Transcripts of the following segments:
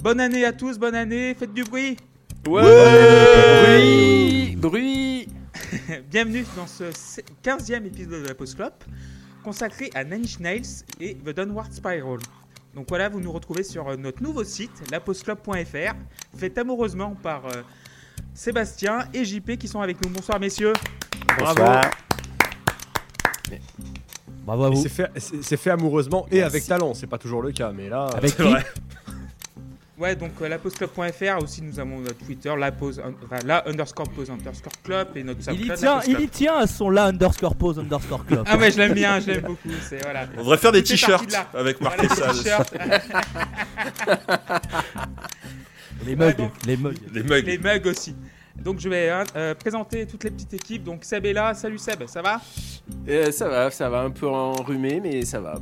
Bonne année à tous, bonne année, faites du bruit. Ouais. Bruit, bruit. Bienvenue dans ce 15e épisode de la Post Club consacré à Nine Nails et The Downward Spiral. Donc voilà, vous nous retrouvez sur euh, notre nouveau site, lapostclub.fr, fait amoureusement par euh, Sébastien et JP qui sont avec nous. Bonsoir messieurs. Bravo. Bravo à vous. C'est fait, amoureusement et avec talent, c'est pas toujours le cas, mais là. Avec qui vrai. Ouais, donc euh, lapostclub.fr, aussi nous avons notre Twitter, la pause, enfin, la underscore pause underscore club et notre Il y tient, la il y tient à son là underscore pose underscore club. Ah ouais, je l'aime bien, je l'aime beaucoup. C'est voilà. On devrait faire des t-shirts de avec Voilà, marqué des ça. les Ouais, mugs, donc- les mugs. Des mugs. les mugs aussi. Donc je vais hein, euh, présenter toutes les petites équipes. Donc Seb est là. Salut Seb, ça va? Euh, ça va, ça va un peu enrhumé, mais ça va.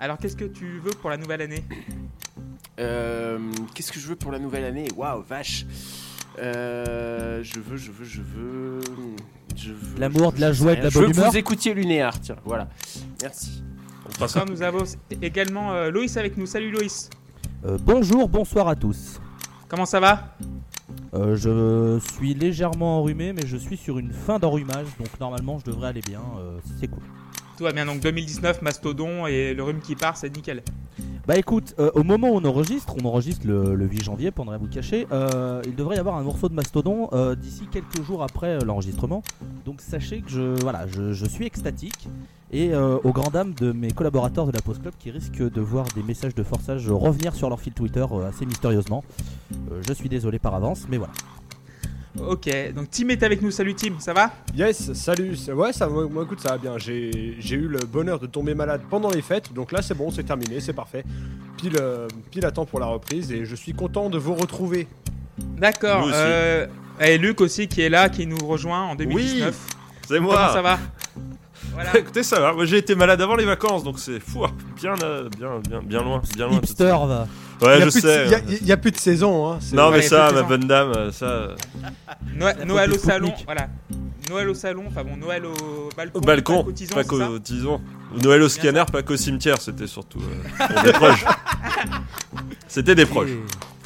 Alors qu'est-ce que tu veux pour la nouvelle année? Euh, Qu'est-ce que je veux pour la nouvelle année? Waouh, vache. Euh, je veux, je veux, je veux. Je veux. L'amour, de la joie, sais de la rien. Je veux bonne que humeur. vous écoutiez Lunéar, tiens, voilà. Merci. Alors, Nous avons également euh, Loïs avec nous. Salut Loïs. Euh, bonjour, bonsoir à tous. Comment ça va? Euh, je suis légèrement enrhumé, mais je suis sur une fin d'enrhumage, donc normalement je devrais aller bien. euh, c'est cool. Tout va bien. Donc 2019, Mastodon et le rhume qui part, c'est nickel. Bah écoute, euh, au moment où on enregistre, on enregistre le, le 8 janvier, pour ne rien vous cacher, euh, il devrait y avoir un morceau de Mastodon euh, d'ici quelques jours après l'enregistrement. Donc sachez que je, voilà, je, suis extatique et aux grandes dames de mes collaborateurs de la Post Club qui risquent de voir des messages de forçage revenir sur leur fil Twitter assez mystérieusement. Je suis désolé par avance, mais voilà. Ok. Donc Tim est avec nous. Salut Tim, ça va? Yes, salut. c'est- Ouais, ça, moi, moi, écoute, ça va bien. J'ai j'ai eu le bonheur de tomber malade pendant les fêtes, donc là c'est bon, c'est terminé, c'est parfait. Pile, euh, pile à temps pour la reprise et je suis content de vous retrouver. D'accord. Euh, et Luc aussi qui est là, qui nous rejoint en 2019. C'est Comment moi. ça va? Voilà. Écoutez, ça va. Moi, j'ai été malade avant les vacances, donc c'est fou. hein. Bien, euh, bien, bien, bien loin, bien loin. Hipster, va. Ouais, Il y a je plus de- sais. Il y a- plus de saison, hein. Non, mais ça, ma bonne dame, euh, ça. euh, Noël, au salon, voilà. Noël au salon, enfin bon, Noël au balcon. Au balcon, pas qu'au tison. Noël au scanner, pas qu'au cimetière, c'était surtout euh, des proches. C'était des proches.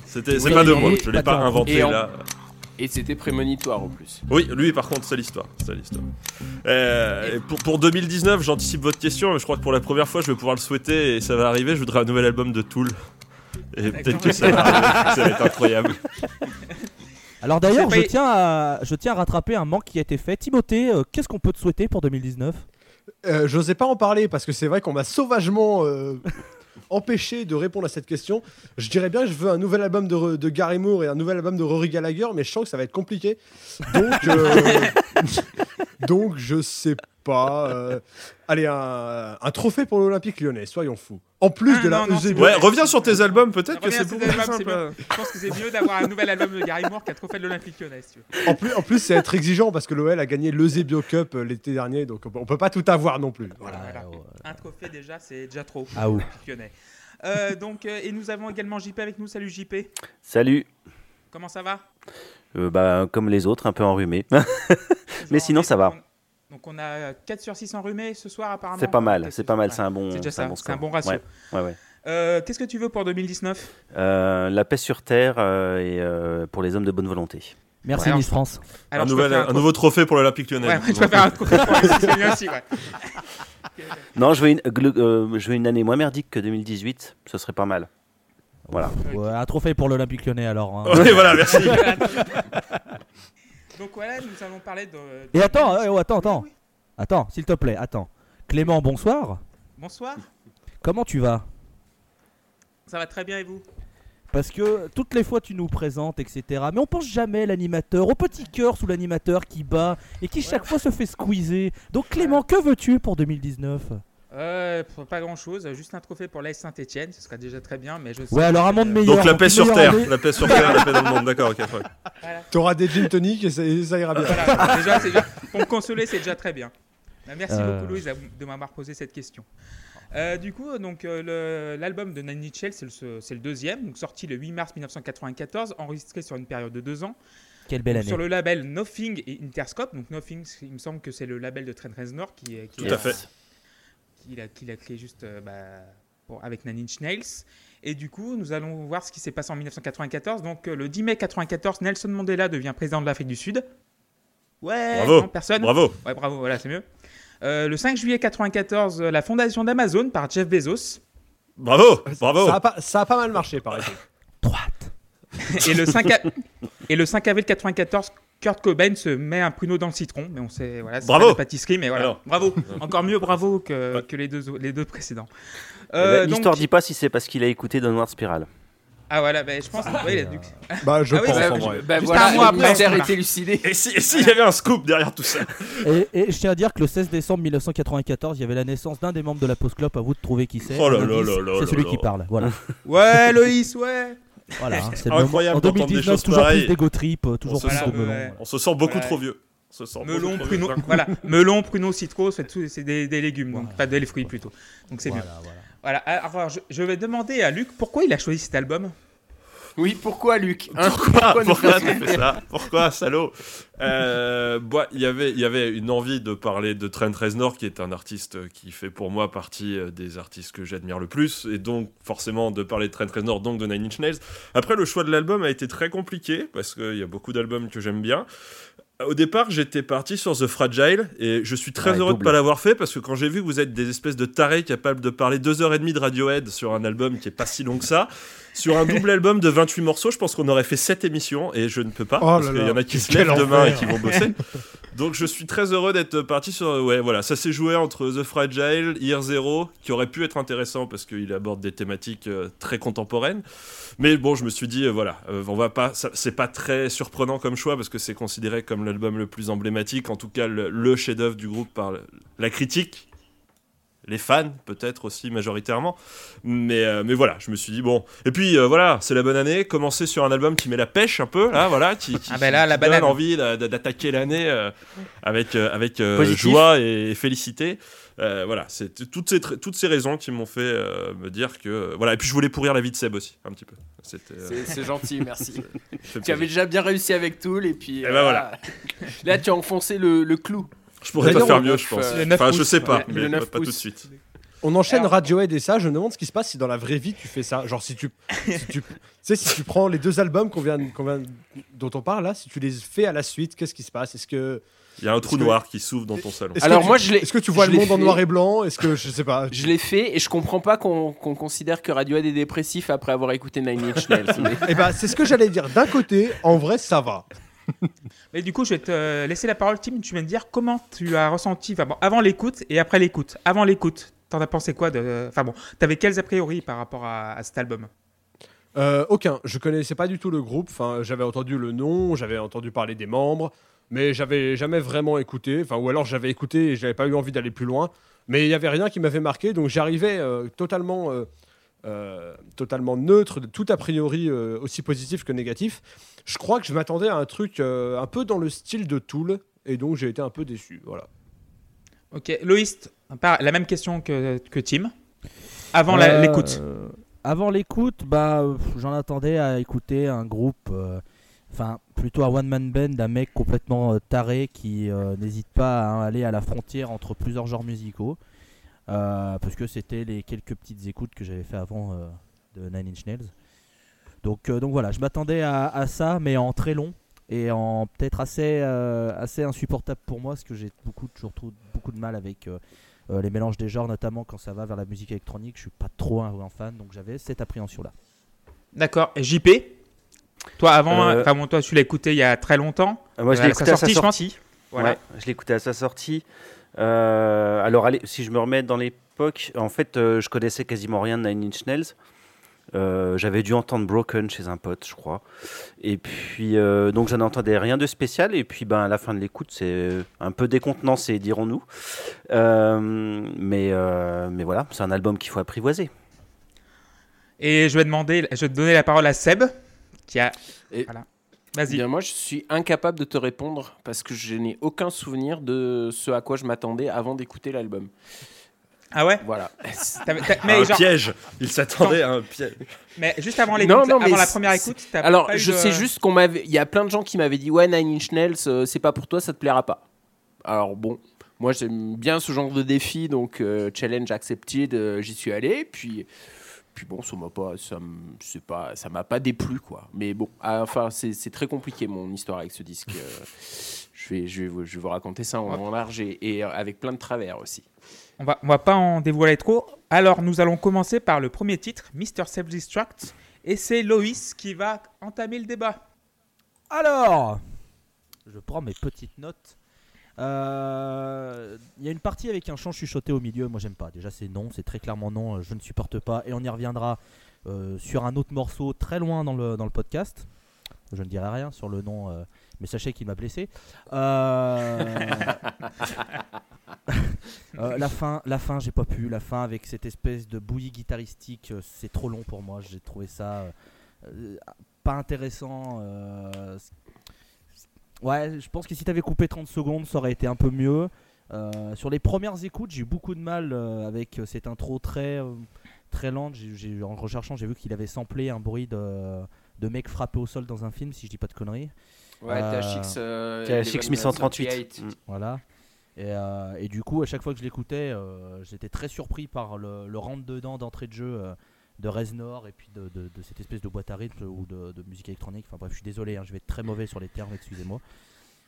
C'était, c'est Oui, pas de moi, je l'ai pas inventé là. Et c'était prémonitoire en plus. Oui, lui par contre, c'est l'histoire. C'est l'histoire. Euh, et pour, pour 2019, j'anticipe votre question, mais je crois que pour la première fois, je vais pouvoir le souhaiter et ça va arriver. Je voudrais un nouvel album de Tool. Et peut-être que ça va, arriver, ça va être incroyable. Alors d'ailleurs, je pas- tiens, à, je tiens à rattraper un manque qui a été fait. Timothée, euh, qu'est-ce qu'on peut te souhaiter pour 2019 Euh, J'osais pas en parler parce que c'est vrai qu'on m'a sauvagement euh, empêché de répondre à cette question. Je dirais bien que je veux un nouvel album de, Gary Moore et un nouvel album de Rory Gallagher, mais je sens que ça va être compliqué. Donc, euh, donc je sais pas. euh, allez, un, un trophée pour l'Olympique lyonnais, soyons fous. En plus Ah, de la non, non, bon. Ouais, reviens sur tes albums, peut-être que c'est beaucoup plus simple. Je pense que c'est mieux d'avoir un nouvel album de Gary Moore qu'un trophée de l'Olympique lyonnais, si tu veux. En plus, en plus c'est être exigeant parce que l'OL a gagné le Zebio Cup euh, l'été dernier, donc on peut, pas tout avoir non plus. Voilà. Voilà. ouais. Un trophée déjà, c'est déjà trop. Ah ou. Olympique lyonnais. Euh, donc, euh, et nous avons également JP avec nous. Salut JP. Salut. Comment ça va? Euh, bah, comme les autres, un peu enrhumé. Mais sinon, ça va. Donc on a 4 sur 6 enrhumés ce soir apparemment. c'est pas mal, 4 c'est pas mal, c'est un bon, C'est déjà c'est un ça, bon c'est un score. bon ratio. Ouais, ouais, ouais. Euh, Qu'est-ce que tu veux pour 2019 Euh, la paix sur terre euh, et euh, pour les hommes de bonne volonté. Merci Ouais, Miss France. Un, je nouvel, préfère un nouveau trophée pour l'Olympique lyonnais. Ouais, je préfère un trophée pour aussi, ouais. Non, je veux une, euh, je veux une année moins merdique que 2018, ce serait pas mal. Voilà. Ouais, un trophée pour l'Olympique lyonnais alors. hein. Ouais, voilà, merci. Donc voilà, nous allons parler de. Et attends, euh, oh, attends, attends. Oui. Attends, s'il te plaît, attends. Clément, bonsoir. Bonsoir, Comment tu vas? Ça va très bien et vous? Parce que toutes les fois tu nous présentes, etc. Mais on pense jamais à l'animateur, au petit cœur sous l'animateur qui bat et qui chaque fois se fait squeezer. Donc Clément, que veux-tu pour 2019 euh, Pas grand chose, juste un trophée pour l'AS Saint-Etienne, ce serait déjà très bien, mais je sais Ouais, alors un monde euh, meilleur. Donc la paix sur terre, la paix sur terre, la paix dans le monde, d'accord, ok. ouais. voilà. T'auras des gin tonic et ça, et ça ira bien. Voilà, déjà, c'est déjà- pour me consoler, c'est déjà très bien. Bah, Merci Euh. beaucoup Louise de m'avoir posé cette question. Euh, du coup, donc euh, l'album de Inch Nails, c'est le, deuxième, donc sorti le 8 mars 1994, enregistré sur une période de deux ans, Quelle belle année. sur le label Nothing et Interscope. Donc Nothing, il me semble que c'est le label de Trent Reznor qui, est- qui Tout a- à fait. Qui l'a qui l'a créé juste euh, bah, pour- avec Nine Inch Nails. Et du coup, nous allons voir ce qui s'est passé en 1994. Donc, euh, le 10 mai 94, Nelson Mandela devient président de l'Afrique du Sud. Ouais, Bravo. non, personne. Bravo. Ouais, bravo, voilà, c'est mieux. Euh, le 5 juillet 94, euh, la fondation d'Amazon par Jeff Bezos. Bravo. Bravo. Ça a, pas, ça a pas mal marché, pareil. Droite. Et le 5, a- et le 5 avril 94, Kurt Cobain se met un pruneau dans le citron. Mais on sait, voilà, c'est Bravo. pas de pâtisserie, mais voilà. Alors. Bravo. Encore mieux, bravo que, que les, deux, les deux précédents. Eh Euh, ben, donc- L'histoire dit pas si c'est parce qu'il a écouté Downward Spiral. Ah voilà, ben, je pense. oui, il a dû- Bah, je Ah oui, pense en vrai. Bah Juste voilà, un mois après, voilà. est élucidé. Et si, et s'il y avait un scoop derrière tout ça Et, et je tiens à dire que le 16 décembre 1994, il y avait la naissance d'un des membres de la Post Club. À vous de trouver qui c'est. Oh là là là là C'est celui qui parle. Voilà. Ouais, Loïs, ouais. Voilà c'est le Incroyable En d'entendre des 2019, choses toujours pareilles. plus d'ego trip, euh, toujours plus de melon. ouais. On se sent beaucoup Ouais. trop vieux. On se sent beaucoup Melon, trop pruneau, voilà. Melon, pruneau, citron, c'est tout- c'est des, des légumes, donc pas des fruits plutôt. Donc c'est Voilà, mieux. voilà. Voilà. Alors, je, je vais demander à Luc pourquoi il a choisi cet album? Oui, pourquoi Luc Hein Pourquoi, pourquoi faire t'as fait ça Pourquoi, salaud euh, bah, il y avait- y avait une envie de parler de Trent Reznor, qui est un artiste qui fait pour moi partie euh, des artistes que j'admire le plus, et donc forcément de parler de Trent Reznor, donc de Nine Inch Nails. Après, le choix de l'album a été très compliqué, parce qu'il y a beaucoup d'albums que j'aime bien. Au départ, j'étais parti sur The Fragile et je suis très Ouais, heureux de double. pas l'avoir fait parce que quand j'ai vu que vous êtes des espèces de tarés capables de parler deux heures et demie de Radiohead sur un album qui est pas si long que ça, sur un double album de 28 morceaux, je pense qu'on aurait fait 7 émissions et je ne peux pas Oh parce qu'il y en a qui se lèvent demain et qui vont bosser. Donc je suis très heureux d'être parti sur ouais voilà ça s'est joué entre The Fragile, Year Zero qui aurait pu être intéressant parce qu'il aborde des thématiques euh, très contemporaines. Mais bon je me suis dit euh, voilà euh, on va pas c'est pas très surprenant comme choix parce que c'est considéré comme l'album le plus emblématique en tout cas le, le chef-d'œuvre du groupe par la critique. Les fans, peut-être aussi majoritairement. Mais, euh, mais voilà, je me suis dit, bon. Et puis euh, voilà, c'est la bonne année. Commencer sur un album qui met la pêche un peu, là, voilà. Qui, qui- Ah ben là, qui la donne envie d'a- d'a- d'attaquer l'année euh, avec, avec joie et félicité. Euh, voilà, c'est toutes ces, toutes ces raisons qui m'ont fait euh, me dire que. euh, voilà, et puis je voulais pourrir la vie de Seb aussi, un petit peu. C'était. euh, C'est gentil, merci. tu avais déjà bien réussi avec Tool et puis. Eh euh, ben voilà. Là, tu as enfoncé le, le clou. Je pourrais pas faire mieux, je pense. Enfin, je sais pas, ouais, mais pas, pas tout de suite. On enchaîne Radiohead et ça. Je me demande ce qui se passe si dans la vraie vie tu fais ça. Genre si tu, si tu, sais, si tu prends les deux albums qu'on vient, qu'on vient- dont on parle là, si tu les fais à la suite, qu'est-ce qui se passe? Est-ce que, Il y a un trou que- noir qui s'ouvre dans ton salon. est-ce Alors, que tu- moi, je est-ce que tu vois je le monde en noir et blanc? Est-ce que je sais pas Je l'ai fait et je comprends pas qu'on considère que Radiohead est dépressif après avoir écouté Nine Inch Nails. mais- Eh ben, c'est ce que j'allais dire. D'un côté, en vrai, ça va. Mais du coup, je vais te laisser la parole, Tim. Tu vas me dire comment tu as ressenti, enfin bon, avant l'écoute et après l'écoute. Avant l'écoute, t'en as pensé quoi de, enfin bon, t'avais quels a priori par rapport à, à cet album? Euh, aucun. Je connaissais pas du tout le groupe. Enfin, j'avais entendu le nom, j'avais entendu parler des membres, mais j'avais jamais vraiment écouté. Enfin, ou alors j'avais écouté et j'avais pas eu envie d'aller plus loin. Mais il y avait rien qui m'avait marqué, donc j'arrivais euh, totalement, euh, euh, totalement neutre, tout a priori euh, aussi positif que négatif. Je crois que je m'attendais à un truc euh, un peu dans le style de Tool, et donc j'ai été un peu déçu. Voilà. Ok, Loïs, par- la même question que, que Tim. Avant Euh, l'écoute. Avant l'écoute, bah, j'en attendais à écouter un groupe, euh, enfin plutôt un one man band d'un mec complètement euh, taré qui euh, n'hésite pas à aller à la frontière entre plusieurs genres musicaux, euh, parce que c'était les quelques petites écoutes que j'avais fait avant euh, de Nine Inch Nails. Donc, donc voilà, je m'attendais à, ça, mais en très long et en peut-être assez, assez insupportable pour moi, parce que j'ai beaucoup, toujours beaucoup de mal avec les mélanges des genres, notamment quand ça va vers la musique électronique. Je suis pas trop un grand fan, donc j'avais cette appréhension-là. D'accord. Et JP Toi, avant, Euh, enfin bon, toi, tu l'as écouté il y a très longtemps. Euh, Moi, je Euh, l'ai à sa écouté à sa sortie, je pense. sortie. Voilà. Ouais, je l'ai écouté à sa sortie. Euh, alors, allez, si je me remets dans l'époque, en fait, euh, je connaissais quasiment rien de Nine Inch Nails. Euh, J'avais dû entendre Broken chez un pote, je crois. Et puis, euh, donc, je n'entendais rien de spécial. Et puis, ben, à la fin de l'écoute, c'est un peu décontenancé, dirons-nous. Euh, mais, euh, mais voilà, c'est un album qu'il faut apprivoiser. Et je vais demander, je vais te donner la parole à Seb, Et- Voilà. Eh Vas-y. bien, moi, je suis incapable de te répondre parce que je n'ai aucun souvenir de ce à quoi je m'attendais avant d'écouter l'album. Ah ouais? Voilà. T'as- un mais, genre, piège Il s'attendait à un piège. mais juste avant l'écoute, Non, non, mais avant la première écoute, t'as Alors, pas eu je de- sais juste qu'on m'avait. Il y a plein de gens qui m'avaient dit Ouais, Nine Inch Nails, euh, c'est pas pour toi, ça te plaira pas. Alors, bon, moi j'aime bien ce genre de défi, donc euh, challenge accepted, euh, j'y suis allé. Puis, puis bon, ça m'a pas, ça, m- c'est pas, ça m'a pas déplu quoi. Mais bon, ah, enfin c'est très compliqué mon histoire avec ce disque. euh, je vais, je vais, vous- je vais vous raconter ça en, en large et, et avec plein de travers aussi. On va, on va pas en dévoiler trop. Alors, nous allons commencer par le premier titre, Mr. Self-Destruct. Et c'est Loïs qui va entamer le débat. Alors, je prends mes petites notes. Euh, Il y a une partie avec un chant chuchoté au milieu, moi j'aime pas. Déjà c'est non, c'est très clairement non, euh, je ne supporte pas. Et on y reviendra euh, sur un autre morceau très loin dans le, dans le podcast. Je ne dirai rien sur le nom, euh, mais sachez qu'il m'a blessé. La fin, la fin, j'ai pas pu. La fin avec cette espèce de bouillie guitaristique, c'est trop long pour moi. J'ai trouvé ça pas intéressant. euh, Ouais, je pense que si t'avais coupé 30 secondes, ça aurait été un peu mieux. Euh, sur les premières écoutes, j'ai eu beaucoup de mal euh, avec euh, cette intro très, euh, très lente. En recherchant, j'ai vu qu'il avait samplé un bruit de, de mec frappé au sol dans un film, si je dis pas de conneries. Ouais, THX, euh, THX 1138. 1138. Mm. Voilà. Et, euh, et du coup, à chaque fois que je l'écoutais, euh, j'étais très surpris par le, le rentre-dedans d'entrée de jeu euh, de Reznor et puis de, de- de cette espèce de boîte à rythme ou de, de musique électronique. Enfin bref, je suis désolé, hein, je vais être très mauvais sur les termes, excusez-moi.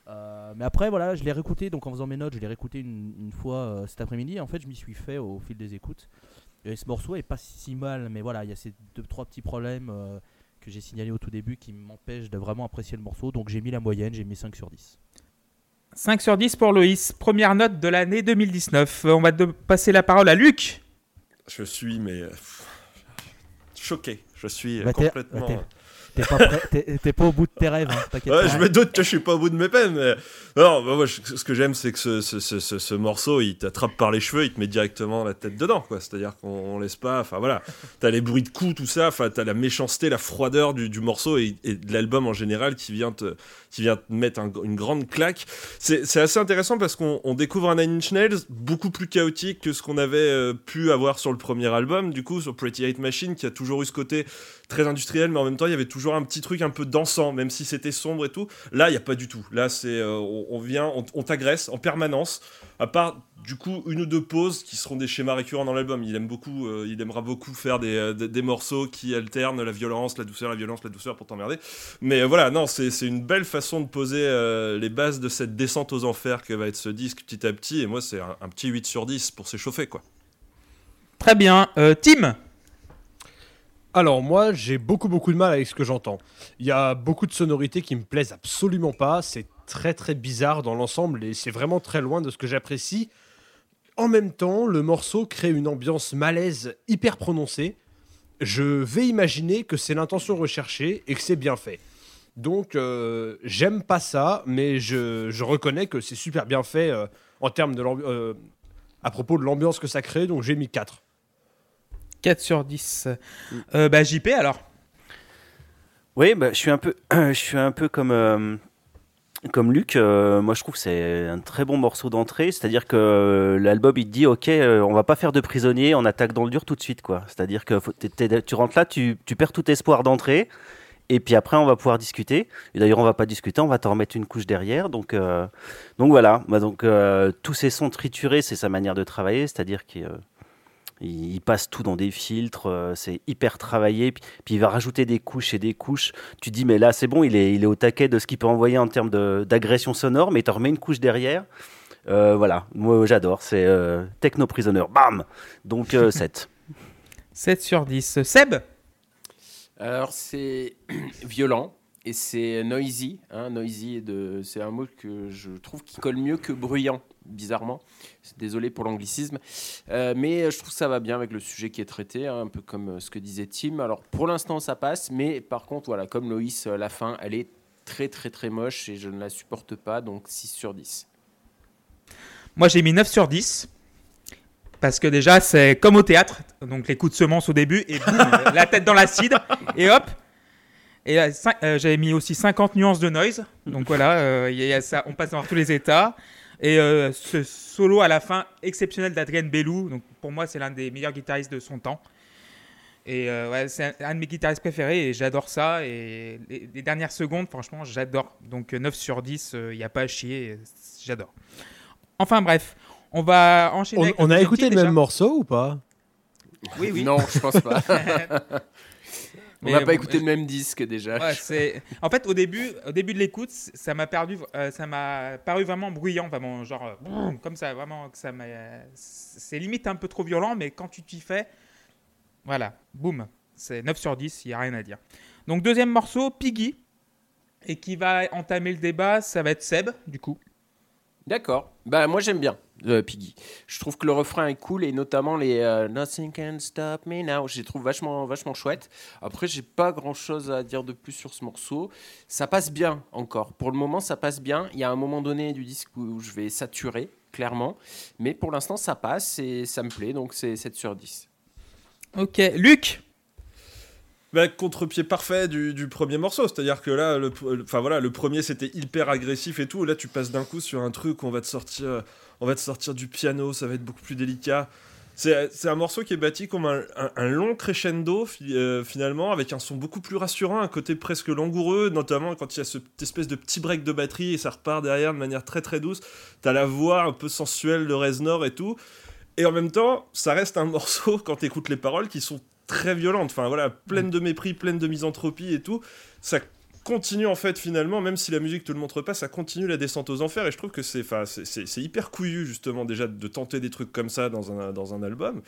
Euh, mais après, voilà, je l'ai réécouté, donc en faisant mes notes, je l'ai réécouté une, une fois euh, cet après-midi. En fait, je m'y suis fait au fil des écoutes. Et ce morceau est pas si mal, mais voilà, il y a ces deux, trois petits problèmes euh, que j'ai signalés au tout début qui m'empêchent de vraiment apprécier le morceau. Donc j'ai mis la moyenne, j'ai mis 5 sur 10. 5 sur 10 pour Loïs. Première note de l'année 2019. Euh, On va de- passer la parole à Luc. Je suis, mais. Choqué. Je suis euh, Bah, complètement. bah, T'es pas, prêt- au bout de tes rêves, hein, t'inquiète Ouais, pas. je me doute que je suis pas au bout de mes peines, mais non, bah, moi, je- ce que j'aime, c'est que ce, ce, ce, ce- ce morceau, il t'attrape par les cheveux, il te met directement la tête dedans, quoi. C'est-à-dire qu'on on laisse pas, enfin voilà, t'as les bruits de coups, tout ça, enfin t'as la méchanceté, la froideur du, du morceau et, et de l'album en général qui vient te, qui vient te mettre un- une grande claque. C'est assez intéressant parce qu'on on découvre un Nine Inch Nails beaucoup plus chaotique que ce qu'on avait euh, pu avoir sur le premier album, du coup, sur Pretty Hate Machine, qui a toujours eu ce côté très industriel, mais en même temps, il y avait toujours un petit truc un peu dansant, même si c'était sombre et tout. Là, il n'y a pas du tout. Là, c'est euh, on, vient, on, t'agresse en permanence, à part du coup une ou deux pauses qui seront des schémas récurrents dans l'album. Il aime beaucoup, euh, il aimera beaucoup faire des, euh, des, des morceaux qui alternent la violence, la douceur, la violence, la douceur pour t'emmerder. Mais voilà, non, c'est une belle façon de poser les bases de cette descente aux enfers que va être ce disque petit à petit. Et moi, c'est un, un petit 8 sur 10 pour s'échauffer, quoi. Très bien. Tim? Alors moi, j'ai beaucoup beaucoup de mal avec ce que j'entends. Il y a beaucoup de sonorités qui me plaisent absolument pas. C'est très très bizarre dans l'ensemble et c'est vraiment très loin de ce que j'apprécie. En même temps, le morceau crée une ambiance malaise hyper prononcée. Je vais imaginer que c'est l'intention recherchée et que c'est bien fait. Donc euh, j'aime pas ça, mais je, je reconnais que c'est super bien fait euh, en termes de euh, à propos de l'ambiance que ça crée. Donc j'ai mis 4. 4 sur 10. Euh, bah, JP alors. Oui, bah, je suis un peu, je suis un peu comme, euh, comme Luc. euh, moi, je trouve que c'est un très bon morceau d'entrée. C'est-à-dire que euh, l'album, il te dit, ok, on va pas faire de prisonnier, on attaque dans le dur tout de suite, quoi. C'est-à-dire que faut- t'es- t'es- tu rentres là, tu, tu perds tout espoir d'entrée. Et puis après, on va pouvoir discuter. Et d'ailleurs, on va pas discuter, on va t'en remettre une couche derrière. Donc, euh, donc voilà. Bah, donc, euh, tous ces sons triturés, c'est sa manière de travailler. C'est-à-dire qu'il euh, il passe tout dans des filtres, euh, c'est hyper travaillé. Puis, puis il va rajouter des couches et des couches. Tu te dis, mais là, c'est bon, il est, il est au taquet de ce qu'il peut envoyer en termes d'agression sonore, mais tu remets une couche derrière. Euh, voilà, moi j'adore, c'est euh, Techno Prisoner, bam Donc euh, 7. 7 sur 10. Seb? Alors c'est violent et c'est noisy. Hein, noisy, de, c'est un mot que je trouve qui colle mieux que bruyant, bizarrement. Désolé pour l'anglicisme, Euh, mais je trouve que ça va bien avec le sujet qui est traité, hein, un peu comme euh, ce que disait Tim. Alors pour l'instant ça passe, mais par contre voilà, comme Loïs, euh, la fin, elle est très très très moche et je ne la supporte pas, donc 6 sur 10. Moi, j'ai mis 9 sur 10. Parce que déjà, c'est comme au théâtre. Donc, les coups de semence au début et boum, la tête dans l'acide. Et hop. Et euh, j'avais mis aussi 50 nuances de noise. Donc voilà, euh, il y a ça, on passe dans tous les états. Et euh, ce solo à la fin exceptionnel d'Adrien Bellou. Donc pour moi, c'est l'un des meilleurs guitaristes de son temps. Et euh, ouais, c'est un, un de mes guitaristes préférés et j'adore ça. Et les, les dernières secondes, franchement, j'adore. Donc euh, 9 sur 10, il n'y a pas à chier. euh, J'adore. Enfin bref, On va enchaîner. On, avec on a écouté le même morceau ou pas? Oui, oui. Non, je pense pas. On n'a pas bon, écouté le même disque déjà. Ouais, c'est... En fait, au début, au début de l'écoute, ça m'a perdu, euh, ça m'a paru vraiment bruyant, vraiment genre euh, boum, comme ça, vraiment que ça m'a. C'est limite un peu trop violent, mais quand tu t'y fais, voilà, boum, c'est 9 sur 10, il y a rien à dire. Donc deuxième morceau, Piggy, et qui va entamer le débat, ça va être Seb, du coup. D'accord. Bah moi j'aime bien euh, Piggy. Je trouve que le refrain est cool et notamment les euh, Nothing can stop me now. Je les trouve vachement vachement chouette. Après j'ai pas grand chose à dire de plus sur ce morceau. Ça passe bien encore. Pour le moment ça passe bien. Il y a un moment donné du disque où je vais saturer clairement, mais pour l'instant ça passe et ça me plaît donc c'est 7 sur 10. Ok, Luc? Bah, contre-pied parfait du, du premier morceau, c'est-à-dire que là, le, voilà, le premier c'était hyper agressif et tout, là tu passes d'un coup sur un truc, on va te sortir, on va te sortir du piano, ça va être beaucoup plus délicat. C'est un morceau qui est bâti comme un, long crescendo euh, finalement, avec un son beaucoup plus rassurant, un côté presque langoureux, notamment quand il y a cette espèce de petit break de batterie et ça repart derrière de manière très très douce. T'as la voix un peu sensuelle de Reznor et tout. Et en même temps, ça reste un morceau, quand t'écoutes les paroles, qui sont très violentes. Enfin voilà, pleine de mépris, pleine de misanthropie et tout. Ça continue en fait finalement, même si la musique te le montre pas, ça continue la descente aux enfers. Et je trouve que c'est, c'est, hyper couillu justement déjà de tenter des trucs comme ça dans un, dans un album.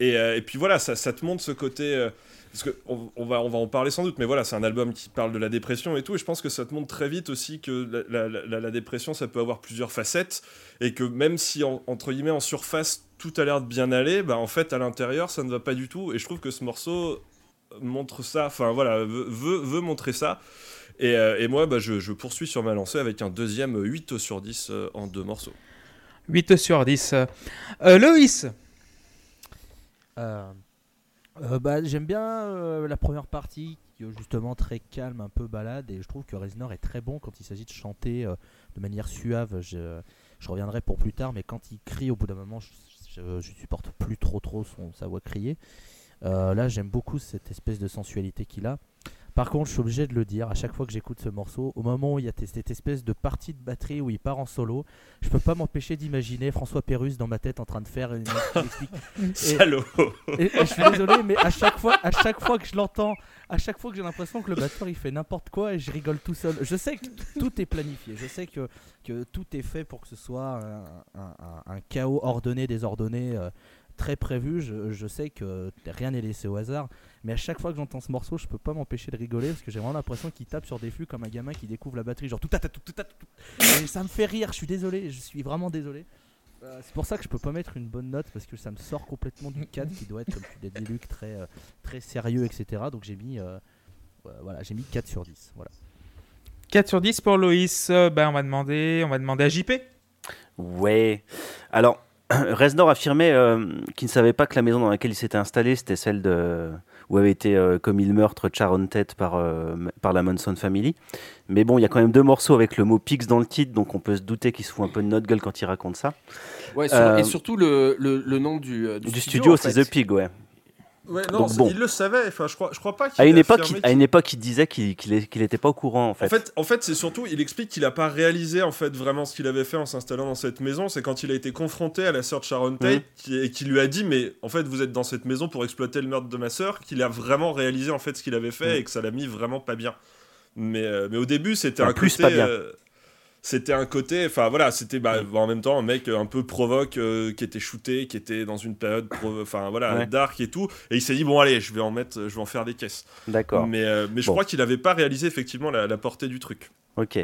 Et, euh, et puis voilà, ça, te montre ce côté. euh, parce que on, va, on va en parler sans doute, mais voilà, c'est un album qui parle de la dépression et tout. Et je pense que ça te montre très vite aussi que la, la- dépression, ça peut avoir plusieurs facettes. Et que même si, en- entre guillemets, en surface, tout a l'air de bien aller, bah en fait, à l'intérieur, ça ne va pas du tout. Et je trouve que ce morceau montre ça, enfin voilà, veut, veut montrer ça. Et, euh, et moi, bah, je, je poursuis sur ma lancée avec un deuxième 8 sur 10 euh, en deux morceaux. 8 sur 10. Euh, Loïs. Euh, euh, bah, J'aime bien euh, la première partie, qui est justement très calme, un peu balade, et je trouve que Reznor est très bon quand il s'agit de chanter euh, de manière suave. Je, je reviendrai pour plus tard, mais quand il crie, au bout d'un moment, je, je, je supporte plus trop trop son, sa voix crier. Euh, là, j'aime beaucoup cette espèce de sensualité qu'il a. Par contre, je suis obligé de le dire, à chaque fois que j'écoute ce morceau, au moment où il y a cette espèce de partie de batterie où il part en solo, je peux pas m'empêcher d'imaginer François Pérus dans ma tête en train de faire une, Salaud et, et je suis désolé, mais à chaque fois, à chaque fois que je l'entends, à chaque fois que j'ai l'impression que le batteur il fait n'importe quoi et je rigole tout seul. Je sais que tout est planifié, je sais que, que tout est fait pour que ce soit un, un- un- un chaos ordonné, désordonné, euh, très prévu. Je, je sais que rien n'est laissé au hasard, mais à chaque fois que j'entends ce morceau, je peux pas m'empêcher de rigoler parce que j'ai vraiment l'impression qu'il tape sur des flux comme un gamin qui découvre la batterie, genre tout à tout, tout. Et ça me fait rire. Je suis désolé, je suis vraiment désolé. Euh, C'est pour ça que je peux pas mettre une bonne note parce que ça me sort complètement du cadre qui doit être, comme tu l'as dit, Luc, très, euh, très sérieux, etc. Donc j'ai mis, euh, ouais, voilà, j'ai mis 4 sur 10. Voilà. 4 sur 10 pour Loïs. Euh, ben, on va demander, on va demander à JP. Ouais. Alors, Reznor affirmait euh, qu'il ne savait pas que la maison dans laquelle il s'était installé, c'était celle de où avait été euh, commis le meurtre de Sharon Tate par, euh, par la Manson Family. Mais bon, il y a quand même deux morceaux avec le mot Pix dans le titre, donc on peut se douter qu'il se fout un peu de notre gueule quand il raconte ça. Ouais, sur- Euh, et surtout le, le, le nom du, euh, Du, studio, en c'est. The Pig, ouais. Ouais, non, Donc non, bon. il le savait. Enfin, je crois, je crois pas qu'il À une époque, il, à une époque, il disait qu'il qu'il est- qu'il était pas au courant, en fait. En fait, en fait c'est surtout, il explique qu'il a pas réalisé en fait vraiment ce qu'il avait fait en s'installant dans cette maison. C'est quand il a été confronté à la sœur de Sharon Tate Mhm. et qui lui a dit mais en fait vous êtes dans cette maison pour exploiter le meurtre de ma sœur qu'il a vraiment réalisé en fait ce qu'il avait fait Mhm. et que ça l'a mis vraiment pas bien. Mais, euh, mais au début c'était un plus, côté. pas bien. euh, c'était un côté, enfin voilà, c'était bah, en même temps un mec un peu provoque euh, qui était shooté, qui était dans une période, enfin voilà, Ouais. dark et tout, et il s'est dit bon allez, je vais en mettre, je vais en faire des caisses. D'accord. Mais, euh, mais je Bon. crois qu'il avait pas réalisé effectivement la, la portée du truc. Ok.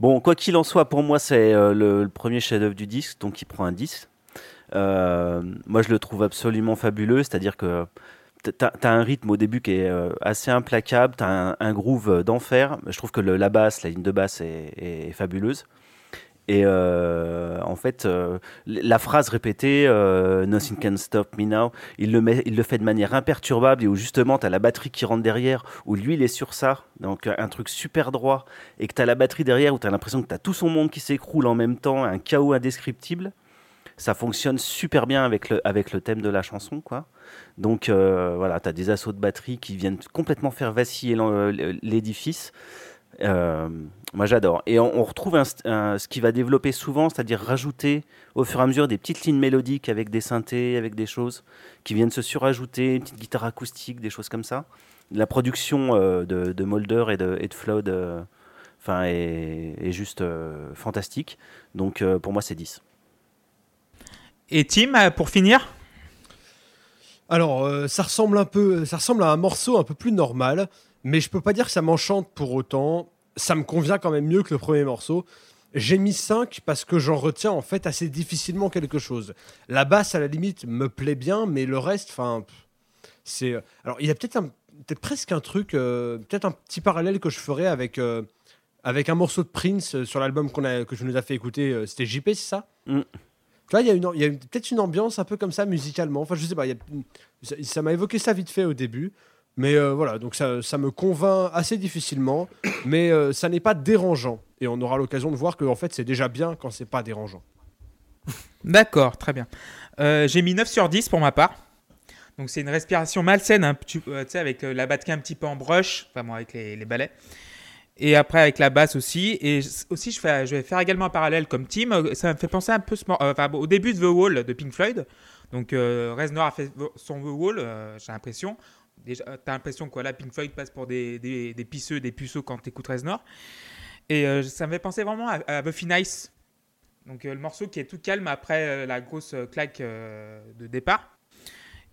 Bon, quoi qu'il en soit, pour moi, c'est euh, le, le premier chef-d'œuvre du disque, donc il prend un 10. Euh, moi, je le trouve absolument fabuleux, c'est-à-dire que t'as as un rythme au début qui est euh, assez implacable, t'as un, un groove d'enfer. Je trouve que la basse, la ligne de basse est, fabuleuse. Et euh, en fait, euh, la phrase répétée, euh, Nothing can stop me now, il le, met, il le fait de manière imperturbable et où justement tu as la batterie qui rentre derrière, où lui il est sur ça, donc un truc super droit, et que tu as la batterie derrière où tu as l'impression que tu as tout son monde qui s'écroule en même temps, un chaos indescriptible. Ça fonctionne super bien avec le, avec le thème de la chanson, quoi. Donc euh, voilà, tu as des assauts de batterie qui viennent complètement faire vaciller l'en- l'édifice. Euh, moi j'adore. Et on, retrouve ce qui va développer souvent, c'est-à-dire rajouter au fur et à mesure des petites lignes mélodiques avec des synthés, avec des choses qui viennent se surajouter, une petite guitare acoustique, des choses comme ça. La production euh, de, de Mulder et de, et Flood euh, est, est juste euh, fantastique. Donc euh, pour moi c'est 10. Et Tim, euh, pour finir Alors, euh, ça ressemble un peu, ça ressemble à un morceau un peu plus normal, mais je peux pas dire que ça m'enchante pour autant. Ça me convient quand même mieux que le premier morceau. J'ai mis 5 parce que j'en retiens en fait assez difficilement quelque chose. La basse à la limite me plaît bien, mais le reste, enfin, c'est. Alors, il y a peut-être un, peut-être presque un truc, euh, peut-être un petit parallèle que je ferais avec euh, avec un morceau de Prince euh, sur l'album qu'on a que je nous a fait écouter. euh, C'était JP, c'est ça? Mm. Vois, il y a, peut-être une ambiance un peu comme ça musicalement. Enfin, je sais pas. ça- m'a évoqué ça vite fait au début. Mais euh, voilà, donc ça, me convainc assez difficilement. mais euh, ça n'est pas dérangeant. Et on aura l'occasion de voir que en fait, c'est déjà bien quand c'est pas dérangeant. D'accord, très bien. Euh, J'ai mis 9 sur 10 pour ma part. Donc c'est une respiration malsaine, euh, tu sais, avec la batterie un petit peu en brush, enfin bon, avec les, les balais. Et après avec la basse aussi. Et aussi, je, vais faire également un parallèle comme Tim. Ça me fait penser un peu euh, au début de The Wall de Pink Floyd. Donc euh, Reznor a fait son The Wall, euh, j'ai l'impression. T'as l'impression que voilà, Pink Floyd passe pour des, pisseux, des puceaux quand t'écoutes Reznor. Et euh, ça me fait penser vraiment à, à Buffy Nice. Donc le morceau qui est tout calme après la grosse claque de départ.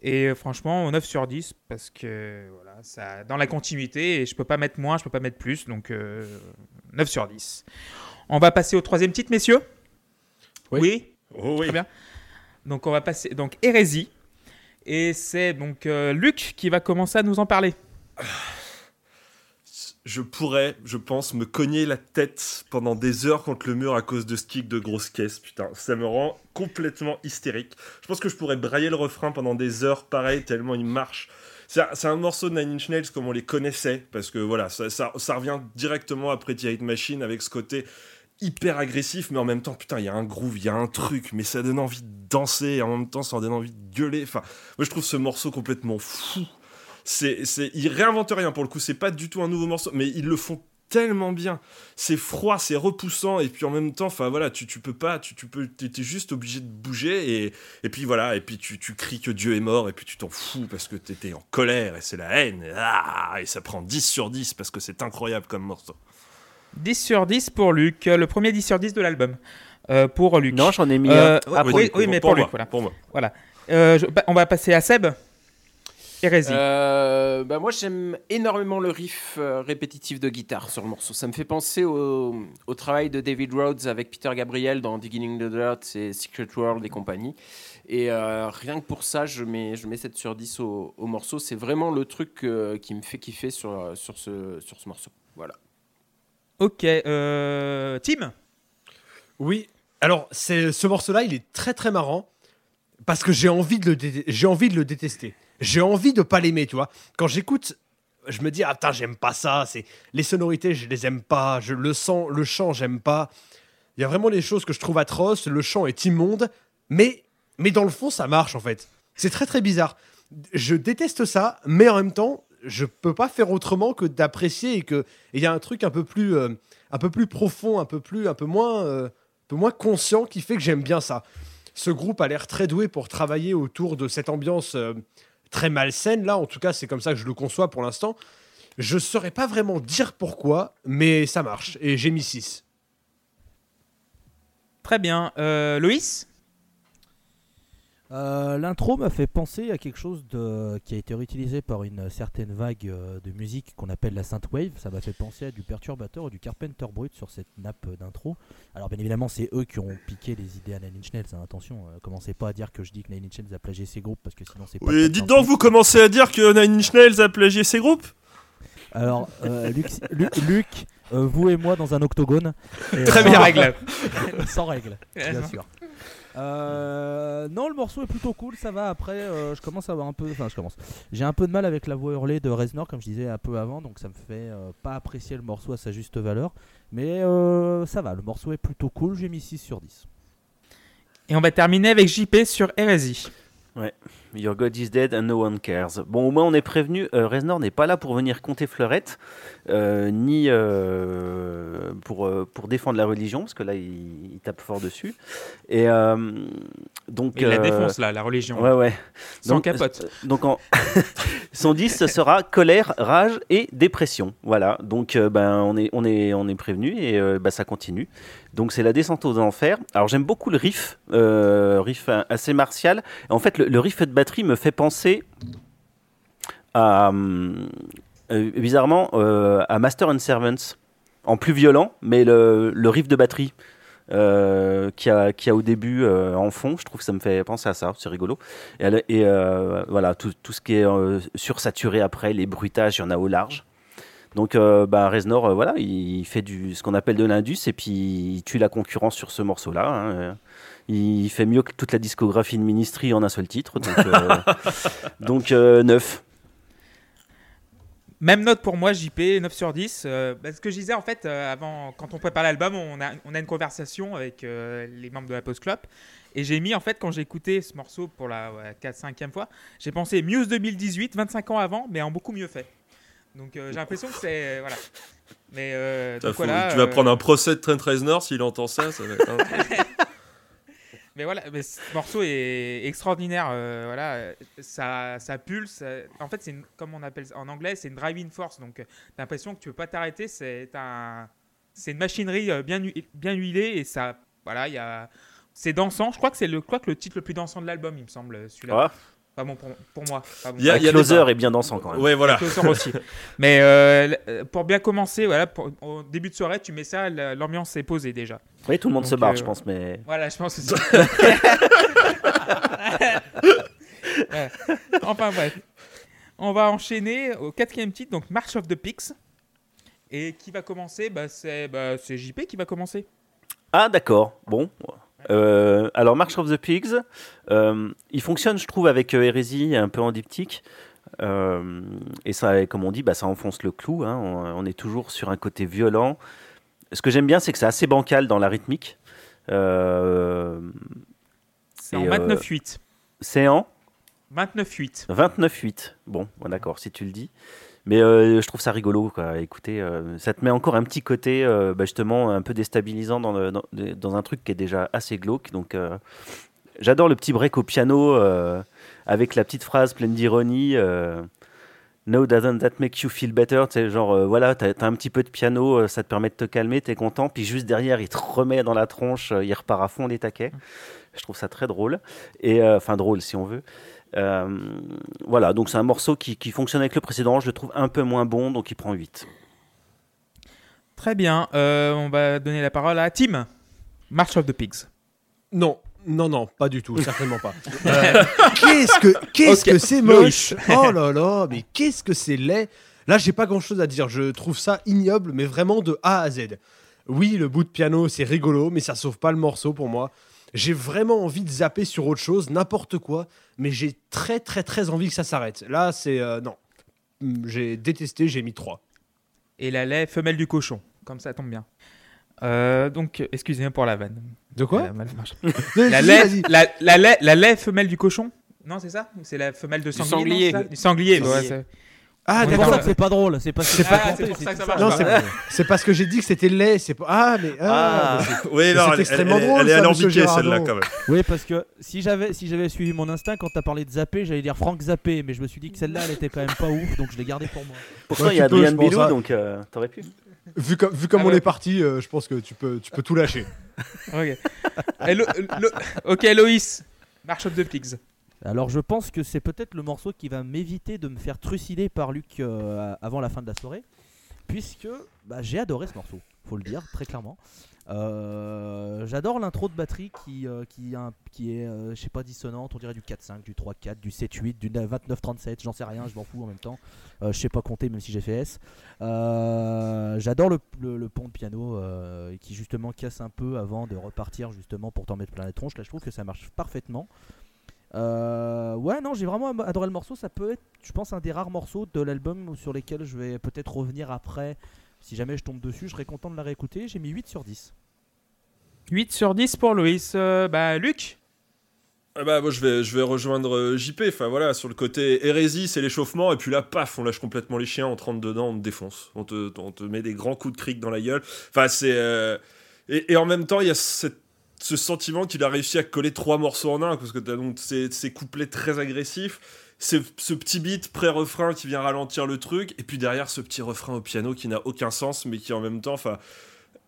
Et franchement, 9 sur 10 parce que voilà, ça dans la continuité et je peux pas mettre moins, je peux pas mettre plus, donc euh, 9 sur 10. On va passer au troisième titre, messieurs? Oui. Oh oui. Très bien. Donc on va passer donc Hérésie et c'est donc euh, Luc qui va commencer à nous en parler. Je pourrais, je pense, me cogner la tête pendant des heures contre le mur à cause de ce kick de grosse caisse. Putain, ça me rend complètement hystérique. Je pense que je pourrais brailler le refrain pendant des heures, pareil, tellement il marche. C'est un, morceau de Nine Inch Nails comme on les connaissait, parce que voilà, ça, ça, revient directement après The Hate Machine avec ce côté hyper agressif, mais en même temps, putain, il y a un groove, il y a un truc, mais ça donne envie de danser, et en même temps, ça donne envie de gueuler. Enfin, moi, je trouve ce morceau complètement fou. C'est, c'est, ils réinventent rien pour le coup, c'est pas du tout un nouveau morceau, mais ils le font tellement bien. C'est froid, c'est repoussant, et puis en même temps, enfin voilà, tu, tu peux pas, tu, tu peux, t'es, t'es juste obligé de bouger, et, et puis voilà, et puis tu, tu cries que Dieu est mort, et puis tu t'en fous parce que t'étais en colère, et c'est la haine, et, ah, et ça prend 10 sur 10 parce que c'est incroyable comme morceau. 10 sur 10 pour Luc, euh, le premier 10 sur 10 de l'album. Euh, pour Luc. Non, j'en ai mis Euh, un. ah, pour oui, mais pour, Luc, moi, voilà. pour moi. Euh, je- bah, on va passer à Seb. Hérésie. Euh, bah moi j'aime énormément le riff euh, répétitif de guitare sur le morceau. Ça me fait penser au, au travail de David Rhodes avec Peter Gabriel dans Digging the Dirt et Secret World et compagnie. Et euh, rien que pour ça, je mets, je mets 7 sur 10 au, au morceau. C'est vraiment le truc euh, qui me fait kiffer sur, sur, ce, sur ce morceau. Voilà. Ok, euh, Tim? Oui. Alors, c'est ce morceau-là, il est très très marrant parce que j'ai envie de le dé- j'ai envie de le détester. J'ai envie de pas l'aimer, tu vois. Quand j'écoute, je me dis ah putain, j'aime pas ça, c'est les sonorités, je les aime pas, je le sens, le chant, j'aime pas. Il y a vraiment des choses que je trouve atroces, le chant est immonde, mais mais dans le fond, ça marche en fait. C'est très très bizarre. Je déteste ça, mais en même temps, je peux pas faire autrement que d'apprécier et que il y a un truc un peu plus euh, un peu plus profond, un peu plus un peu moins euh, un peu moins conscient qui fait que j'aime bien ça. Ce groupe a l'air très doué pour travailler autour de cette ambiance euh, très malsaine là, en tout cas, c'est comme ça que je le conçois pour l'instant. Je saurais pas vraiment dire pourquoi, mais ça marche et j'ai mis 6. Très bien. Euh, Loïs? Euh, L'intro m'a fait penser à quelque chose de, qui a été réutilisé par une certaine vague euh, de musique qu'on appelle la synthwave. Ça m'a fait penser à du perturbateur ou du Carpenter Brut sur cette nappe euh, d'intro. Alors bien évidemment, c'est eux qui ont piqué les idées à Nine Inch Nails. hein. Attention, euh, commencez pas à dire que je dis que Nine Inch Nails a plagié ces groupes parce que sinon c'est pas. Oui, dites donc, vous commencez à dire que Nine Inch Nails a plagié ses groupes? Alors, euh, Luc, Luc, Luc, euh, vous et moi dans un octogone. Et, Très bien règle. Sans règle, bien sûr. Euh, non, le morceau est plutôt cool, ça va. Après, euh, je commence à avoir un peu. Enfin, je commence. J'ai un peu de mal avec la voix hurlée de Reznor, comme je disais un peu avant, donc ça me fait euh, pas apprécier le morceau à sa juste valeur. Mais euh, ça va, le morceau est plutôt cool, j'ai mis 6 sur 10. Et on va terminer avec JP sur Hérésie. Your God is dead and no one cares. Bon, au moins on est prévenu, euh, Reznor n'est pas là pour venir compter fleurette, euh, ni euh, pour, euh, pour défendre la religion, parce que là il, il tape fort dessus. Et donc. Il la défonce là, la religion. Ouais, ouais. Sans Donc, capote. Donc en... son 10 ce sera colère, rage et dépression. Voilà. Donc ben on est on est on est prévenu et bah, ça continue. Donc c'est la descente aux enfers. Alors j'aime beaucoup le riff, euh, riff euh, assez martial. En fait le, riff de batterie me fait penser à hum, euh, bizarrement euh, à Master and Servants en plus violent, mais le, le riff de batterie. Euh, qui a qui a au début euh, en fond, je trouve que ça me fait penser à ça, c'est rigolo. Et, euh, voilà, tout, tout ce qui est euh, sursaturé après, les bruitages, il y en a au large. Donc, euh, bah, Reznor, euh, voilà, il fait du, ce qu'on appelle de l'indus et puis il tue la concurrence sur ce morceau-là. hein, euh. Il fait mieux que toute la discographie de Ministry en un seul titre. Donc, euh, donc euh, 9. Même note pour moi, JP, 9 sur 10. Euh, bah, ce que je disais, en fait, euh, avant, quand on prépare l'album, on a, on a une conversation avec euh, les membres de la Post Club. Et j'ai mis, en fait, quand j'ai écouté ce morceau pour la 4-5e fois, j'ai pensé Muse 2018, 25 ans avant, mais en beaucoup mieux fait. Donc euh, j'ai l'impression que c'est. voilà. Mais euh, donc voilà, tu vas euh, prendre un procès de Trent Reznor s'il entend ça. ça va être Mais voilà, mais ce morceau est extraordinaire. euh, voilà, euh, ça, ça pulse. euh, En fait, c'est une- comme on appelle ça en anglais, c'est une driving force. Donc, euh, t'as l'impression que tu peux pas t'arrêter. C'est un, c'est une machinerie euh, bien, bien huilée et ça, voilà, il y a, c'est dansant. Je crois que c'est le, je crois que le titre le plus dansant de l'album, il me semble, celui-là. Ah, Pas bon pour, pour moi. Pas bon. Il y a- il y a closer est bien dansant quand même. Ouais, voilà. Sort aussi. Mais euh, pour bien commencer, voilà, pour- au début de soirée, tu mets ça, la- l'ambiance est posée déjà. Oui, tout le monde Donc, se barre, euh, je pense, mais. Voilà, je pense aussi. Ouais. Enfin bref. On va enchaîner au quatrième titre, donc March of the Pigs. Et qui va commencer? Bah, C'est bah, c'est JP qui va commencer. Ah, d'accord. Bon. Euh, alors, March of the Pigs, euh, il fonctionne, je trouve, avec euh, Hérésie, un peu en diptyque. Euh, et ça, comme on dit, bah, ça enfonce le clou. hein. On, on est toujours sur un côté violent. Ce que j'aime bien, c'est que c'est assez bancal dans la rythmique. C'est en euh, 29-8. c'est en 29-8. 29-8. Bon, bon, d'accord, si tu le dis. Mais euh, je trouve ça rigolo. Écoutez, euh, ça te met encore un petit côté, euh, bah, justement, un peu déstabilisant dans, dans, un truc qui est déjà assez glauque. Donc, j'adore le petit break au piano avec la petite phrase pleine d'ironie. No, doesn't that make you feel better? Tu sais, genre, voilà, t'as as un petit peu de piano, ça te permet de te calmer, t'es content. Puis juste derrière, il te remet dans la tronche, il repart à fond les taquets. Je trouve ça très drôle. Et, enfin, drôle si on veut. Euh, voilà, donc c'est un morceau qui, qui fonctionne avec le précédent, je le trouve un peu moins bon, donc il prend 8. Très bien. Euh, on va donner la parole à Tim. March of the Pigs. Non, non, non, pas du tout, certainement pas. Euh, qu'est-ce que qu'est-ce que c'est moche Oh là là, mais qu'est-ce que c'est laid Là, j'ai pas grand-chose à dire. Je trouve ça ignoble, mais vraiment de A à Z. Oui, le bout de piano, c'est rigolo, mais ça sauve pas le morceau pour moi. J'ai vraiment envie de zapper sur autre chose, n'importe quoi, mais j'ai très très très envie que ça s'arrête. Là, c'est euh, non. Hum, J'ai détesté, j'ai mis 3. Et la lait femelle du cochon. Comme ça tombe bien. Euh, donc, excusez-moi pour la vanne. De quoi mal la, lait, la, la, lait, la lait femelle du cochon? Non, c'est ça? C'est la femelle de sanglier Du sanglier, Du sanglier. Ah, C'est pour ça que c'est pas drôle. C'est parce que C'est pas- c'est pour ça que ça tout marche Non, pas. c'est parce que j'ai dit que c'était laid. C'est pas. Ah, mais. Ah, mais c'est- Oui, non, c'est elle, extrêmement drôle, elle est alambiquée celle-là quand même. Oui, parce que si j'avais si j'avais suivi mon instinct quand t'as parlé de Zappé, j'allais dire Franck Zappé, mais je me suis dit que celle-là elle était quand même pas ouf, donc je l'ai gardée pour moi. Pourtant, il y a Adrien Bilou, donc euh, t'aurais pu. Vu comme, vu comme Ah on ouais. est parti, euh, je pense que tu peux, tu peux tout lâcher. Lo- ok, Loïs. March of the Pigs. Alors je pense que c'est peut-être le morceau qui va m'éviter de me faire trucider par Luc euh, avant la fin de la soirée, puisque bah, j'ai adoré ce morceau, faut le dire très clairement. Euh, J'adore l'intro de batterie qui, euh, est, je sais pas, dissonante, on dirait du 4-5, du 3-4, du 7-8, du 29-37, j'en sais rien, je m'en fous en même temps. Je sais pas compter même si j'ai fait S. J'adore le, pont de piano qui justement casse un peu avant de repartir justement pour t'en mettre plein les tronches. Là je trouve que ça marche parfaitement. Euh, ouais, non, j'ai vraiment adoré le morceau. Ça peut être, je pense, un des rares morceaux de l'album sur lesquels je vais peut-être revenir après. Si jamais je tombe dessus, je serais content de la réécouter. J'ai mis 8 sur 10. 8 sur 10 pour Loïs. Euh, bah, Luc Ah bah, moi, je vais, je vais rejoindre euh, JP. Enfin, voilà, sur le côté hérésie, c'est l'échauffement. Et puis là, paf, on lâche complètement les chiens, on te rentre dedans, on te défonce. On te, on te met des grands coups de cric dans la gueule. Enfin, c'est. euh, Et, et en même temps, il y a cette- ce sentiment qu'il a réussi à coller trois morceaux en un. Parce que tu as donc ces, ces couplets très agressifs. C'est ce petit beat pré-refrain qui vient ralentir le truc. Et puis derrière, ce petit refrain au piano qui n'a aucun sens, mais qui en même temps. Enfin.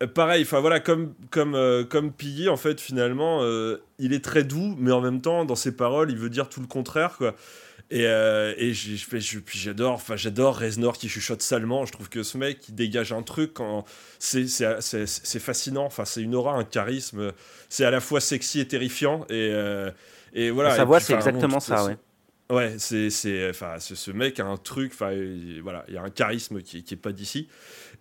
Euh, Pareil, enfin voilà, comme comme euh, comme Piggy, en fait, finalement, euh, il est très doux, mais en même temps, dans ses paroles, il veut dire tout le contraire, quoi. Et, euh, et j'ai- je fais- je- puis j'adore, enfin j'adore Reznor qui chuchote salement. Je trouve que ce mec, il dégage un truc quand c'est fascinant. Enfin, c'est une aura, un charisme. C'est à la fois sexy et terrifiant. Et euh, et voilà. Sa voix, c'est bon, exactement ça, façon- ouais. Ouais, c'est c'est enfin ce, mec a un truc, enfin il- voilà, il y a un charisme qui, qui est pas d'ici.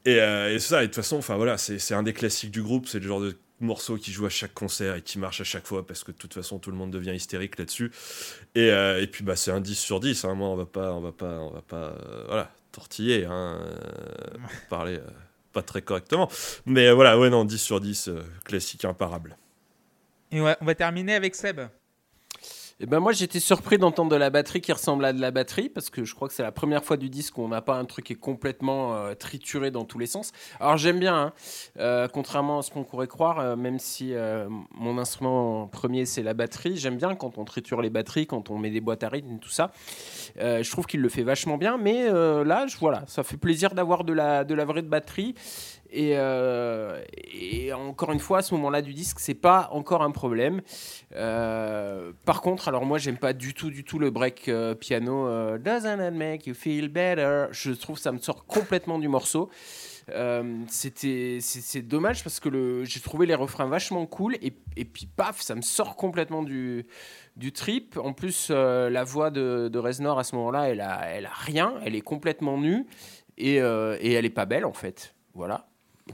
Et, euh, et ça, et de toute façon, enfin voilà, c'est un des classiques du groupe, c'est le genre de morceau qui joue à chaque concert et qui marche à chaque fois parce que de toute façon tout le monde devient hystérique là-dessus. Et, euh, et puis bah c'est un 10 sur 10, hein, moi on va pas on va pas on va pas euh, voilà, tortiller hein, euh, parler euh, pas très correctement. Mais voilà, ouais non, 10 sur 10 euh, classique imparable. Et on va terminer avec Seb. Eh ben moi j'étais surpris d'entendre de la batterie qui ressemble à de la batterie parce que je crois que c'est la première fois du disque où on n'a pas un truc qui est complètement euh, trituré dans tous les sens. Alors j'aime bien, hein, euh, contrairement à ce qu'on pourrait croire, euh, même si mon instrument premier c'est la batterie, j'aime bien quand on triture les batteries, quand on met des boîtes à rythme, tout ça. Je trouve qu'il le fait vachement bien, mais là voilà, ça fait plaisir d'avoir de la vraie batterie. Et, euh, et encore une fois, à ce moment-là du disque, c'est pas encore un problème. Euh, par contre, alors moi, j'aime pas du tout, du tout le break euh, piano. Doesn't it make you feel better? Je trouve ça me sort complètement du morceau. C'était c'est dommage parce que j'ai trouvé les refrains vachement cool et, puis paf ça me sort complètement du du trip en plus la voix de, de Reznor à ce moment-là elle a elle a rien elle est complètement nue et, et elle est pas belle en fait voilà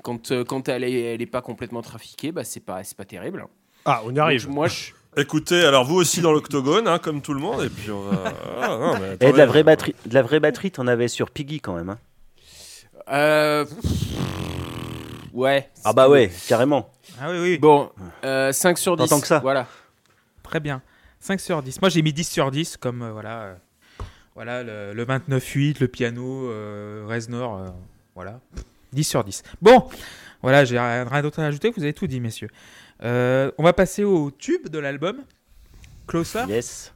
quand, euh, quand elle est elle est pas complètement trafiquée bah c'est pas c'est pas terrible Ah, on y arrive. Donc, moi je Écoutez, alors vous aussi dans l'octogone, hein, comme tout le monde, et puis on va. Ah, non, mais Et de attendez. la vraie batterie, de la vraie batterie, t'en avais sur Piggy quand même. hein. euh, ouais Ah bah ouais, carrément. Ah oui, oui, bon euh, 5 sur 10 T'entends que ça voilà très bien. 5 sur 10. Moi, j'ai mis 10 sur 10 comme euh, voilà, euh, voilà le, le 29-8, le piano, euh, Reznor, euh, voilà. 10 sur 10. Bon, voilà, j'ai rien, rien d'autre à ajouter, vous avez tout dit, messieurs. Euh, on va passer au tube de l'album, Closer. Yes.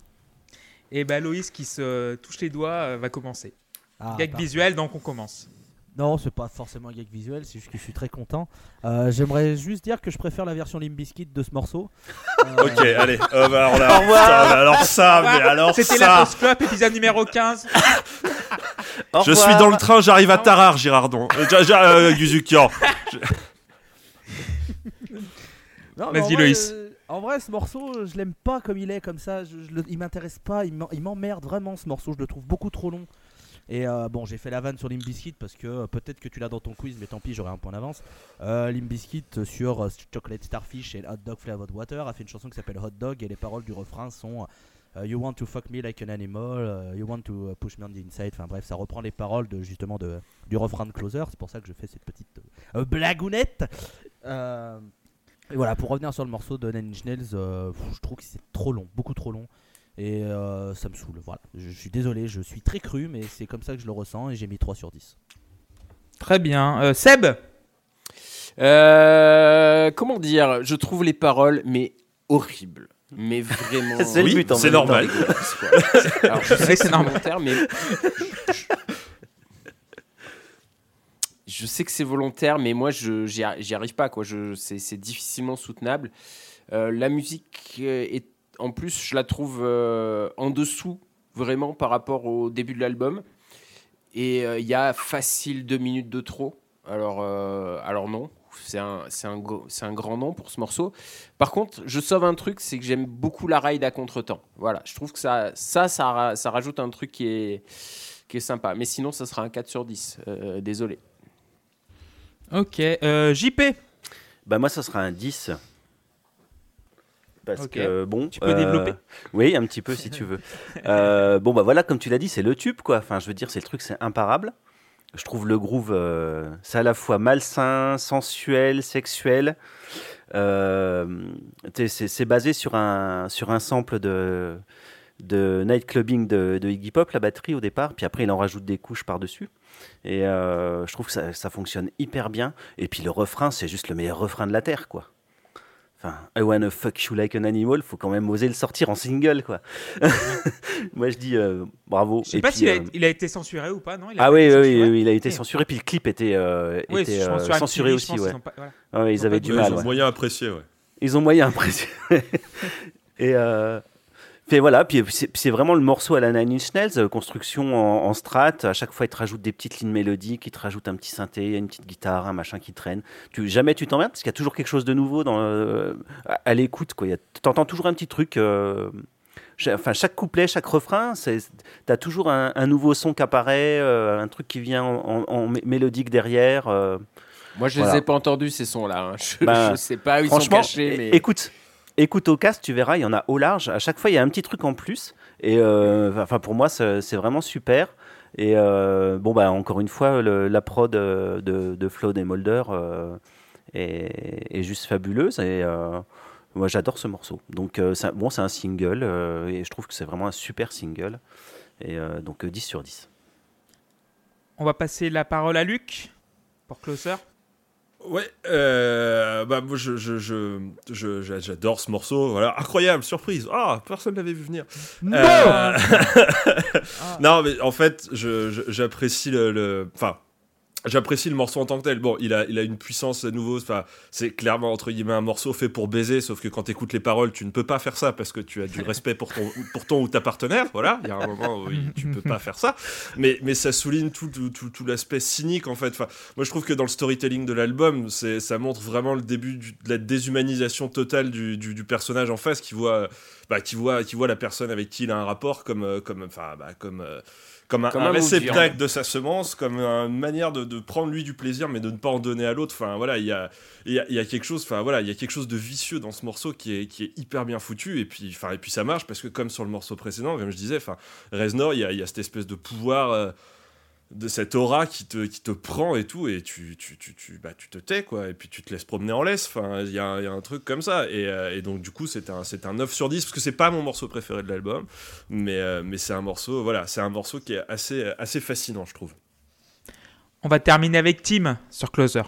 Et bah, Loïs qui se touche les doigts euh, va commencer. Ah, Gag parfait. visuel, donc on commence. Non, c'est pas forcément un gag visuel, c'est juste que je suis très content. Euh, J'aimerais juste dire que je préfère la version Limp Bizkit de ce morceau. Euh, Ok, allez. euh, bah, alors, là, putain, mais alors ça, mais alors C'était la ça. Post Club, épisode numéro 15. Au Je revoir. suis dans le train, j'arrive à Tarare, Girardon. Euh, euh, Guzukian. Vas-y, Loïs. euh, en vrai, ce morceau, je l'aime pas comme il est, comme ça. Je, je il m'intéresse pas, il m'emmerde vraiment ce morceau. Je le trouve beaucoup trop long. Et euh, bon, j'ai fait la vanne sur Limp Bizkit parce que euh, peut-être que tu l'as dans ton quiz, mais tant pis, j'aurai un point d'avance. Euh, Limp Bizkit euh, sur Chocolate Starfish et Hot Dog Flavored Water a fait une chanson qui s'appelle Hot Dog et les paroles du refrain sont You want to fuck me like an animal, you want to push me on the inside. Enfin bref, ça reprend les paroles de justement de, du refrain de Closer. C'est pour ça que je fais cette petite blagounette. Et voilà, pour revenir sur le morceau de Nine Inch Nails, je trouve que c'est trop long, beaucoup trop long. Et euh, ça me saoule. Voilà, je, je suis désolé, je suis très cru, mais c'est comme ça que je le ressens et j'ai mis 3 sur 10. Très bien. Euh, Seb Euh, comment dire Je trouve les paroles, mais horribles. Mais vraiment. C'est le Oui, c'est temps. normal. Alors, je sais que c'est volontaire, mais. Je sais que c'est volontaire, mais moi, je j'y arrive pas. quoi. C'est difficilement soutenable. Euh, la musique est. En plus, je la trouve euh, en dessous, vraiment, par rapport au début de l'album. Et euh, il y a facile deux minutes de trop. Alors, euh, alors non, c'est un, c'est un, un grand nom pour ce morceau. Par contre, je sauve un truc, c'est que j'aime beaucoup la ride à contre-temps. Voilà, je trouve que ça, ça, ça, ra- ça rajoute un truc qui est, qui est sympa. Mais sinon, ça sera un 4 sur 10. Euh, désolé. Ok. Euh, JP Bah moi, ça sera un 10. Parce que bon. Tu peux développer Oui, un petit peu si tu veux. Euh, bon bah voilà, comme tu l'as dit, c'est le tube quoi. Enfin, je veux dire, c'est le truc, c'est imparable. Je trouve le groove, euh, c'est à la fois malsain, sensuel, sexuel. Euh, c'est basé sur un, sur un sample de, de Night Clubbing de, de Iggy Pop, la batterie au départ, puis après il en rajoute des couches par-dessus. Et euh, je trouve que ça, ça fonctionne hyper bien. Et puis le refrain, c'est juste le meilleur refrain de la Terre, quoi. Enfin, I wanna fuck you like an animal, faut quand même oser le sortir en single, quoi. Moi je dis euh, bravo. Je sais Et pas s'il a, euh, il a été censuré ou pas, non? Il a Ah oui, oui, oui, censuré? oui, il a été censuré, puis le clip était, euh, Oui, était euh, sur censuré aussi, pense ouais. qu'ils ont pas- voilà. Ouais, ils avaient du mal. ils ont ouais. moyen apprécié, ouais. Ils ont moyen impressionné. Et voilà, puis c'est vraiment le morceau à la Nine Inch Nails, euh, construction en, en strat. À chaque fois, ils te rajoutent des petites lignes mélodiques, ils te rajoutent un petit synthé, une petite guitare, un machin qui traîne. Tu, jamais tu t'emmerdes parce qu'il y a toujours quelque chose de nouveau dans, euh, à, à l'écoute. Il a- T'entends toujours un petit truc. euh, Enfin, chaque couplet, chaque refrain, c'est- t'as toujours un, un nouveau son qui apparaît, euh, un truc qui vient en, en- en mé- mélodique derrière. Moi, je Voilà. les ai pas entendus ces sons-là. hein. Je, Bah, je sais pas où ils sont Franchement, cachés, mais écoute, écoute au cast, tu verras, il y en a au large. À chaque fois, il y a un petit truc en plus. Et euh, enfin, pour moi, c'est vraiment super. Et euh, bon, bah, encore une fois, la prod euh, de, de Flo euh, est, juste fabuleuse. Et moi, j'adore ce morceau. Donc, bon, c'est un single. et je trouve que c'est vraiment un super single. Et donc, euh, 10 sur 10. On va passer la parole à Luc pour Closer. Ouais, euh, bah moi je, je, je, je- j'a- j'adore ce morceau, voilà, incroyable, surprise, ah, personne l'avait vu venir. Non Euh, Ah. non, mais en fait, j'apprécie le, le- enfin, j'apprécie le morceau en tant que tel. Bon, il a, il a une puissance à nouveau. Enfin, c'est clairement entre guillemets un morceau fait pour baiser, sauf que quand t'écoutes les paroles, tu ne peux pas faire ça parce que tu as du respect pour ton, pour ton ou ta partenaire. Voilà, il y a un moment où il- tu peux pas faire ça. Mais, mais ça souligne tout, tout, tout, tout l'aspect cynique en fait. Enfin, moi, je trouve que dans le storytelling de l'album, c'est, ça montre vraiment le début du- de la déshumanisation totale du, du, du personnage en face, qui voit, bah, qui voit, qui voit la personne avec qui il a un rapport comme, euh, comme, enfin, bah, comme euh, comme un, Comme un réceptacle de sa semence, comme une manière de, de prendre lui du plaisir, mais de ne pas en donner à l'autre. Enfin voilà, il y a, il y, a, il y a quelque chose, enfin voilà, il y a quelque chose de vicieux dans ce morceau qui est, qui est hyper bien foutu. Et puis, enfin, et puis ça marche parce que comme sur le morceau précédent, comme je disais, enfin, Reznor, il y a, il y a cette espèce de pouvoir. euh, de cette aura qui te, qui te prend et tout, et tu, tu, tu, tu, bah, tu te tais, quoi, et puis tu te laisses promener en laisse. Enfin, il y a, il y a un truc comme ça. Et, euh, et donc, du coup, c'est un, c'est un 9 sur 10, parce que c'est pas mon morceau préféré de l'album, mais, euh, mais c'est un morceau, voilà, c'est un morceau qui est assez, assez fascinant, je trouve. On va terminer avec Tim sur Closer.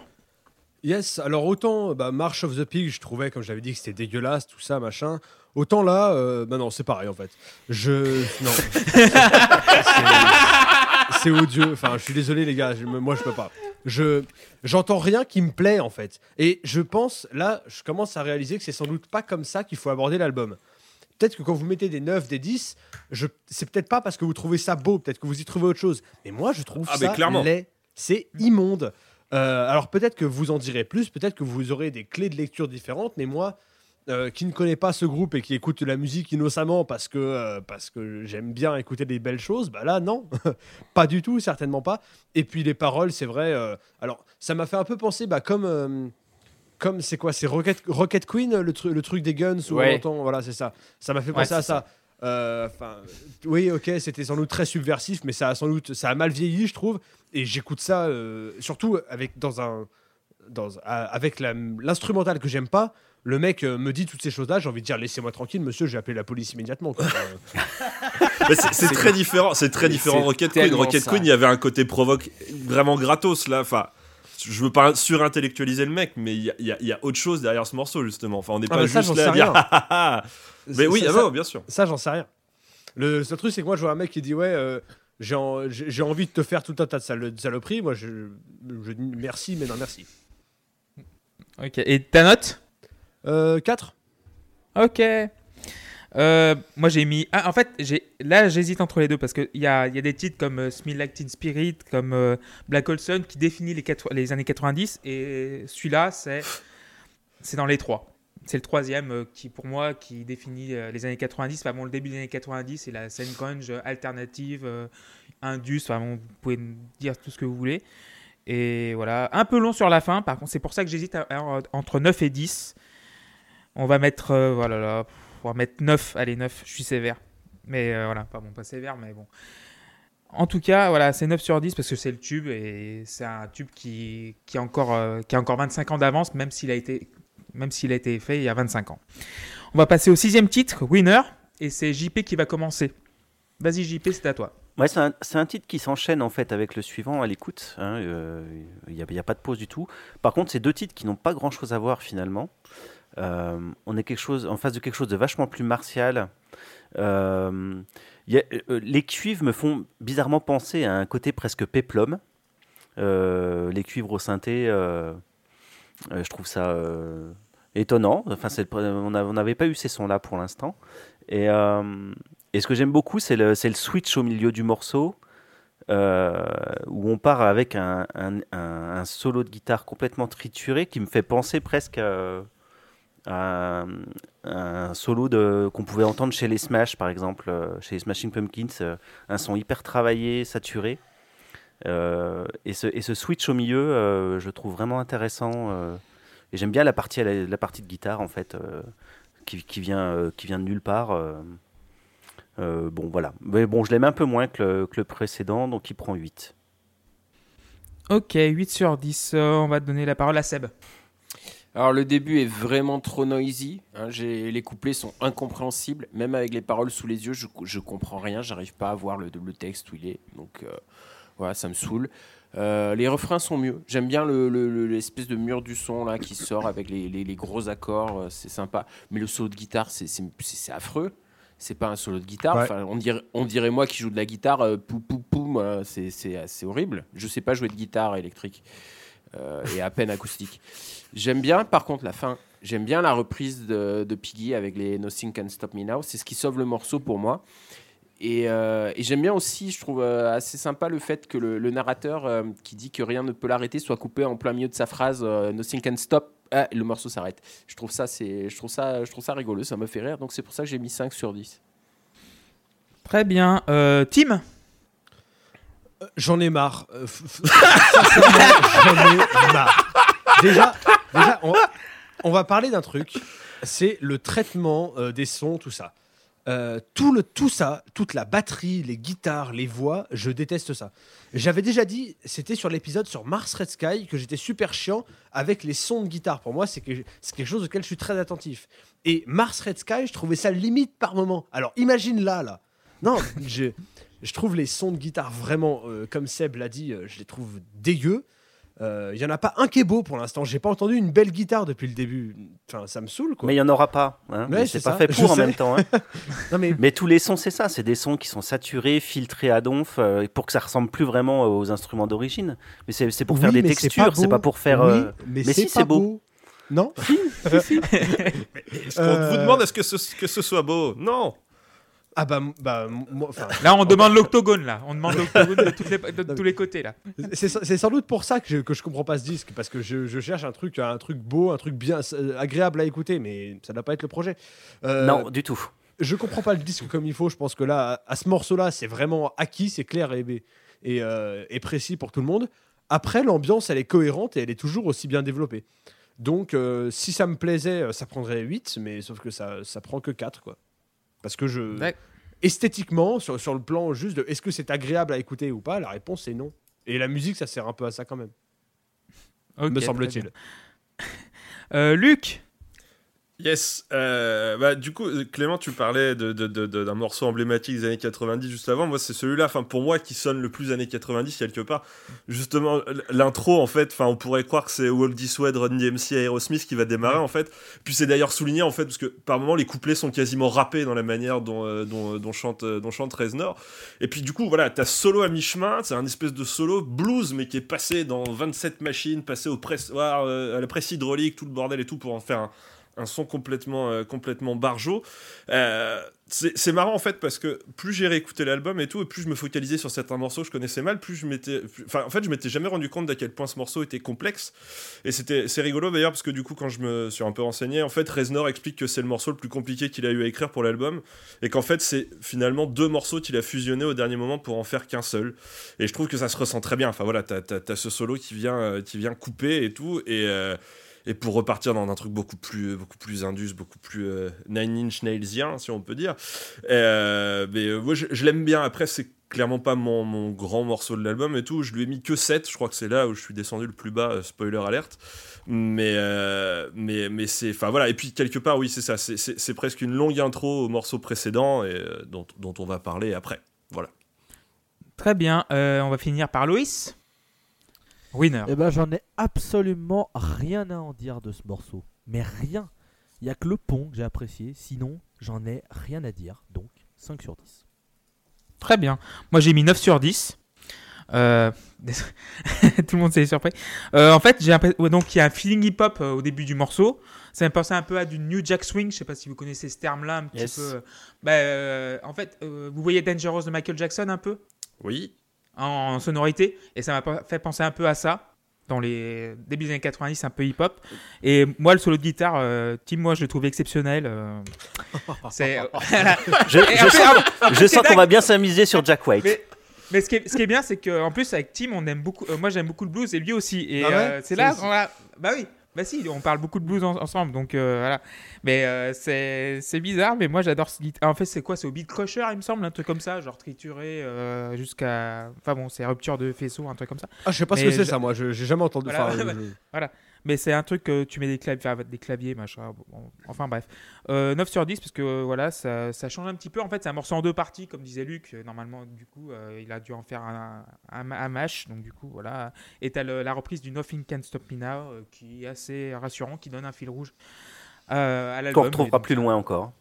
Yes, alors autant bah, March of the Pig, je trouvais, comme j'avais dit, que c'était dégueulasse, tout ça, machin. Autant là, euh, bah non, c'est pareil en fait. Je. Non. C'est- odieux. Enfin, je suis désolé, les gars, je- moi je peux pas. Je J'entends rien qui me plaît en fait. Et je pense, là, je commence à réaliser que c'est sans doute pas comme ça qu'il faut aborder l'album. Peut-être que quand vous mettez des 9, des 10, je... c'est peut-être pas parce que vous trouvez ça beau, peut-être que vous y trouvez autre chose. Mais moi, je trouve Ah, ça clairement. laid. C'est immonde. Euh, alors peut-être que vous en direz plus, peut-être que vous aurez des clés de lecture différentes, mais moi, euh, qui ne connais pas ce groupe et qui écoute la musique innocemment parce que, euh, parce que j'aime bien écouter des belles choses, bah là non, pas du tout, certainement pas. Et puis les paroles, c'est vrai. euh, alors ça m'a fait un peu penser, bah, comme, comme c'est quoi, c'est Rocket, Rocket Queen, le, tru- le truc des guns où Ouais. on entend, voilà, c'est ça. Ça m'a fait Ouais, penser à ça. Enfin, oui, ok, c'était sans doute très subversif, mais ça a sans doute, ça a mal vieilli, je trouve. Et j'écoute ça surtout avec dans un, dans, avec l'instrumental que j'aime pas. Le mec euh, me dit toutes ces choses-là, j'ai envie de dire laissez-moi tranquille, monsieur, j'ai appelé la police immédiatement. quoi. Euh, c'est, très différent, c'est très Mais différent c'est Rocket Queen. tellement Rocket ça. Queen, il y avait un côté provoque vraiment gratos là. Enfin, je veux pas surintellectualiser le mec, mais il y a, il y a- il y a autre chose derrière ce morceau justement. Enfin, on n'est Ah, pas mais ça, juste j'en là à sais dire. rien. ah, ah, ah. Mais oui, ça, ah ça- non, bien sûr. Ça, j'en sais rien. Le seul truc, c'est que moi, je vois un mec qui dit Ouais, euh, j'ai en- j'ai j'ai envie de te faire tout un tas de sale- de saloperies. Moi, je, je dis merci, mais non, merci. Ok. Et ta note? Euh, 4 Ok. Euh, moi j'ai mis. En fait, là j'hésite entre les deux parce qu'il y a, y a des titres comme euh, Smell Like Spirit, comme euh, Black Hole Sun qui définit les, les années 90 et celui-là c'est dans les trois. C'est le troisième euh, qui pour moi qui définit euh, les années 90. Enfin bon, le début des années 90 et la scène grunge euh, alternative, euh, indus. Enfin bon, vous pouvez dire tout ce que vous voulez. Et voilà, un peu long sur la fin. Par contre, c'est pour ça que j'hésite entre 9 et 10. On va mettre, euh, voilà, là, pff, on va mettre 9. Allez, 9, je suis sévère. Mais euh, voilà, pas bon, pas sévère, mais bon. En tout cas, voilà, c'est 9 sur 10 parce que c'est le tube et c'est un tube qui, qui, a encore, euh, qui a encore 25 ans d'avance, même s'il a été a été fait il y a 25 ans. On va passer au sixième titre, Winner, et c'est JP qui va commencer. Vas-y JP, c'est à toi. Ouais, c'est un, un titre qui s'enchaîne en fait avec le suivant à l'écoute. hein, euh, Il n'y a, il y a pas de pause du tout. Par contre, c'est deux titres qui n'ont pas grand-chose à voir finalement. Euh, on est quelque chose, en face de quelque chose de vachement plus martial. Euh, euh, les cuivres me font bizarrement penser à un côté presque péplum. Les cuivres au synthé, je trouve ça étonnant. Enfin, on n'avait pas eu ces sons-là pour l'instant. Et, ce que j'aime beaucoup, c'est le, switch au milieu du morceau, où on part avec un- un solo de guitare complètement trituré qui me fait penser presque à, un solo qu'on pouvait entendre chez les Smash, par exemple, euh, chez les Smashing Pumpkins, euh, un son hyper travaillé, saturé. Euh, et, ce, switch au milieu, je trouve vraiment intéressant. et j'aime bien la partie, de guitare, en fait, qui, vient, de nulle part. bon, voilà. Mais bon, je l'aime un peu moins que le, que le précédent, donc il prend 8. Ok, 8 sur 10, euh, on va donner la parole à Seb. Alors le début est vraiment trop noisy. hein, les couplets sont incompréhensibles. Même avec les paroles sous les yeux, je, je comprends rien. J'arrive pas à voir le, le texte où il est. Donc euh, voilà, ça me saoule. Euh, les refrains sont mieux. J'aime bien le- le- le- l'espèce de mur du son là qui sort avec les, les- les gros accords. euh, C'est sympa. Mais le solo de guitare, c'est- affreux. C'est pas un solo de guitare. Ouais. Enfin, on dirait, on dirait moi qui joue de la guitare. Euh, poum poum poum. c'est- horrible. Je sais pas jouer de guitare électrique et à peine acoustique. J'aime bien, par contre, la fin. J'aime bien la reprise de, Piggy avec les Nothing Can Stop Me Now. C'est ce qui sauve le morceau pour moi. Et, euh, j'aime bien aussi, je trouve euh, assez sympa le fait que le, narrateur euh, qui dit que rien ne peut l'arrêter soit coupé en plein milieu de sa phrase euh, Nothing Can Stop. Le morceau s'arrête. Je trouve ça, je trouve ça, je trouve ça rigolo. Ça me fait rire. Donc c'est pour ça que j'ai mis 5 sur 10. Très bien. Euh, Tim? Euh, J'en ai marre. Euh, j'en ai marre. Déjà, on, va parler d'un truc. C'est le traitement euh, des sons, tout ça. Euh, tout, le, tout ça, toute la batterie, les guitares, les voix, je déteste ça. J'avais déjà dit, c'était sur l'épisode sur Mars Red Sky, que j'étais super chiant avec les sons de guitare. Pour moi, c'est quelque chose auquel je suis très attentif. Et Mars Red Sky, je trouvais ça limite par moment. Alors imagine là, là. Non, je, je trouve les sons de guitare vraiment, euh, comme Seb l'a dit, euh, je les trouve dégueux. Euh, Il y en a pas un qui est beau pour l'instant. J'ai pas entendu une belle guitare depuis le début. Enfin, ça me saoule quoi. Mais il n'y en aura pas. hein. Ouais, Mais c'est pas ça. fait Je pour en sais. même temps. hein. Non mais Mais tous les sons, c'est ça. C'est des sons qui sont saturés, filtrés à donf, euh, pour que ça ressemble plus vraiment aux instruments d'origine. Mais c'est c'est pour faire des textures, c'est beau. pas pour faire. Oui, euh, mais, mais c'est si, pas c'est beau. Non? Qu'on Euh, vous demande est-ce que ce, que ce soit beau? Non Ah bah, bah moi, Là, on demande l'octogone, là. On demande l'octogone de, toutes les- de tous les côtés, là. c'est sans doute pour ça que je, que je comprends pas ce disque parce que je, je cherche un truc, un truc beau, un truc bien euh, agréable à écouter, mais ça doit pas être le projet. Euh, Non, du tout. je comprends pas le disque comme il faut. Je pense que là, à ce morceau-là, c'est vraiment acquis, c'est clair et, et, euh, et précis pour tout le monde. Après, l'ambiance, elle est cohérente et elle est toujours aussi bien développée. Donc, euh, si ça me plaisait, ça prendrait 8, mais sauf que ça, ça prend que 4, quoi. Parce que je. Esthétiquement, sur, sur le plan juste de est-ce que c'est agréable à écouter ou pas, la réponse est non. Et la musique, ça sert un peu à ça quand même, me semble-t-il. Euh, Luc Yes. euh, bah, du coup, euh, Clément, tu parlais de- de- de- d'un morceau emblématique des années 90 juste avant. Moi, c'est celui-là, pour moi, qui sonne le plus années 90 quelque part. Justement, l'intro, en fait, on pourrait croire que c'est Walt Diswed, Run DMC, Aerosmith qui va démarrer, en fait. Puis c'est d'ailleurs souligné, en fait, parce que par moments, les couplets sont quasiment rappés dans la manière dont, euh, dont, dont chante, euh, dont chante Reznor. Et puis, du coup, voilà, t'as solo à mi-chemin, c'est un espèce de solo blues, mais qui est passé dans 27 machines, passé au euh, à la presse hydraulique, tout le bordel et tout, pour en faire un un son complètement, euh, complètement. Euh, c'est marrant en fait parce que plus j'ai réécouté l'album et tout, et plus je me focalisais sur certains morceaux que je connaissais mal, plus je m'étais. en fait, je m'étais jamais rendu compte d'à quel point ce morceau était complexe. Et c'est rigolo d'ailleurs parce que du coup, quand je me suis un peu renseigné, en fait, Reznor explique que c'est le morceau le plus compliqué qu'il a eu à écrire pour l'album et qu'en fait, c'est finalement deux morceaux qu'il a fusionnés au dernier moment pour en faire qu'un seul. Et je trouve que ça se ressent très bien. Enfin voilà, t'as as, ce solo qui vient, euh, qui vient couper et tout. Et. euh, et pour repartir dans un truc beaucoup plus, beaucoup plus indus, beaucoup plus euh, Nine Inch Nailsien, si on peut dire. Euh, mais euh, moi, je, l'aime bien. Après, c'est clairement pas mon, mon grand morceau de l'album et tout. Je lui ai mis que 7. Je crois que c'est là où je suis descendu le plus bas, spoiler alerte. Mais, mais, mais c'est. Enfin voilà. Et puis, quelque part, oui, c'est ça. C'est- presque une longue intro au morceau précédent et, dont, dont on va parler après. Voilà. Très bien. on va finir par Loïs. Winner. Eh ben, j'en ai absolument rien à en dire de ce morceau. Mais rien. Il y a que le pont que j'ai apprécié. Sinon, j'en ai rien à dire. Donc, 5 sur 10. Très bien. Moi, j'ai mis 9 sur 10. Euh, Tout le monde s'est surpris. Euh, en fait, j'ai l'impression- ouais, donc il y a un feeling hip-hop euh, au début du morceau. Ça me pensait un peu à du New Jack Swing. Je sais pas si vous connaissez ce terme-là un petit Yes. peu. Bah, euh, en fait, euh, vous voyez Dangerous de Michael Jackson un peu? Oui. En, sonorité et ça m'a fait penser un peu à ça dans les début des années 90 un peu hip hop et moi le solo de guitare euh, Tim moi je le trouve exceptionnel euh, c'est Je, sens, je c'est sens qu'on va bien s'amuser sur Jack White. Mais- mais ce qui est, ce qui est bien c'est que en plus avec Tim on aime beaucoup euh, moi j'aime beaucoup le blues et lui aussi. Et Ah ouais euh, c'est là qu'on va- bah oui bah si on parle beaucoup de blues en- ensemble donc euh, voilà mais euh, c'est bizarre mais moi j'adore ce en fait c'est quoi? C'est au beat crusher il me semble un truc comme ça genre trituré euh, jusqu'à enfin bon c'est rupture de faisceau un truc comme ça Ah, je sais pas ce que c'est ça, moi. J'ai jamais entendu. Voilà, ouais, je- Mais c'est un truc que tu mets des claviers, enfin, des claviers machin. bon, enfin bref. Euh, 9 sur 10 parce que euh, voilà, ça, ça change un petit peu. En fait, c'est un morceau en deux parties, comme disait Luc. Euh, Normalement, du coup, euh, il a dû en faire un, un, un mash. Donc, du coup, voilà. Et t'as le- la reprise du Nothing Can Stop Me Now euh, qui est assez rassurant, qui donne un fil rouge euh, à l'album. Qu'on Et retrouvera plus loin encore.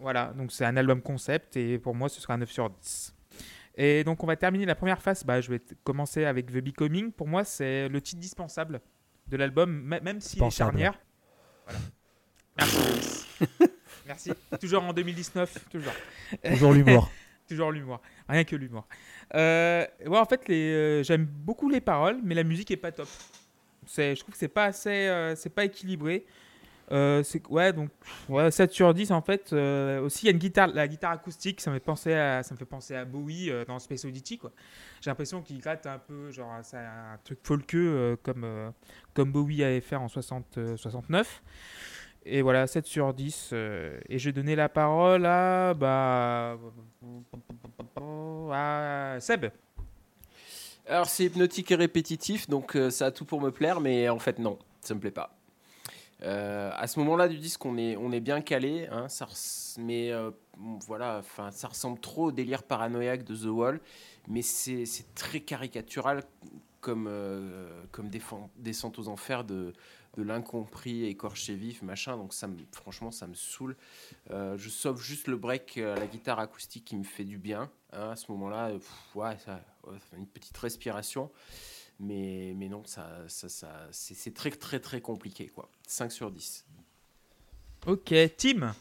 voilà, donc c'est un album concept et pour moi ce sera un 9 sur 10. Et donc on va terminer la première phase, bah, je vais commencer avec The Becoming. Pour moi c'est le titre dispensable de l'album, même s'il est charnière. Voilà. Merci. Toujours en 2019, toujours. Toujours l'humour. Toujours l'humour. Rien que l'humour. Euh, ouais, en fait, les, euh, j'aime beaucoup les paroles, mais la musique est pas top. C'est, je trouve que c'est pas assez, euh, c'est pas équilibré. Euh, ouais, donc ouais, 7 sur 10 en fait. Euh, aussi, il y a une guitare, la guitare acoustique, ça me fait penser à, ça me fait penser à Bowie euh, dans Space Oddity quoi. J'ai l'impression qu'il gratte un peu, genre c'est un truc folkeux comme, comme Bowie avait fait en 60, euh, 69. Et voilà, 7 sur 10. euh, et je vais donner la parole à. Bah, à Seb. Alors c'est hypnotique et répétitif, donc ça a tout pour me plaire, mais en fait non, ça me plaît pas. Euh, à ce moment-là du disque, on est, bien calé, hein, mais euh, voilà, ça ressemble trop au délire paranoïaque de The Wall, mais c'est très caricatural comme, euh, comme descente aux enfers de, l'incompris écorché vif, machin. Donc ça me, franchement, ça me saoule. Euh, je sauve juste le break à la guitare acoustique qui me fait du bien. hein, à ce moment-là, euh, une petite respiration. Mais, mais non, ça, ça, ça, c'est c'est très très très compliqué. Quoi. 5 sur 10. Ok, Tim.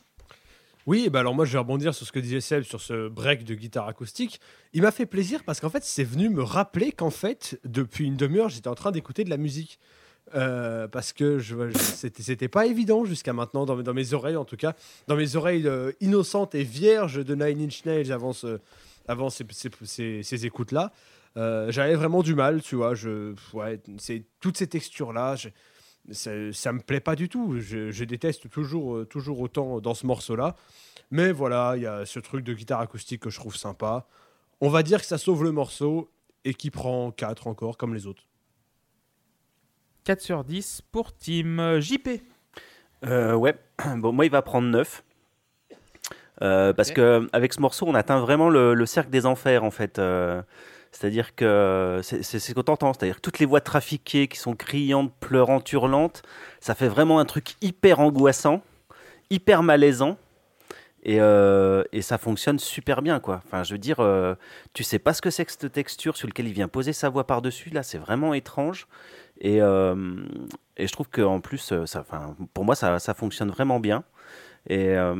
Oui, bah alors moi je vais rebondir sur ce que disait Seb sur ce break de guitare acoustique. Il m'a fait plaisir parce qu'en fait c'est venu me rappeler qu'en fait depuis une demi-heure j'étais en train d'écouter de la musique. Euh, parce que je, je- c'était, c'était pas évident jusqu'à maintenant dans, mes- dans mes oreilles en tout cas, dans mes oreilles euh, innocentes et vierges de Nine Inch Nails avant, ce- avant ces, ces- ces- ces écoutes-là. Euh, j'avais vraiment du mal, tu vois. Je, ouais, c'est toutes ces textures-là. je- ça, ça me plaît pas du tout. Je, je déteste toujours, euh, toujours autant dans ce morceau-là. Mais voilà, il y a ce truc de guitare acoustique que je trouve sympa. On va dire que ça sauve le morceau et qui prend 4 encore, comme les autres. 4 sur 10 pour Tim. Euh, JP. Euh, ouais, bon, moi il va prendre 9. Euh, parce Ok. que avec ce morceau, on atteint vraiment le, le cercle des enfers en fait. Euh, c'est-à-dire que c'est c'est ce qu'on entend, c'est-à-dire toutes les voix trafiquées qui sont criantes, pleurantes, hurlantes, ça fait vraiment un truc hyper angoissant, hyper malaisant. Et, euh, et ça fonctionne super bien, quoi. Enfin, je veux dire, euh, tu sais pas ce que c'est que cette texture sur laquelle il vient poser sa voix par-dessus. Là, c'est vraiment étrange. Et, euh, et je trouve qu'en plus, euh, ça, pour moi, ça, ça fonctionne vraiment bien. Et euh,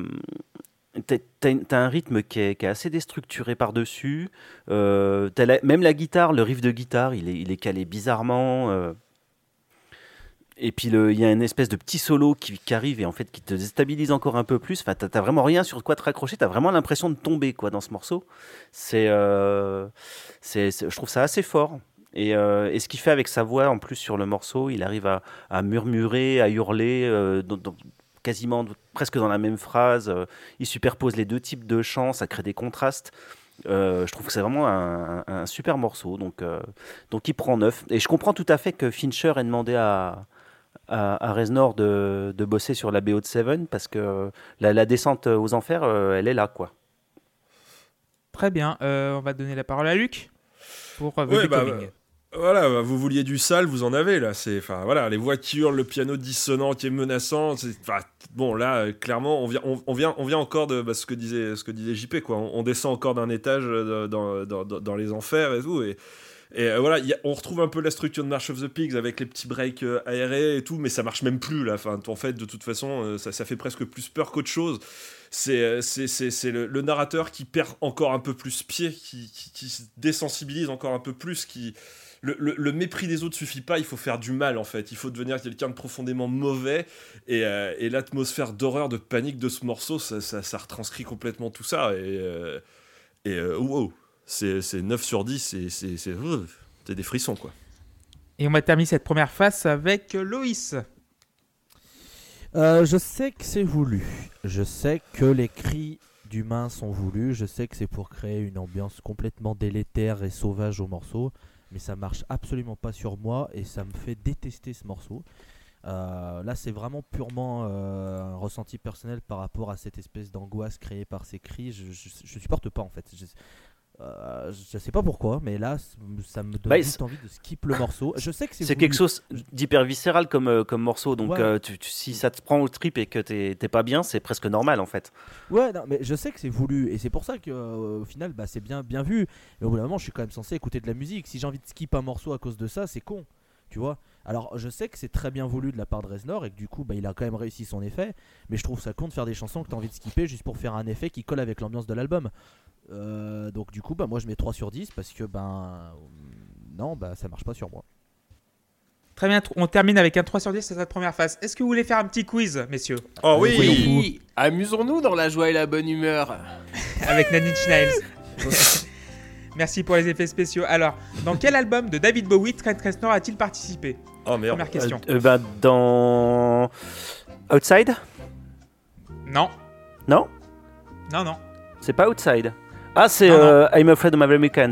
t'as, un rythme qui est, assez déstructuré par-dessus. Euh, même la guitare, le riff de guitare, il est, calé bizarrement. euh. Et puis il y a une espèce de petit solo qui, arrive et en fait qui te déstabilise encore un peu plus. Enfin, t'as, vraiment rien sur quoi te raccrocher. T'as vraiment l'impression de tomber quoi dans ce morceau. C'est, euh, je trouve ça assez fort. Et, ce qu'il fait avec sa voix, en plus sur le morceau, il arrive à, murmurer, à hurler, quasiment presque dans la même phrase. Euh, il superpose les deux types de chants, ça crée des contrastes. Euh, je trouve que c'est vraiment un, un- un super morceau, donc, euh, donc il prend neuf. Et je comprends tout à fait que Fincher ait demandé à, à, à Reznor de, de bosser sur la BO de Seven, parce que la, la descente aux enfers, euh, elle est là, quoi. Très bien. Euh, on va donner la parole à Luc pour euh, The Ouais, bah. Voilà, bah, vous vouliez du sale, vous en avez là. C'est, enfin voilà, les voitures, le piano dissonant qui est menaçant. c'est- bon là, clairement, on vient, on, vient, on vient encore de bah, ce que disait, ce que disait JP quoi. On, descend encore d'un étage euh, dans, dans, dans- les enfers et tout. Et, et euh, voilà, on retrouve un peu la structure de March of the Pigs avec les petits breaks euh, aérés et tout, mais ça marche même plus là. En fait, de toute façon, ça, ça fait presque plus peur qu'autre chose. C'est, c'est, c'est, c'est le, le narrateur qui perd encore un peu plus pied, qui, qui, qui se désensibilise encore un peu plus, qui le, le- le mépris des autres suffit pas, il faut faire du mal en fait. Il faut devenir quelqu'un de profondément mauvais. Et, euh, et l'atmosphère d'horreur, de panique de ce morceau, ça, ça- ça retranscrit complètement tout ça. Et, euh, et euh, wow, c'est c'est 9 sur 10, c'est- c'est des frissons quoi. Et on va terminer cette première phase avec euh, Loïs. Euh, je sais que c'est voulu. Je sais que les cris d'humains sont voulus. Je sais que c'est pour créer une ambiance complètement délétère et sauvage au morceau. Mais ça marche absolument pas sur moi et ça me fait détester ce morceau. Euh, là, c'est vraiment purement euh, un ressenti personnel par rapport à cette espèce d'angoisse créée par ces cris. Je, je, je supporte pas en fait. Euh, je sais pas pourquoi, mais là, ça me donne Bah, juste envie de skip le morceau. Je sais que c'est quelque chose d'hyper viscéral comme, euh, comme morceau, donc Ouais. euh, tu- tu- si ça te prend au trip et que t'es pas bien, c'est presque normal en fait. Ouais, non, mais je sais que c'est voulu et c'est pour ça que euh, au final, bah, c'est bien, bien vu. Mais au bout d'un moment, je suis quand même censé écouter de la musique. Si j'ai envie de skip un morceau à cause de ça, c'est con, tu vois. Alors, je sais que c'est très bien voulu de la part de Reznor et que du coup, bah, il a quand même réussi son effet. Mais je trouve ça con de faire des chansons que t'as envie de skipper juste pour faire un effet qui colle avec l'ambiance de l'album. Euh, donc du coup, bah, moi, je mets 3 sur 10 parce que ben non, bah, ça marche pas sur moi. Très bien, on termine avec un 3 sur 10 sur cette première phase. Est-ce que vous voulez faire un petit quiz, messieurs? Oh oui, Oui, amusons-nous dans la joie et la bonne humeur. Avec Inch Nails Merci pour les effets spéciaux. Alors, dans quel album de David Bowie Trent Reznor a-t-il participé? Oh merde. Première question. Euh, euh, bah, dans Outside? Non, Non? Non, non. C'est pas Outside. Ah, c'est Non, non. euh, I'm Afraid of My Americans.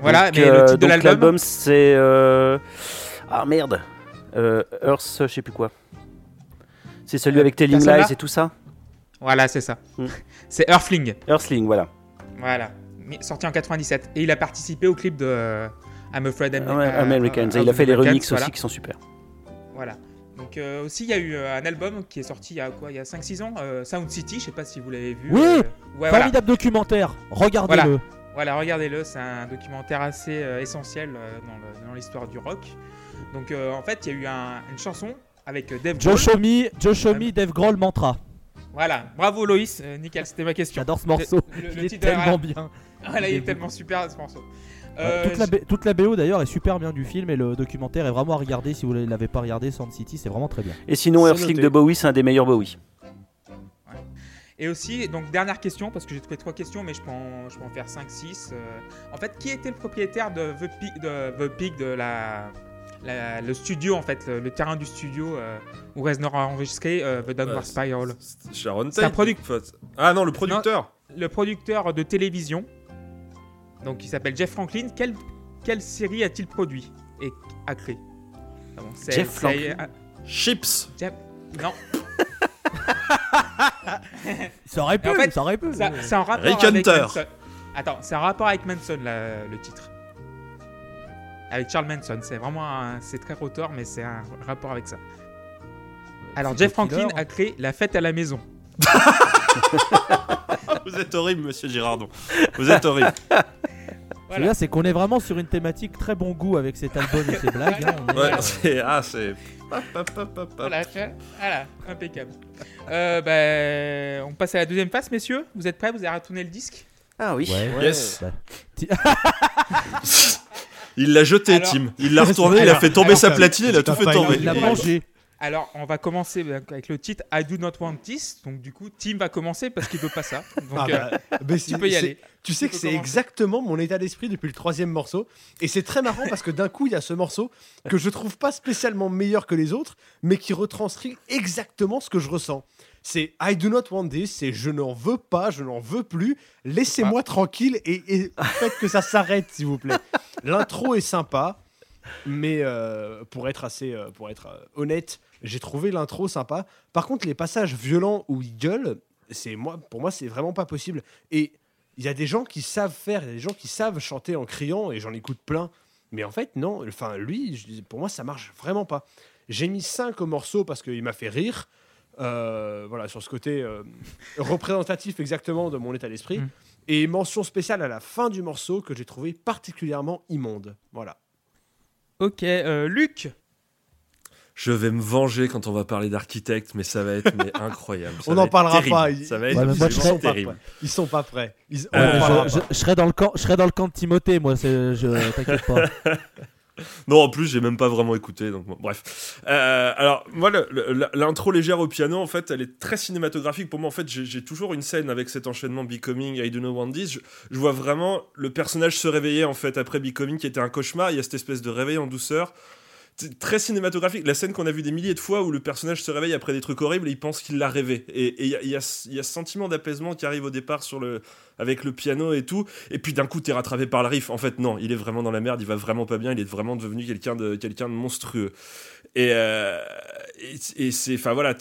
Voilà, Donc, mais euh, le titre de donc l'album. c'est. euh, Ah merde euh, Earth, je sais plus quoi. C'est celui Euh, avec Telling Lies et tout ça Voilà, c'est ça. Hmm. C'est Earthling. Earthling, voilà. Voilà. Sorti en 97. Et il a participé au clip de euh, I'm Afraid Am- Ah ouais, euh, Americans. euh, Et il a fait les remixes voilà. aussi qui sont super. Voilà. Donc euh, aussi il y a eu euh, un album qui est sorti il y a quoi Il y a 5-6 ans, euh, Sound City, je sais pas si vous l'avez vu. Oui euh, ouais, voilà. Formidable documentaire. Regardez-le. Voilà, regardez-le, c'est un documentaire assez essentiel dans l'histoire du rock. Donc en fait, il y a eu un- une chanson avec Dave Grohl. Joshomi, Joshomi, Dave Grohl, Mantra. Voilà, bravo Loïs, nickel, c'était ma question. J'adore ce morceau. Le- le- Il le est titre tellement bien. Voilà, Il est tellement super ce morceau. Euh, toute, la toute la BO d'ailleurs est super bien du film et le documentaire est vraiment à regarder si vous ne l'avez pas regardé. Sound City, c'est vraiment très bien. Et sinon, Earthling de Bowie, c'est un des meilleurs Bowie. Et aussi, donc dernière question, parce que j'ai trouvé trois questions, mais je peux en, je peux en faire 5-6. en fait, qui était le propriétaire de The Pig, de, The Pig, de la, la- le studio, en fait, le, le terrain du studio euh, où Reznor a enregistré euh, The Downward Ouais, Spiral? C'est Sharon C'est un Tate. product- Enfin, Ah non, le producteur. Le producteur de télévision, donc il s'appelle Jeff Franklin, quelle, quelle série a-t-il produit et a créé? Ah bon, Jeff Franklin. Chips. Jeff- Non, Ça aurait pu, en fait, ça aurait pu. ça- c'est en rapport Rick avec Hunter. Manson. Attends, c'est en rapport avec Manson, la- le titre. Avec Charles Manson, c'est vraiment un- c'est très rotor, mais c'est un rapport avec ça. Alors C'est Jeff. Franklin a créé La Fête à la Maison. Vous êtes horrible, monsieur Girardon. Vous êtes horrible. A, c'est qu'on est vraiment sur une thématique très bon goût avec cet album et ses blagues. hein. On est, Ouais, euh, c'est. Ah, c'est. Hop, hop, hop, hop, hop. Voilà, voilà, impeccable. Euh, bah, on passe à la deuxième phase, messieurs. Vous êtes prêts? Vous avez retourné le disque? Ah oui. ouais. Yes. Bah, Il l'a jeté, Alors- Tim. Il l'a retourné, il a fait tomber alors- sa platine, il a tout fait tomber. Il l'a Et- mangé. Alors, on va commencer avec le titre I Do Not Want This. Donc, du coup, Tim va commencer parce qu'il veut pas ça. Donc, Ah, euh, bah, mais c'est- tu peux y aller. Tu sais Tu que c'est exactement mon état d'esprit depuis le troisième morceau. Et c'est très marrant parce que d'un coup, il y a ce morceau que je trouve pas spécialement meilleur que les autres, mais qui retranscrit exactement ce que je ressens. C'est I do not want this, c'est je n'en veux pas, je n'en veux plus, laissez-moi tranquille et, et faites que ça s'arrête, s'il vous plaît. L'intro est sympa, mais euh, pour être assez euh, pour être euh, honnête, j'ai trouvé l'intro sympa. Par contre, les passages violents où il gueule, c'est moi, pour moi, c'est vraiment pas possible. Et il y a des gens qui savent faire, il y a des gens qui savent chanter en criant, et j'en écoute plein. Mais en fait, non. Enfin, lui, pour moi, ça marche vraiment pas. J'ai mis 5 au morceau parce qu'il m'a fait rire. Euh, voilà, sur ce côté euh, représentatif exactement de mon état d'esprit. Mm. Et mention spéciale à la fin du morceau que j'ai trouvé particulièrement immonde. Voilà. ok, euh, Luc. Je vais me venger quand on va parler d'architecte, mais ça va être mais incroyable. Ça On n'en parlera terrible. pas, Ça va être Ouais, moi, serais- terrible. Ils sont pas prêts. Ils- on Euh, en je, je- serai dans le camp, je serai dans le camp de Timothée, moi. Je t'inquiète pas. Non, en plus, j'ai même pas vraiment écouté. Donc, bon, bref. Euh, alors, moi, l'intro légère au piano, en fait, elle est très cinématographique. Pour moi, en fait, j'ai j'ai toujours une scène avec cet enchaînement Becoming, I Do Know One This. Je, je vois vraiment le personnage se réveiller, en fait, après Becoming, qui était un cauchemar. Il y a cette espèce de réveil en douceur. Très cinématographique. La scène qu'on a vue des milliers de fois où le personnage se réveille après des trucs horribles et il pense qu'il l'a rêvé. Et il y a, y y a ce sentiment d'apaisement qui arrive au départ sur le, avec le piano et tout. Et puis d'un coup, t'es rattrapé par le riff. En fait, non, il est vraiment dans la merde, il va vraiment pas bien, il est vraiment devenu quelqu'un de, quelqu'un de monstrueux. Et, euh, et, c'est, enfin voilà,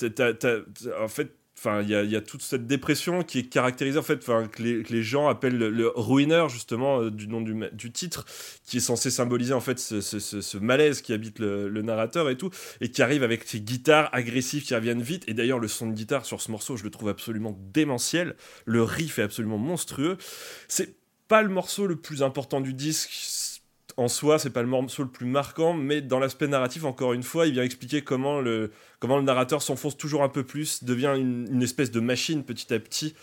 en fait, enfin, il y a, toute cette dépression qui est caractérisée, en fait, enfin, que les, que les gens appellent le, le ruiner, justement, euh, du nom du, titre, qui est censé symboliser, en fait, ce, malaise qui habite le, le narrateur et tout, et qui arrive avec ces guitares agressives qui reviennent vite. Et d'ailleurs, le son de guitare sur ce morceau, je le trouve absolument démentiel. Le riff est absolument monstrueux. C'est pas le morceau le plus important du disque en soi, c'est pas le morceau le plus marquant, mais dans l'aspect narratif, encore une fois, il vient expliquer comment le, comment le narrateur s'enfonce toujours un peu plus, devient une, une espèce de machine petit à petit.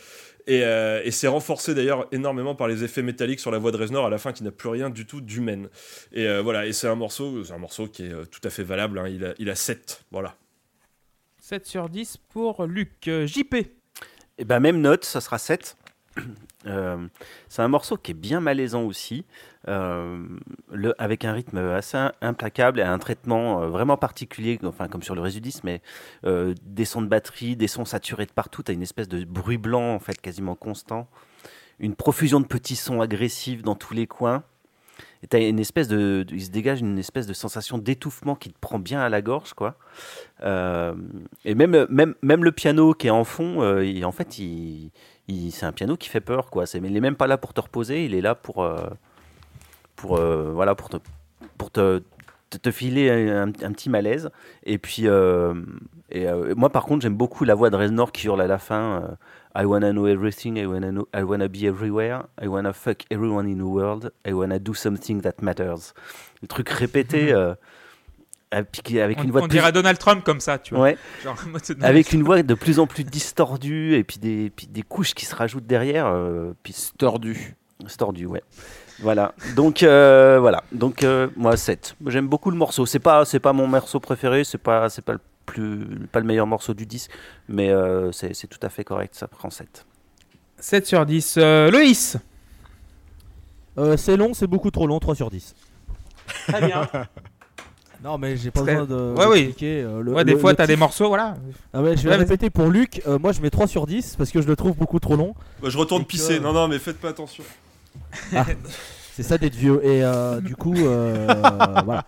Et, euh, et c'est renforcé d'ailleurs énormément par les effets métalliques sur la voix de Reznor à la fin qui n'a plus rien du tout d'humaine. Et euh, voilà, et c'est un morceau, c'est un morceau qui est euh, tout à fait valable. hein. Il, a, il a 7, voilà. 7 sur 10 pour Luc. JP. Et ben même note, ça sera 7. Euh, c'est un morceau qui est bien malaisant aussi, euh, avec un rythme assez implacable et un traitement euh, vraiment particulier, enfin comme sur le Résidis, mais des sons de batterie, des sons saturés de partout, t'as une espèce de bruit blanc en fait quasiment constant, une profusion de petits sons agressifs dans tous les coins. T'as une espèce de, il se dégage une espèce de sensation d'étouffement qui te prend bien à la gorge, quoi. Euh, et même, même, même le piano qui est en fond, euh, en fait, c'est un piano qui fait peur, quoi. C'est, il est même pas là pour te reposer, il est là pour, euh, pour, voilà, pour te, pour te, te, filer un, un petit malaise. Et puis, et, moi, par contre, j'aime beaucoup la voix de Reznor qui hurle à la fin. I wanna know everything, I wanna, know, I wanna be everywhere, I wanna fuck everyone in the world, I wanna do something that matters. Le truc répété euh, avec On, une voix on de plus- dirait Donald Trump comme ça, tu vois. Ouais, Genre, avec une voix de plus en plus distordue et puis des, puis des couches qui se rajoutent derrière. euh, puis c'est Tordu. c'est tordu, ouais. Voilà. Donc euh, voilà. Donc euh, moi 7. J'aime beaucoup le morceau. C'est pas c'est pas mon morceau préféré, c'est pas c'est pas le plus pas le meilleur morceau du disque, mais euh, c'est tout à fait correct, ça prend 7. 7 sur 10. Euh, Loïs. Euh, c'est long, c'est beaucoup trop long, 3 sur 10. Très bien. Non, mais j'ai pas Très- besoin de. Ouais, oui. euh, le- Ouais, des le- fois, t'as des morceaux, voilà. Ah ouais, je vais Ouais, répéter pour Luc. euh, moi, je mets 3 sur 10 parce que je le trouve beaucoup trop long. Bah, je retourne pisser. Non, non, mais faites pas attention. C'est ça d'être vieux. Et euh, du coup, euh, voilà.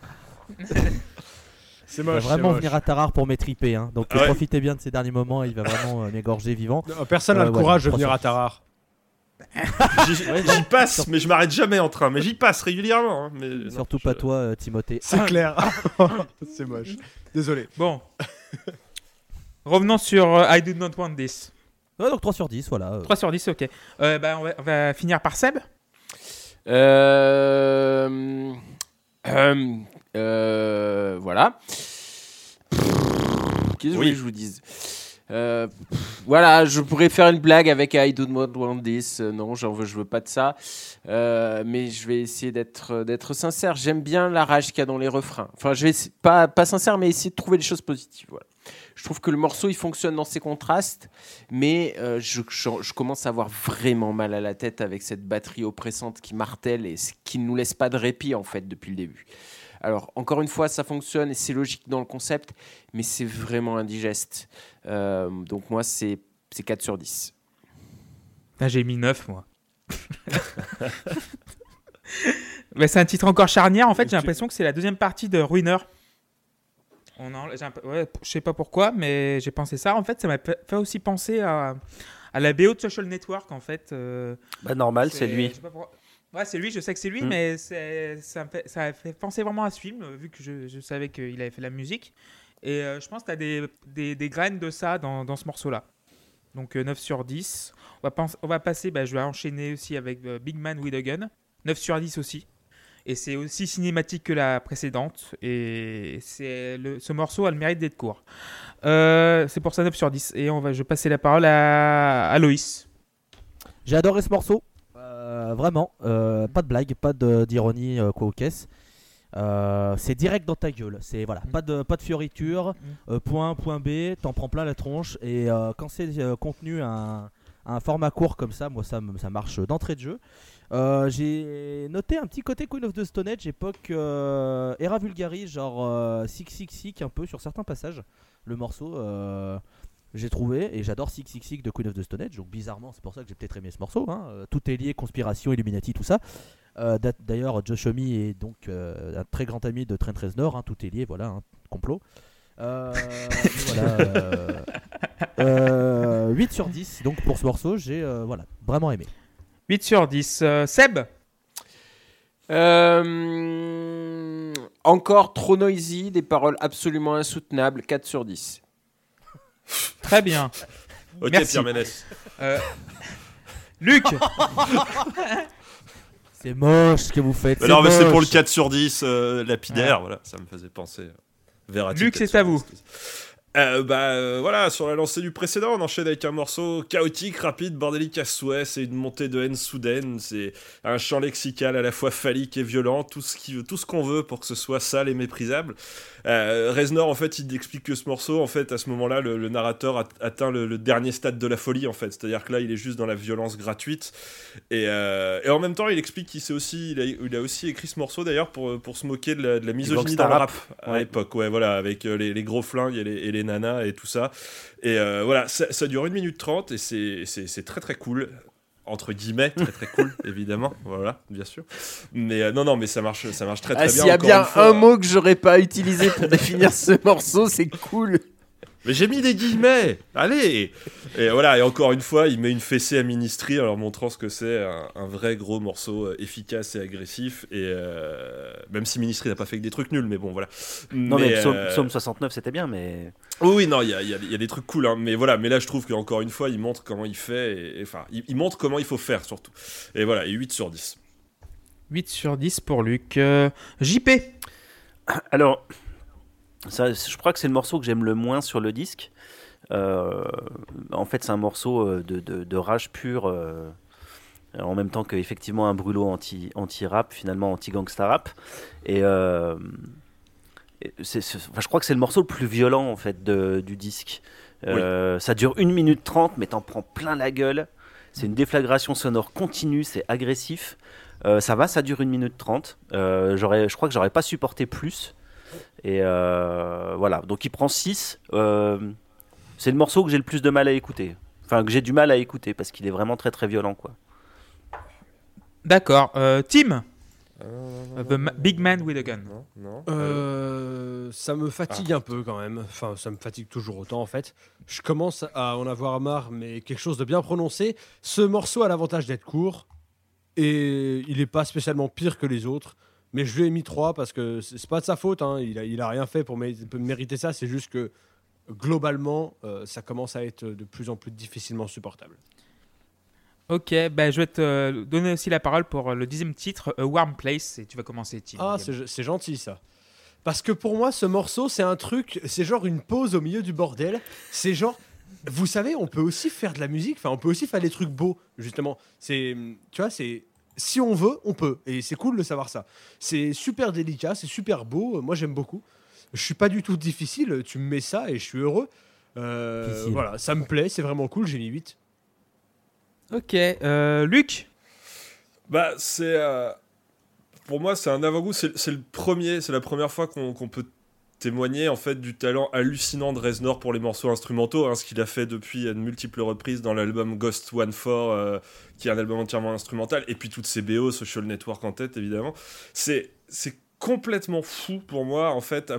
C'est Il va moche. vraiment moche. venir à Tarare pour m'étriper. Hein. Donc Ah ouais. profitez bien de ces derniers moments. Il va vraiment euh, m'égorger vivant. Non, Personne n'a Euh, le voilà, courage de venir à Tarare. J'y passe, mais je m'arrête jamais en train. Mais j'y passe régulièrement. hein, mais non, Surtout je- pas toi, euh, Timothée. C'est clair. c'est moche. Désolé. Bon. Revenons sur euh, I Do Not Want This. Ouais, donc 3 sur 10, voilà. euh. 3 sur 10, ok. Euh, bah, on, va, on va finir par Seb. Euh, euh, voilà. Qu'est-ce que je vous dise Euh, voilà, je pourrais faire une blague avec I don't want this. Euh, non, j'en veux, je veux pas de ça. Euh, mais je vais essayer d'être d'être sincère. J'aime bien la rage qu'il y a dans les refrains. Enfin, je vais pas pas sincère, mais essayer de trouver des choses positives. Voilà. Je trouve que le morceau il fonctionne dans ses contrastes, mais euh, je, je- je commence à avoir vraiment mal à la tête avec cette batterie oppressante qui martèle et qui ne nous laisse pas de répit en fait depuis le début. Alors encore une fois, ça fonctionne et c'est logique dans le concept, mais c'est vraiment indigeste. Euh, donc moi c'est c'est 4 sur 10. Ah, J'ai mis 9 moi. Mais c'est un titre encore charnière. En fait, j'ai l'impression que c'est la deuxième partie de Ruiner. On en, j'ai un peu- ouais, je sais pas pourquoi, mais j'ai pensé ça. En fait, ça m'a fait fait aussi penser à, à la BO de Social Network. En fait, euh, Bah, normal, c'est lui. je sais pas pourquoi. Ouais, c'est lui. Je sais que c'est lui, Mm. mais ça, me fait, ça a fait penser vraiment à ce film, vu que je, je savais qu'il avait fait la musique. Et euh, je pense que tu as des, des, des graines de ça dans, dans ce morceau-là. Donc euh, 9 sur 10. On va, pens- on va passer, bah, je vais enchaîner aussi avec euh, Big Man with a Gun. 9 sur 10 aussi. Et c'est aussi cinématique que la précédente. Et c'est le, ce morceau a le mérite d'être court. Euh, c'est pour ça 9 sur 10. Et on va, je vais passer la parole à, à Loïs. J'ai adoré ce morceau. Euh, vraiment, euh, pas de blague, pas d'ironie euh, quoi aux caisses. Euh, c'est direct dans ta gueule. C'est voilà, Mm. pas de pas de fioriture. euh, point A, point B, t'en prends plein la tronche. Et euh, quand c'est contenu à un, à un format court comme ça, moi ça, ça marche d'entrée de jeu. J'ai noté un petit côté Queen of the Stone Age, époque Era Vulgaris, genre euh, Six Six Six un peu sur certains passages. Le morceau, j'ai trouvé, et j'adore Six Six Six de Queen of the Stone Age, donc bizarrement, c'est pour ça que j'ai peut-être aimé ce morceau. hein. Euh, Tout est lié, conspiration, Illuminati, tout ça. Euh, d'a- D'ailleurs, Josh Homme est donc euh, un très grand ami de Trent Reznor, hein, tout est lié, voilà, hein, complot. Euh, et voilà, euh, euh, 8 sur 10, donc pour ce morceau, j'ai euh, voilà, vraiment aimé. 8 sur 10. Euh, Seb? Euh, encore trop noisy, des paroles absolument insoutenables, 4 sur 10. Très bien. Ok, Merci. Pierre Ménès. Euh, Luc C'est moche ce que vous faites. Mais non, mais c'est pour le moche. 4 sur 10 euh, lapidaire, voilà, ça me faisait penser. Verratti, Luc, 4 c'est à vous. 10. Euh, bah euh, voilà, sur la lancée du précédent, on enchaîne avec un morceau chaotique, rapide, bordélique à souhait. C'est une montée de haine soudaine. C'est un chant lexical à la fois phallique et violent. Tout ce qui, tout ce qu'on veut pour que ce soit sale et méprisable. Euh, Reznor, en fait, il explique que ce morceau, en fait, à ce moment-là, le, le narrateur a- atteint le, le dernier stade de la folie, en fait. C'est-à-dire que là, il est juste dans la violence gratuite. Et, et en même temps, il explique qu'il s'est aussi, il a, il a aussi écrit ce morceau d'ailleurs pour, pour se moquer de la, de la misogynie dans le rap rap. à Ouais. l'époque. Ouais, voilà, avec les, les gros flingues et les, et les nanas et tout ça. Et euh, voilà, ça, ça dure 1 minute 30 et c'est- très très cool. Entre guillemets, très très cool, évidemment. Voilà, bien sûr. Mais euh, non, non, mais ça marche, ça marche très très Ah, bien. S'il y a bien un mot que j'aurais pas utilisé pour définir ce morceau, c'est cool. Mais j'ai mis des guillemets Allez Et voilà, et encore une fois, il met une fessée à Ministry en leur montrant ce que c'est un, un vrai gros morceau euh, efficace et agressif. Et euh, même si Ministry n'a pas fait que des trucs nuls, mais bon, voilà. Non, mais, Psaume, euh, Psaume 69, c'était bien, mais. Oui, oui, non, il y a, il y a- il y a des trucs cool, hein, mais voilà, mais là je trouve qu'encore une fois, il montre comment il fait, et, et- enfin, il, il montre comment il faut faire surtout. Et voilà, et 8 sur 10. 8 sur 10 pour Luc. Euh, JP Alors, ça, je crois que c'est le morceau que j'aime le moins sur le disque. Euh, en fait, c'est un morceau euh, de, de- de rage pure, euh, en même temps qu'effectivement un brûlot anti, anti-rap, finalement anti-gangsta rap. Et, euh, enfin, je crois que c'est le morceau le plus violent en fait de- du disque. Ça dure 1 minute 30, mais t'en prends plein la gueule. C'est une déflagration sonore continue, c'est agressif. Ça va, ça dure 1 minute 30. Euh, j'aurais- je crois que j'aurais pas supporté plus. Et euh, voilà, donc il prend 6. c'est le morceau que j'ai le plus de mal à écouter. Enfin, que j'ai du mal à écouter parce qu'il est vraiment très très violent. quoi. D'accord. Euh, Tim? The Ma- Big Man with a Gun. Non, non. Euh, ça me fatigue un peu quand même. Enfin, ça me fatigue toujours autant en fait. Je commence à en avoir marre, mais quelque chose de bien prononcé. Ce morceau a l'avantage d'être court et il n'est pas spécialement pire que les autres. Mais je lui ai mis 3 parce que c'est pas de sa faute. hein. Il, a, il a rien fait pour mé- pour mériter ça. C'est juste que globalement, euh, ça commence à être de plus en plus difficilement supportable. Ok, bah, je vais te euh, donner aussi la parole pour euh, le dixième titre, A Warm Place, et tu vas commencer, Tim. Ah, c'est c'est gentil ça. Parce que pour moi, ce morceau, c'est un truc, c'est genre une pause au milieu du bordel. C'est genre, vous savez, on peut aussi faire de la musique, enfin, on peut aussi faire des trucs beaux, justement. C'est, tu vois, c'est. Si on veut, on peut. Et c'est cool de savoir ça. C'est super délicat, c'est super beau. Moi, j'aime beaucoup. Je suis pas du tout difficile. Tu me mets ça et je suis heureux. Euh, voilà, ça me plaît, c'est vraiment cool. J'ai mis 8. Ok, euh, Luc Bah, c'est. euh, pour moi, c'est un avant-goût. C'est le premier, c'est la première fois qu'on qu'on peut témoigner en fait du talent hallucinant de Reznor pour les morceaux instrumentaux, hein, ce qu'il a fait depuis à de multiples reprises dans l'album Ghost One Four, euh, qui est un album entièrement instrumental, et puis toutes ses BO, Social Network en tête évidemment. C'est c'est complètement fou pour moi en fait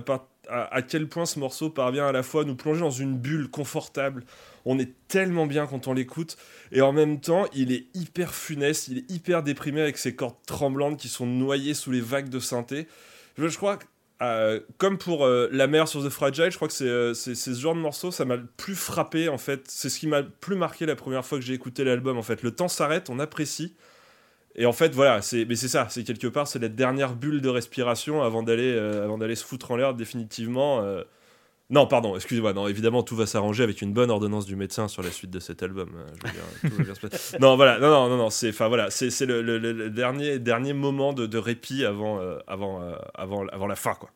à quel point ce morceau parvient à la fois à nous plonger dans une bulle confortable. On est tellement bien quand on l'écoute et en même temps, il est hyper funeste, il est hyper déprimé avec ses cordes tremblantes qui sont noyées sous les vagues de synthé. Je, je crois que, euh, comme pour euh, La mer sur The Fragile, je crois que c'est euh, c'est- ce genre de morceau, ça m'a le plus frappé en fait. C'est ce qui m'a le plus marqué la première fois que j'ai écouté l'album en fait. Le temps s'arrête, on apprécie. Et en fait, voilà, mais c'est ça, c'est quelque part, c'est la dernière bulle de respiration avant d'aller se foutre en l'air définitivement. Non, pardon, excusez-moi. Non, évidemment, tout va s'arranger avec une bonne ordonnance du médecin sur la suite de cet album. je veux dire, tout va bien se passer. non, voilà, non, non, non, non, c'est, enfin voilà, c'est, le, le- le- le dernier, dernier moment de, de répit avant, euh, avant, euh, avant, avant la fin, quoi.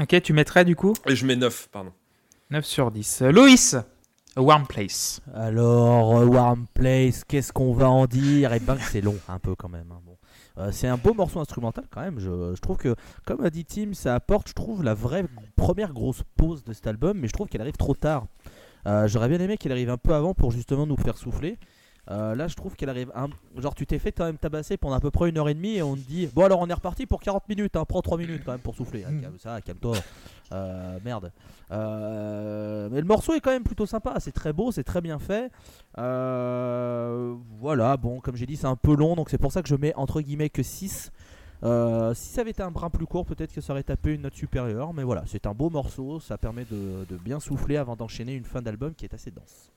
Ok, tu mettrais du coup Et je mets 9, pardon. 9 sur 10. Euh, Loïs A Warm Place. Alors, euh, Warm Place, qu'est-ce qu'on va en dire? Eh ben, c'est long, un peu quand même. hein, bon. Euh, c'est un beau morceau instrumental quand même. Je, je trouve que, comme a dit Tim, ça apporte, je trouve, la vraie première grosse pause de cet album, mais je trouve qu'elle arrive trop tard. Euh, J'aurais bien aimé qu'elle arrive un peu avant pour justement nous faire souffler. Euh, là, je trouve qu'elle arrive. Un... Genre, tu t'es fait quand même tabasser pendant à peu près une heure et demie et on te dit Bon, alors on est reparti pour 40 minutes, hein, prends 3 minutes quand même pour souffler. Ah, calme ça, calme-toi. Euh, merde. Euh, mais le morceau est quand même plutôt sympa. C'est très beau, c'est très bien fait. Euh, voilà, bon, comme j'ai dit, c'est un peu long donc c'est pour ça que je mets entre guillemets que 6. Euh, si ça avait été un brin plus court, peut-être que ça aurait tapé une note supérieure. Mais voilà, c'est un beau morceau. Ça permet de, de bien souffler avant d'enchaîner une fin d'album qui est assez dense.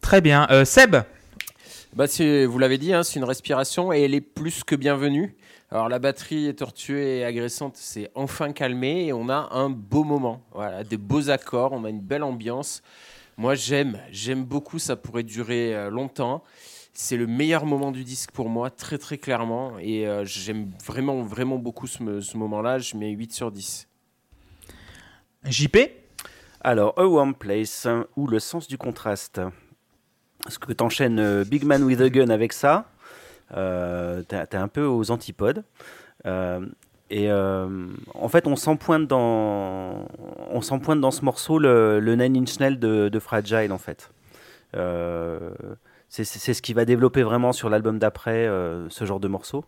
Très bien. Seb Bah, vous l'avez dit, hein, c'est une respiration et elle est plus que bienvenue. Alors la batterie est tortuée et agressante, c'est enfin calmé et on a un beau moment. Voilà, des beaux accords, on a une belle ambiance. Moi j'aime, j'aime beaucoup, ça pourrait durer euh, longtemps. C'est le meilleur moment du disque pour moi, très très clairement. Et euh, j'aime vraiment vraiment beaucoup ce, me- ce moment-là. Je mets 8 sur 10. JP Alors, A Warm Place, hein, ou le sens du contraste? Est-ce que t'enchaînes euh, Big Man with a Gun avec ça? Euh, T'es un peu aux antipodes. Euh, et euh, en fait, on s'empointe dans, on dans ce morceau le, le Nine Inch Nails de, de Fragile, en fait. C'est ce qui va développer vraiment sur l'album d'après ce genre de morceau.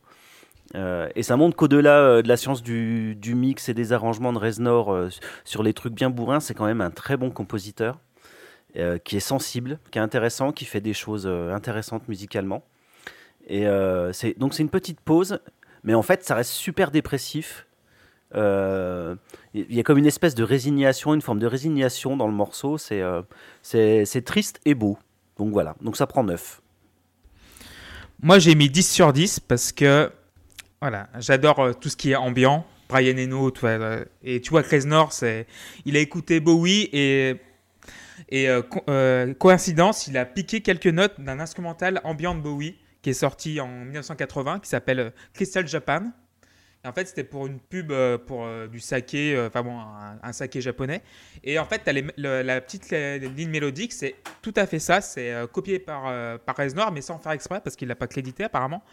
Et ça montre qu'au-delà de la science du, mix et des arrangements de Reznor sur les trucs bien bourrins, c'est quand même un très bon compositeur euh, qui est sensible, qui est intéressant, qui fait des choses euh, intéressantes musicalement. Et euh, c'est donc c'est une petite pause, mais en fait ça reste super dépressif. Il y a comme une espèce de résignation, une forme de résignation dans le morceau. C'est triste et beau. Donc voilà, donc ça prend 9. Moi, j'ai mis 10 sur 10 parce que voilà, j'adore tout ce qui est ambiant. Brian Eno, tu vois, et tu vois que Reznor, c'est, il a écouté Bowie et, et euh, co- euh, coïncidence, il a piqué quelques notes d'un instrumental ambiant de Bowie qui est sorti en 1980 qui s'appelle euh, Crystal Japan. Et en fait, c'était pour une pub pour du saké, enfin bon, un, un saké japonais. Et en fait, les- le- la petite ligne mélodique, c'est tout à fait ça. C'est copié par, par Reznor, mais sans faire exprès parce qu'il l'a pas crédité apparemment.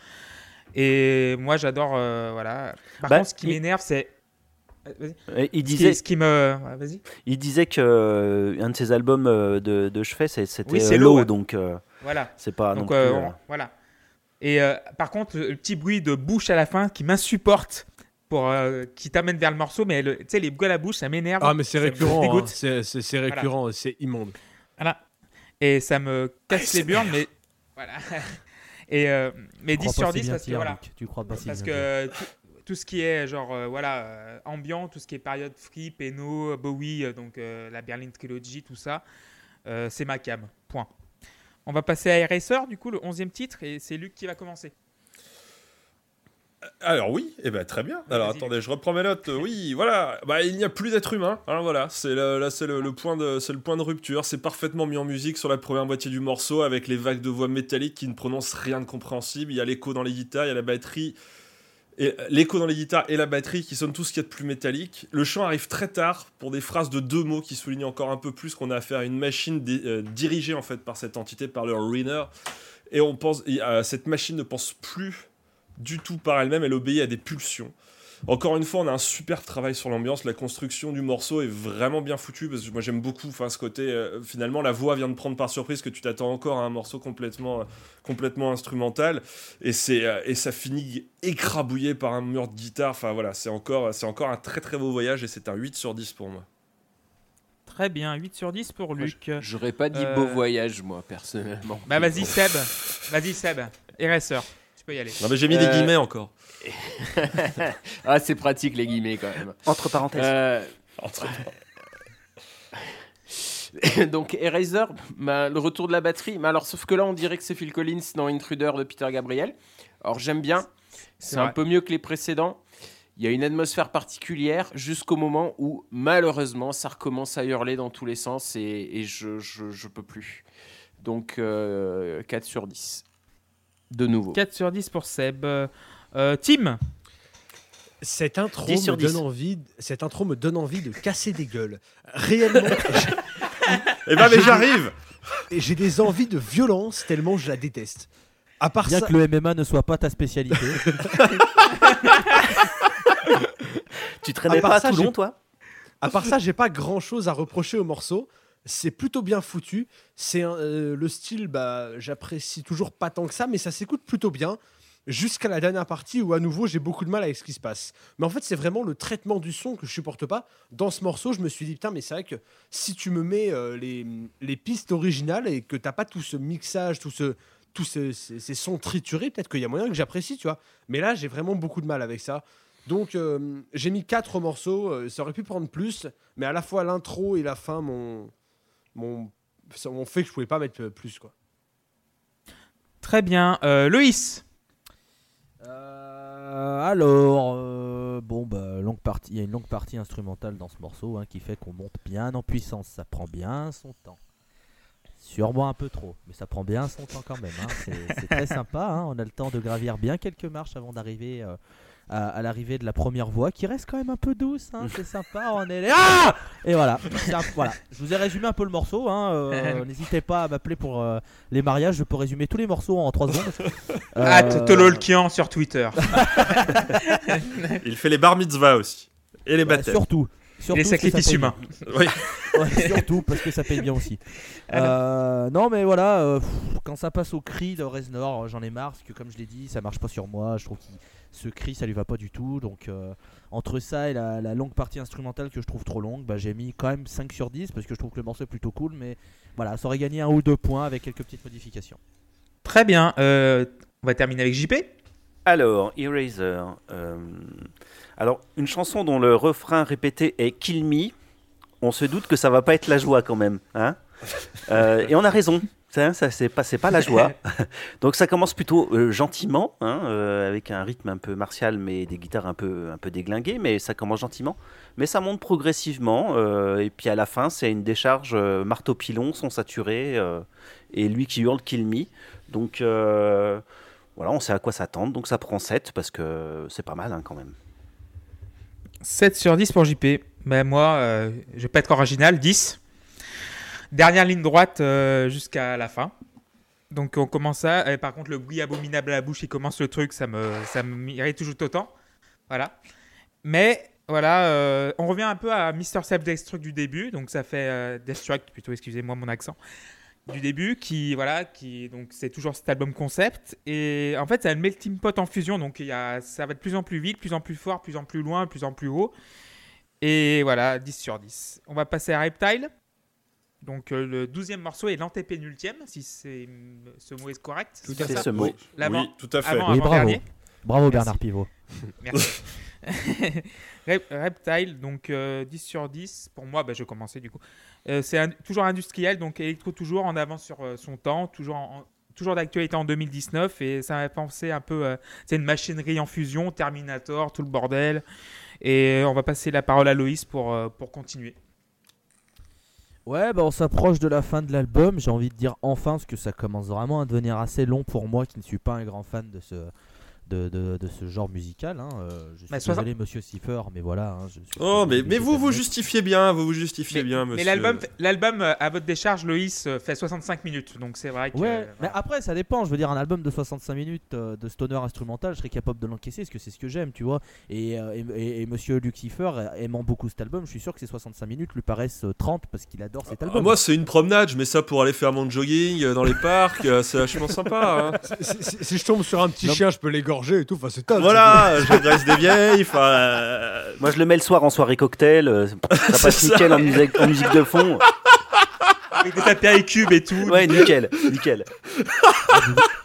Et moi, j'adore. euh, voilà. Par Bah, contre, ce qui il- m'énerve, c'est. Il Ce qui, disait, ce qui me. vas-y. il disait que euh, un de ses albums euh, de, de chevet, c'était Oui, c'est euh, Low, Low, ouais. donc euh, Voilà. c'est pas non Donc plus. on- voilà. Et euh, par contre, le petit bruit de bouche à la fin qui m'insupporte, pour euh, qui t'amène vers le morceau, mais tu sais les bruits à la bouche, ça m'énerve. Ah, mais c'est récurrent. hein. C'est- C'est c'est récurrent, c'est immonde. Voilà. Et ça me casse les burnes, mais voilà. Et euh, mais 10 Crois sur pas si 10 bien parce que voilà. Tu crois pas si Parce que tout, tout ce qui est genre euh, voilà euh, ambiant, tout ce qui est période free, Peno, Bowie, euh, donc la Berlin Trilogy, tout ça, c'est ma cam. Point. On va passer à Eraser, du coup, le 11e titre, et c'est Luc qui va commencer. Alors oui, eh ben, très bien. Alors attendez, je reprends mes notes. Oui, voilà. Bah, il n'y a plus d'être humain. Alors voilà, c'est le- là c'est le, le point de c'est le point de rupture. C'est parfaitement mis en musique sur la première moitié du morceau avec les vagues de voix métalliques qui ne prononcent rien de compréhensible. Il y a l'écho dans les guitares, il y a la batterie. Et l'écho dans les guitares et la batterie qui sonnent tout ce qu'il y a de plus métallique. Le chant arrive très tard pour des phrases de deux mots qui soulignent encore un peu plus qu'on a affaire à une machine euh, dirigée en fait par cette entité, par le Reader. Et on pense, euh, cette machine ne pense plus du tout par elle-même, elle obéit à des pulsions. Encore une fois, on a un super travail sur l'ambiance, la construction du morceau est vraiment bien foutue parce que moi j'aime beaucoup enfin, ce côté. euh, finalement, la voix vient de prendre par surprise que tu t'attends encore à un morceau complètement, euh, complètement instrumental et, c'est, euh, et ça finit écrabouillé par un mur de guitare. Enfin voilà, c'est encore, c'est encore un très très beau voyage et c'est un 8 sur 10 pour moi. Très bien, 8 sur 10 pour Luc. J'aurais pas dit Euh, beau voyage, moi, personnellement. Bah vas-y Seb, vas-y Seb, Eraser, tu peux y aller. Non mais j'ai mis des Euh, guillemets encore. Ah, c'est pratique, les guillemets, quand même. Entre parenthèses. Euh, Entre- donc Eraser, bah, le retour de la batterie. Mais alors, sauf que là, on dirait que c'est Phil Collins dans Intruder de Peter Gabriel. Alors j'aime bien. C'est un peu mieux que les précédents. Il y a une atmosphère particulière jusqu'au moment où malheureusement ça recommence à hurler dans tous les sens et, et je, je, je peux plus. Donc euh, 4 sur 10. De nouveau. 4 sur 10 pour Seb. Euh, Tim, Cette intro, 10 sur me donne 10. envie, cette intro me donne envie de casser des gueules. Réellement, Eh ben mais j'arrive j'ai- j'ai des envies de violence tellement je la déteste. À part Bien ça, que le MMA ne soit pas ta spécialité. tu traînais pas ça, Toulon, j'ai- toi? À part ça, j'ai pas grand chose à reprocher au morceau. C'est plutôt bien foutu. C'est euh, le style, bah, j'apprécie toujours pas tant que ça, mais ça s'écoute plutôt bien. Jusqu'à la dernière partie où à nouveau j'ai beaucoup de mal avec ce qui se passe. Mais en fait, c'est vraiment le traitement du son que je supporte pas. Dans ce morceau, je me suis dit, putain, mais c'est vrai que si tu me mets euh, les, les pistes originales et que t'as pas tout ce mixage, tout ce, tous ce- ces, ces sons triturés, peut-être qu'il y a moyen que j'apprécie, tu vois. Mais là, j'ai vraiment beaucoup de mal avec ça. Donc, euh, j'ai mis quatre morceaux. ça aurait pu prendre plus, mais à la fois l'intro et la fin m'ont m'ont ça m'ont fait que je pouvais pas mettre euh, plus, quoi. très bien. Euh, Loïs, Euh, alors, euh, bon, bah, longue partie, il y a une longue partie instrumentale dans ce morceau hein, qui fait qu'on monte bien en puissance. Ça prend bien son temps. Sûrement un peu trop, mais ça prend bien son temps quand même. hein. C'est c'est très sympa. hein. On a le temps de gravir bien quelques marches avant d'arriver euh, à, à l'arrivée de la première voie qui reste quand même un peu douce. hein. C'est sympa. On est ah Et voilà. Un- voilà. Je vous ai résumé un peu le morceau. hein. Euh, N'hésitez pas à m'appeler pour euh, les mariages. Je peux résumer tous les morceaux en 3 secondes. at Euh, Tololkian sur Twitter. Il fait les bar mitzvahs aussi. Et les bah, baptêmes. surtout. surtout Les sacrifices humains. Oui. Ouais, surtout parce que ça paye bien aussi. Euh, non, mais voilà, euh, pff, quand ça passe au cri de Reznor, j'en ai marre parce que, comme je l'ai dit, ça marche pas sur moi. Je trouve que ce cri, ça lui va pas du tout. Donc, euh, entre ça et la, la longue partie instrumentale que je trouve trop longue, bah, j'ai mis quand même 5 sur 10 parce que je trouve que le morceau est plutôt cool. Mais voilà, ça aurait gagné un ou deux points avec quelques petites modifications. Très bien. Euh, on va terminer avec JP. Alors, Eraser. euh, alors, une chanson dont le refrain répété est Kill Me, on se doute que ça va pas être la joie quand même. Hein? Euh, et on a raison. Ça, ça c'est pas, la joie. Donc ça commence plutôt euh, gentiment, hein, euh, avec un rythme un peu martial, mais des guitares un peu, un peu déglinguées, mais ça commence gentiment. Mais ça monte progressivement, euh, et puis à la fin, c'est une décharge marteau-pilon, son saturé, et lui qui hurle Kill Me. Donc voilà, on sait à quoi s'attendre, donc ça prend 7 parce que c'est pas mal hein, quand même. 7 sur 10 pour JP. Mais moi, euh, je vais pas être original. 10. Dernière ligne droite euh, jusqu'à la fin. Donc on commence. Et par contre, le bruit abominable à la bouche, il commence le truc, ça me, ça m'irrite toujours autant. Voilà. Mais voilà, euh, on revient un peu à Mr. Self-Destruct du début. Donc ça fait euh, Destruct, plutôt, excusez-moi mon accent. Du début, qui, voilà, qui, donc c'est toujours cet album concept. Et en fait, c'est un melting pot en fusion. Donc il y a, ça va de plus en plus vite, plus en plus fort, plus en plus loin, plus en plus haut. Et voilà, 10 sur 10. On va passer à Reptile. Donc euh, le 12e morceau est l'antépénultième, si c'est, ce mot est correct. Tout c'est à ça ce mot. Oui, tout à fait. avant, Oui, avant bravo. dernier. Bravo Merci. Bernard Pivot. Merci. Rep- Reptile, donc euh, 10 sur 10. Pour moi, bah, je vais commencer du coup. Euh, c'est un- toujours industriel, donc électro toujours en avance sur euh, son temps, toujours en- en- toujours d'actualité en 2019 et ça m'a pensé un peu. euh, c'est une machinerie en fusion, Terminator, tout le bordel. Et on va passer la parole à Loïs pour, euh, pour continuer. Ouais, bah on s'approche de la fin de l'album. J'ai envie de dire enfin, parce que ça commence vraiment à devenir assez long pour moi qui ne suis pas un grand fan de ce, de, de, de ce genre musical. hein. Euh, je suis désolé, monsieur Cipher, mais voilà. hein, je suis Oh, mais, mais vous vous justifiez bien, vous vous justifiez Mais, bien, mais monsieur. l'album, l'album euh, à votre décharge, Loïs, euh, fait 65 minutes. Donc c'est vrai que. Ouais, euh, mais après ça dépend. Je veux dire, un album de 65 minutes euh, de stoner instrumental, je serais capable de l'encaisser parce que c'est ce que j'aime, tu vois. Et, euh, et, et- et Monsieur Lucifer, aimant beaucoup cet album, je suis sûr que ces 65 minutes lui paraissent euh, 30 parce qu'il adore cet Ah, album. moi, c'est une promenade, je mets ça pour aller faire mon jogging dans les parcs, c'est vachement sympa. hein. Si, si- si je tombe sur un petit Non. chien, je peux et tout. Enfin, c'est top. Voilà, j'agresse des vieilles, enfin. euh, Moi, je le mets le soir en soirée cocktail. euh, ça passe ça. nickel en musique, en musique de fond. Avec des tapis à cube et tout. Ouais, nickel, nickel.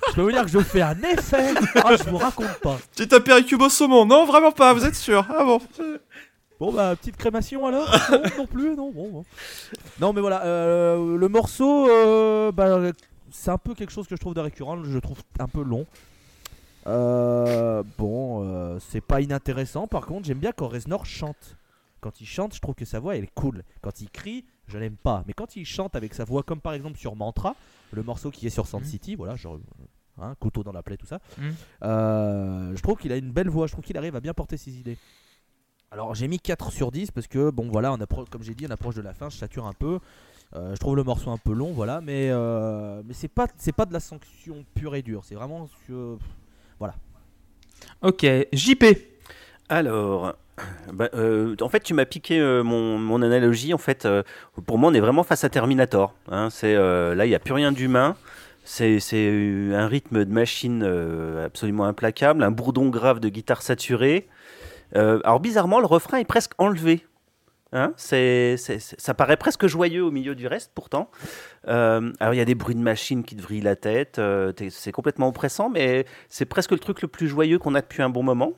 Je peux vous dire que je fais un effet. Ah, je vous raconte pas. Petit apéricube au saumon, non, vraiment pas, vous êtes sûr Ah bon Bon bah petite crémation alors Non, non plus, non, bon, bon. Non mais voilà, euh, le morceau, euh, bah, c'est un peu quelque chose que je trouve de récurrent, je trouve un peu long. Euh, bon, euh, c'est pas inintéressant, par contre j'aime bien quand Reznor chante. Quand il chante, je trouve que sa voix elle est cool. Quand il crie, je l'aime pas. Mais quand il chante avec sa voix, comme par exemple sur Mantra, le morceau qui est sur Sand Mhm. City, voilà, genre hein, couteau dans la plaie, tout ça. Euh, je trouve qu'il a une belle voix, je trouve qu'il arrive à bien porter ses idées. Alors j'ai mis 4 sur 10 parce que bon voilà, on appro- comme j'ai dit, on approche de la fin, je sature un peu. Euh, je trouve le morceau un peu long, voilà, mais euh, mais c'est pas c'est pas de la sanction pure et dure, c'est vraiment sur- Ok, JP. Alors, bah, euh, en fait, tu m'as piqué euh, mon, mon analogie. En fait, euh, pour moi, on est vraiment face à Terminator. hein. c'est euh, là, il n'y a plus rien d'humain. C'est c'est, un rythme de machine euh, absolument implacable, un bourdon grave de guitare saturée. Euh, alors bizarrement, le refrain est presque enlevé. Hein c'est, ça paraît presque joyeux au milieu du reste, pourtant. Euh, alors il y a des bruits de machine qui te vrillent la tête. euh, c'est complètement oppressant, mais c'est presque le truc le plus joyeux qu'on a depuis un bon moment.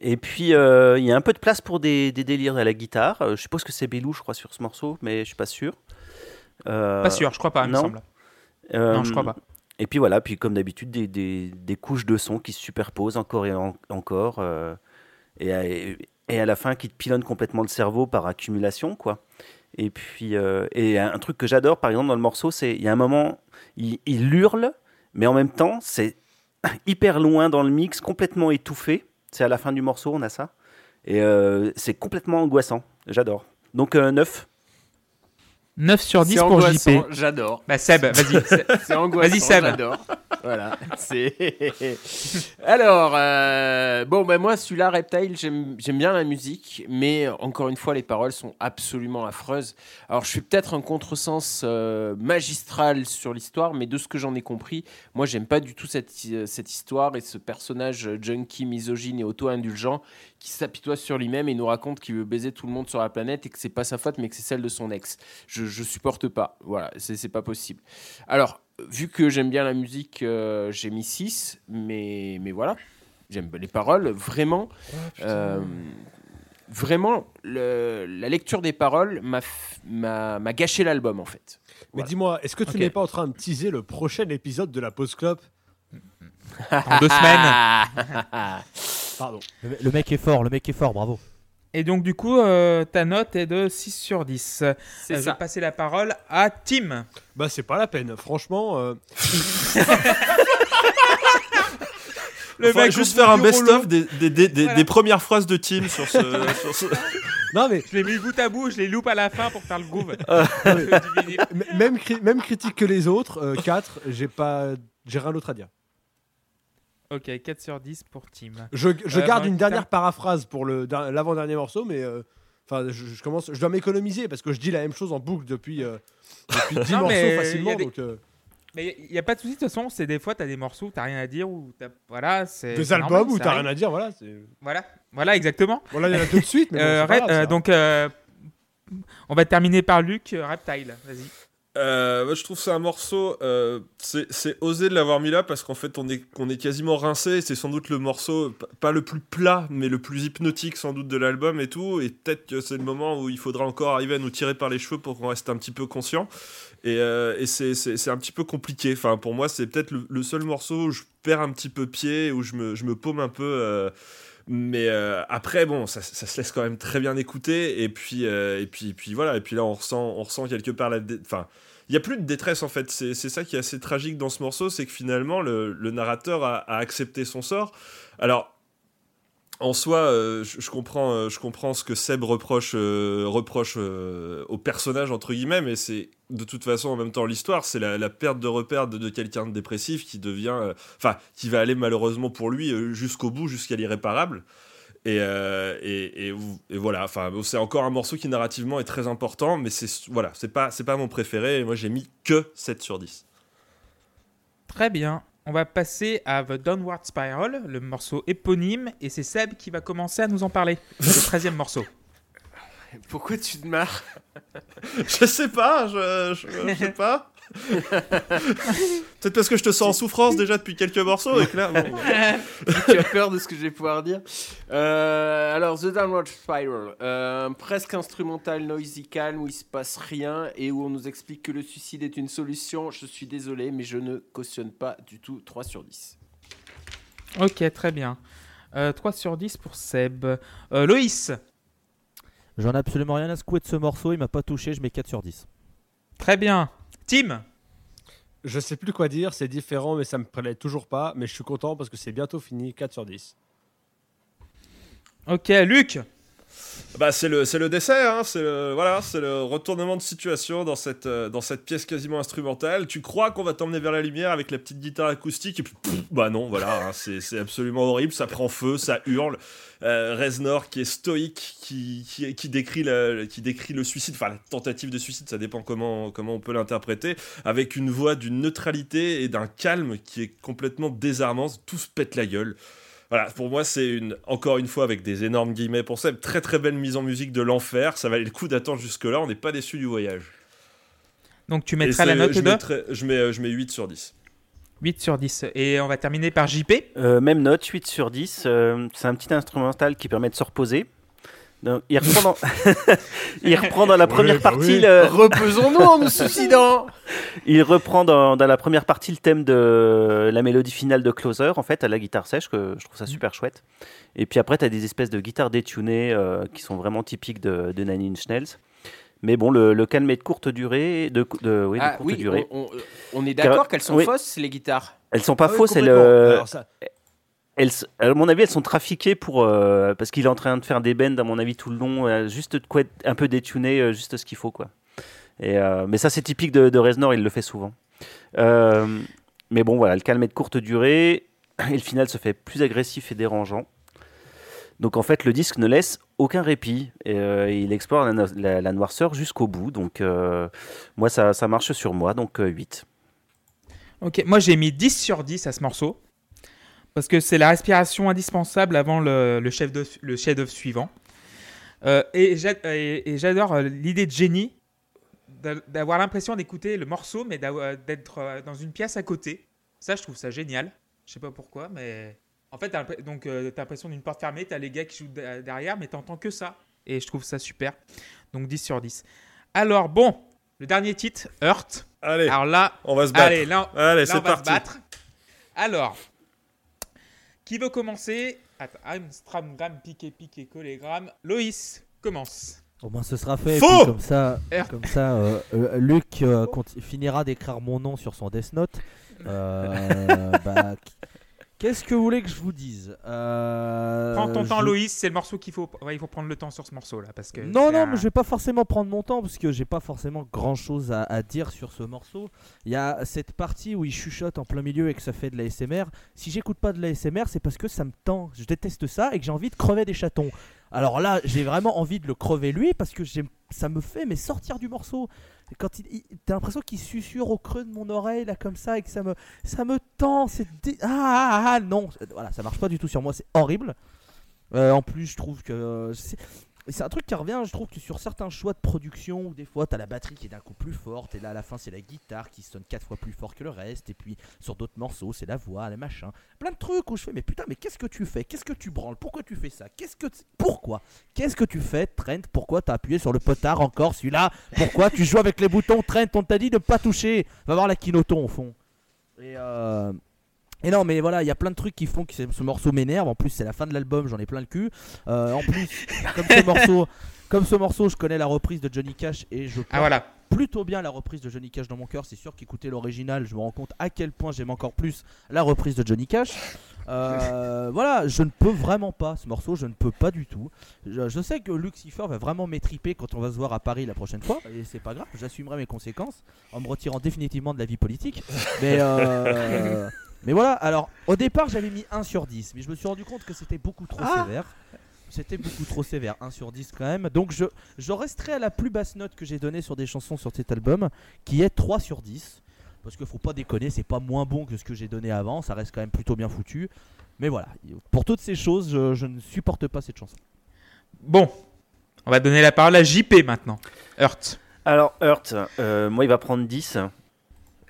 Et puis, euh, il y a un peu de place pour des, des délires à la guitare. Je suppose que c'est Bellou, je crois, sur ce morceau, mais je suis pas sûr. Pas sûr, je crois pas, il me non. semble. euh, Non, je crois pas. Et puis voilà, puis comme d'habitude, des, des- des couches de son qui se superposent encore et en- encore. et, et à la fin, qui te pilonnent complètement le cerveau par accumulation, quoi. Et puis, euh, et un truc que j'adore, par exemple, dans le morceau, c'est il y a un moment, il, il hurle, mais en même temps, c'est hyper loin dans le mix, complètement étouffé. C'est à la fin du morceau, on a ça. Et euh, c'est complètement angoissant. J'adore. Donc, euh, 9. 9 sur 10 C'est pour angoissant, JP. J'adore. Bah Seb, vas-y. C'est angoissant. Vas-y, Seb. J'adore. Voilà. C'est. Alors, euh, bon, ben moi, celui-là, Reptile, j'aime j'aime bien la musique, mais encore une fois, les paroles sont absolument affreuses. Alors, je suis peut-être un contresens euh, magistral sur l'histoire, mais de ce que j'en ai compris, moi, j'aime pas du tout cette, cette histoire et ce personnage euh, junkie, misogyne et auto-indulgent qui s'apitoie sur lui-même et nous raconte qu'il veut baiser tout le monde sur la planète et que c'est pas sa faute, mais que c'est celle de son ex. Je, je supporte pas. Voilà, c'est pas possible. Alors, vu que j'aime bien la musique, euh, j'ai mis 6, mais, mais voilà. J'aime les paroles, vraiment. euh, vraiment, le- la lecture des paroles m'a gâché l'album, en fait. Mais Voilà. dis-moi, est-ce que tu n'es pas en train de teaser le prochain épisode de la Pause Club En deux semaines. Pardon. le, le mec est fort, le mec est fort, bravo. Et donc, du coup, euh, ta note est de 6 sur 10. Euh, C'est je ça. vais passer la parole à Tim. Bah, c'est pas la peine. Franchement, euh, Le Faudrait mec juste faire un best-of des, des- des- des- Voilà. des premières phrases de Tim sur ce. sur ce- non mais Je l'ai mis bout à bout, je les loupe à la fin pour faire le groove. Ah. Même, cri- même critique que les autres, 4, j'ai pas, j'ai rien d'autre à dire. Ok, 4 sur 10 pour Tim. Je, je Euh, garde une dernière paraphrase pour l'avant-dernier morceau, mais euh, je, je commence, je dois m'économiser parce que je dis la même chose en boucle depuis, euh, depuis 10 Non, morceaux facilement. des- Donc, euh, Mais il n'y a pas de souci, de toute façon, c'est des fois, tu as des morceaux où tu rien à dire. Ou t'as- voilà, c'est. des albums normal, où arrive. rien à dire, voilà. Voilà, voilà, exactement. Bon là, il y en a deux de suite, mais bon, grave, donc, on va terminer par Luc, Reptile. Vas-y. Euh, je trouve c'est un morceau. euh, c'est osé de l'avoir mis là parce qu'en fait, on est, quasiment rincé. C'est sans doute le morceau, pas le plus plat, mais le plus hypnotique sans doute de l'album et tout. Et peut-être que c'est le moment où il faudra encore arriver à nous tirer par les cheveux pour qu'on reste un petit peu conscient. Et, euh, c'est- un petit peu compliqué. Enfin, pour moi, c'est peut-être le, le seul morceau où je perds un petit peu pied, où je me, je me paume un peu. Mais euh, après, bon, ça, se laisse quand même très bien écouter. Et puis, euh, et puis, et puis voilà. Et puis là, on ressent, on ressent quelque part la. Enfin, il y a plus de détresse en fait. C'est ça qui est assez tragique dans ce morceau, c'est que finalement, le, narrateur a accepté son sort. Alors. En soi, euh, je, je comprends, euh, je comprends ce que Seb reproche, euh, au personnage entre guillemets, mais c'est de toute façon en même temps l'histoire, c'est la, perte de repère de, quelqu'un de dépressif qui devient, enfin, qui va aller malheureusement pour lui jusqu'au bout, jusqu'à l'irréparable. Et, voilà, c'est encore un morceau qui narrativement est très important, mais c'est voilà, pas, pas mon préféré. Et moi, j'ai mis que 7 sur 10. Très bien. On va passer à The Downward Spiral, le morceau éponyme, et c'est Seb qui va commencer à nous en parler. Le 13e morceau. Pourquoi tu te marres? Je sais pas, je, je, je sais pas. Peut-être parce que je te sens en souffrance déjà depuis quelques morceaux et que là, bon, Tu as peur de ce que je vais pouvoir dire Euh, Alors, The Downward Spiral, euh, presque instrumental, noisy, calme, où il se passe rien et où on nous explique que le suicide est une solution. Je suis désolé, mais je ne cautionne pas du tout 3 sur 10. Ok, très bien. Euh, 3 sur 10 pour Seb. Euh, Loïs, J'en ai absolument rien à secouer de ce morceau, il m'a pas touché, je mets 4 sur 10. très bien. Tim, Je sais plus quoi dire, c'est différent, mais ça me plaît toujours pas. Mais je suis content parce que c'est bientôt fini, 4 sur 10. ok, Luc, Bah c'est le c'est le décès hein, c'est le voilà, c'est le retournement de situation dans cette euh, dans cette pièce quasiment instrumentale. Tu crois qu'on va t'emmener vers la lumière avec la petite guitare acoustique et puis bah non, voilà, hein, c'est c'est absolument horrible, ça prend feu, ça hurle. Euh, Reznor qui est stoïque, qui, qui, qui décrit le, qui décrit le suicide, enfin la tentative de suicide, ça dépend comment, comment on peut l'interpréter, avec une voix d'une neutralité et d'un calme qui est complètement désarmant, tout se pète la gueule. Voilà, pour moi, c'est une, encore une fois avec des énormes guillemets pour ça, une très très belle mise en musique de l'enfer. Ça valait le coup d'attendre jusque-là, on n'est pas déçu du voyage. donc tu Et mettras la note je de mettrai- je, mets, euh, je mets 8 sur 10. 8 sur 10. Et on va terminer par JP. Euh, même note, 8 sur 10. euh, c'est un petit instrumental qui permet de se reposer. Donc, il, reprend dans... il reprend dans la première bah partie oui. le- Reposons-nous en nous suicidant il reprend dans, dans la première partie le thème de la mélodie finale de Closer en fait à la guitare sèche que je trouve ça super chouette. Et puis après tu as des espèces de guitares détunées euh, qui sont vraiment typiques de, de Nine Inch Nails. Mais bon le, le calme est de courte durée de, de, oui, de Ah courte oui, durée. on, on- on est d'accord qu'elles sont Oui. fausses, les guitares Elles sont pas Ah oui, fausses, elles, euh, Alors ça- à mon avis, elles sont trafiquées pour euh, parce qu'il est en train de faire des bends, à mon avis, tout le long, euh, juste de quoi un peu détuné, euh, juste ce qu'il faut, quoi. Et, mais ça, c'est typique de, de Reznor, il le fait souvent. Mais bon, voilà, le calme est de courte durée, et le final se fait plus agressif et dérangeant. Donc en fait, le disque ne laisse aucun répit. Et, il explore la, no- la- la noirceur jusqu'au bout. Donc moi, ça, ça marche sur moi, donc euh, 8. Ok, moi j'ai mis 10 sur 10 à ce morceau. Parce que c'est la respiration indispensable avant le, le chef d'œuvre suivant. Euh, et j'a- et- et j'adore euh, l'idée de génie d'a- d'avoir l'impression d'écouter le morceau, mais d'avoir- d'être euh, dans une pièce à côté. Ça, je trouve ça génial. Je sais pas pourquoi, mais. En fait, t'as l'imp- donc, euh, t'as l'impression d'une porte fermée, t'as les gars qui jouent de- derrière, mais t'entends que ça. Et je trouve ça super. Donc 10 sur 10. Alors, bon, le dernier titre, Hurt. Allez, Alors là, on va se battre. allez, là, Allez, Là, c'est on va se parti. battre. Alors, qui veut commencer Attends, Amstram, gramme, piqué, piqué, collégramme. Loïs, commence. Au moins ce sera fait. et puis comme ça, R. comme ça euh, euh, Luc euh, finira d'écrire mon nom sur son Death Note. Euh, bah, Qu'est-ce que vous voulez que je vous dise Euh, Prends ton temps, je- Loïs. C'est le morceau qu'il faut. ouais, il faut prendre le temps sur ce morceau-là. Parce que Non, non, un- mais je vais pas forcément prendre mon temps parce que j'ai pas forcément grand chose à, à dire sur ce morceau. Il y a cette partie où il chuchote en plein milieu et que ça fait de la SMR. Si j'écoute pas de la SMR, c'est parce que ça me tend. Je déteste ça et que j'ai envie de crever des chatons. Alors là, j'ai vraiment envie de le crever lui parce que ça me fait mais sortir du morceau. Quand il, t'as l'impression qu'il susurre au creux de mon oreille là comme ça et que ça me, ça me tend. C'est dé- ah, ah, ah, non, voilà, ça marche pas du tout sur moi. C'est horrible. Euh, en plus, je trouve que euh, C'est un truc qui revient, je trouve que sur certains choix de production, où des fois t'as la batterie qui est d'un coup plus forte, et là à la fin c'est la guitare qui sonne quatre fois plus fort que le reste, et puis sur d'autres morceaux c'est la voix, les machins. Plein de trucs où je fais, mais putain, mais qu'est-ce que tu fais? Qu'est-ce que tu branles? Pourquoi tu fais ça? Qu'est-ce que. Pourquoi? Qu'est-ce que tu fais, Trent? Pourquoi t'as appuyé sur le potard encore celui-là? Pourquoi tu joues avec les boutons, Trent On t'a dit de pas toucher Va voir la kinoton au fond. Et euh. Et non, mais voilà, il y a plein de trucs qui font que ce ce morceau m'énerve. En plus, c'est la fin de l'album, j'en ai plein le cul. Euh, en plus, comme ce morceau, comme ce morceau, je connais la reprise de Johnny Cash et je Ah voilà. plutôt bien la reprise de Johnny Cash dans mon cœur. C'est sûr qu'écouter l'original, je me rends compte à quel point j'aime encore plus la reprise de Johnny Cash. Euh, voilà, je ne peux vraiment pas ce morceau, je ne peux pas du tout. Je, je sais que Lucifer va vraiment m'étriper quand on va se voir à Paris la prochaine fois, et c'est pas grave, j'assumerai mes conséquences en me retirant définitivement de la vie politique. Mais, euh, mais voilà, alors au départ j'avais mis 1 sur 10, mais je me suis rendu compte que c'était beaucoup trop Ah. sévère. C'était beaucoup trop sévère, 1 sur 10 quand même. Donc je, je resterai à la plus basse note que j'ai donnée sur des chansons sur cet album, qui est 3 sur 10. Parce qu'il faut pas déconner, c'est pas moins bon que ce que j'ai donné avant, ça reste quand même plutôt bien foutu. Mais voilà, pour toutes ces choses, je, je ne supporte pas cette chanson. Bon, on va donner la parole à JP maintenant. Hurt. Alors, Hurt, euh, moi, il va prendre 10.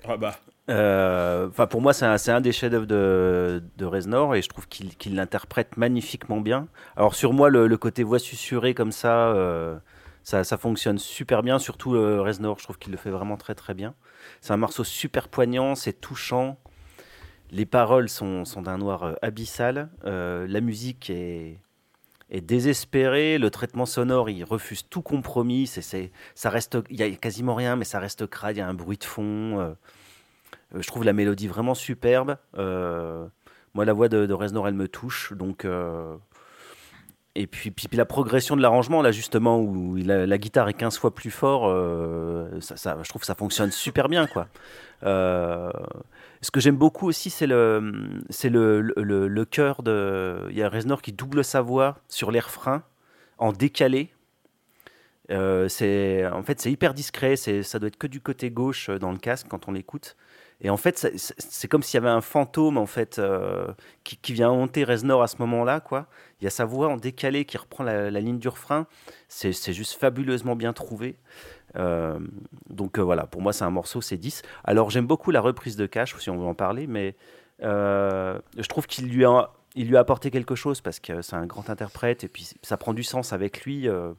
Ah bah. Euh, Enfin, pour moi, c'est un, des chefs-d'œuvre de, Reznor et je trouve qu'il l'interprète magnifiquement bien. Alors, sur moi, le, côté voix susurrée comme ça, euh, ça, ça fonctionne super bien. Surtout euh, Reznor, je trouve qu'il le fait vraiment très très bien. C'est un morceau super poignant, c'est touchant. Les paroles sont, d'un noir abyssal. La musique est, désespérée. Le traitement sonore, il refuse tout compromis. Ça reste, il y a quasiment rien, mais ça reste crade. Il y a un bruit de fond. Euh, je trouve la mélodie vraiment superbe. Euh, moi, la voix de, Reznor, elle me touche. Donc, euh, et puis, puis, la progression de l'arrangement, là justement, où la guitare est 15 fois plus fort, je trouve que ça fonctionne super bien. Ce que j'aime beaucoup aussi, c'est le, chœur de. Il y a Reznor qui double sa voix sur les refrains en décalé. En fait c'est hyper discret, ça doit être que du côté gauche dans le casque quand on l'écoute. Et en fait c'est- comme s'il y avait un fantôme en fait euh, qui, vient hanter Reznor à ce moment-là quoi. Il y a sa voix en décalé qui reprend la, ligne du refrain. C'est juste fabuleusement bien trouvé. Euh, donc euh, voilà, pour moi c'est un morceau, c'est 10. Alors j'aime beaucoup la reprise de Cash, si on veut en parler, mais je trouve qu'il lui a il lui a apporté quelque chose parce que c'est un grand interprète et puis ça prend du sens avec lui. euh,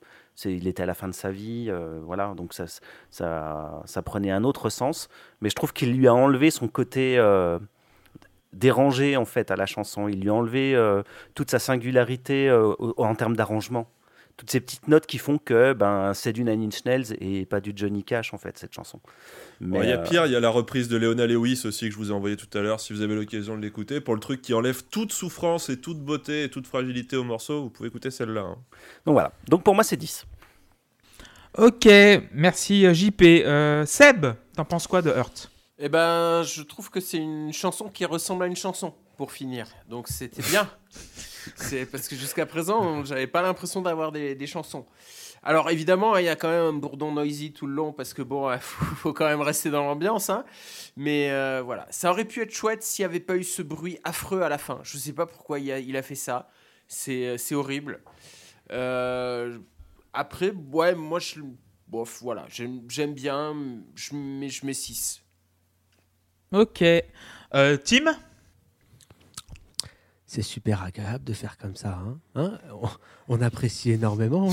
il était à la fin de sa vie, euh, voilà, donc ça, ça, ça prenait un autre sens. Mais je trouve qu'il lui a enlevé son côté euh, dérangé en fait à la chanson. Il lui a enlevé toute sa singularité en termes d'arrangement. Toutes ces petites notes qui font que ben, c'est du Nine Inch Nails et pas du Johnny Cash en fait cette chanson. Mais, Bon, Il y a euh, pire, il y a la reprise de Leona Lewis aussi que je vous ai envoyé tout à l'heure, si vous avez l'occasion de l'écouter. Pour le truc qui enlève toute souffrance et toute beauté et toute fragilité au morceau, vous pouvez écouter celle-là. hein. donc voilà. Donc pour moi c'est 10. Ok, merci euh, JP. Euh, Seb, t'en penses quoi de Hurt? Eh ben, je trouve que c'est une chanson qui ressemble à une chanson, pour finir. Donc c'était bien. c'est parce que jusqu'à présent, j'avais pas l'impression d'avoir des, chansons. Alors évidemment, il y a quand même un bourdon noisy tout le long parce que bon, faut, faut quand même rester dans l'ambiance. Hein. Mais euh, voilà, ça aurait pu être chouette s'il n'y avait pas eu ce bruit affreux à la fin. Je sais pas pourquoi il a, fait ça. C'est c'est horrible. Euh, après, ouais, moi. Bof, voilà, j'aime bien, je mets, je mets 6. Ok. Euh, Tim? C'est super agréable de faire comme ça. Hein Hein on, on apprécie énormément.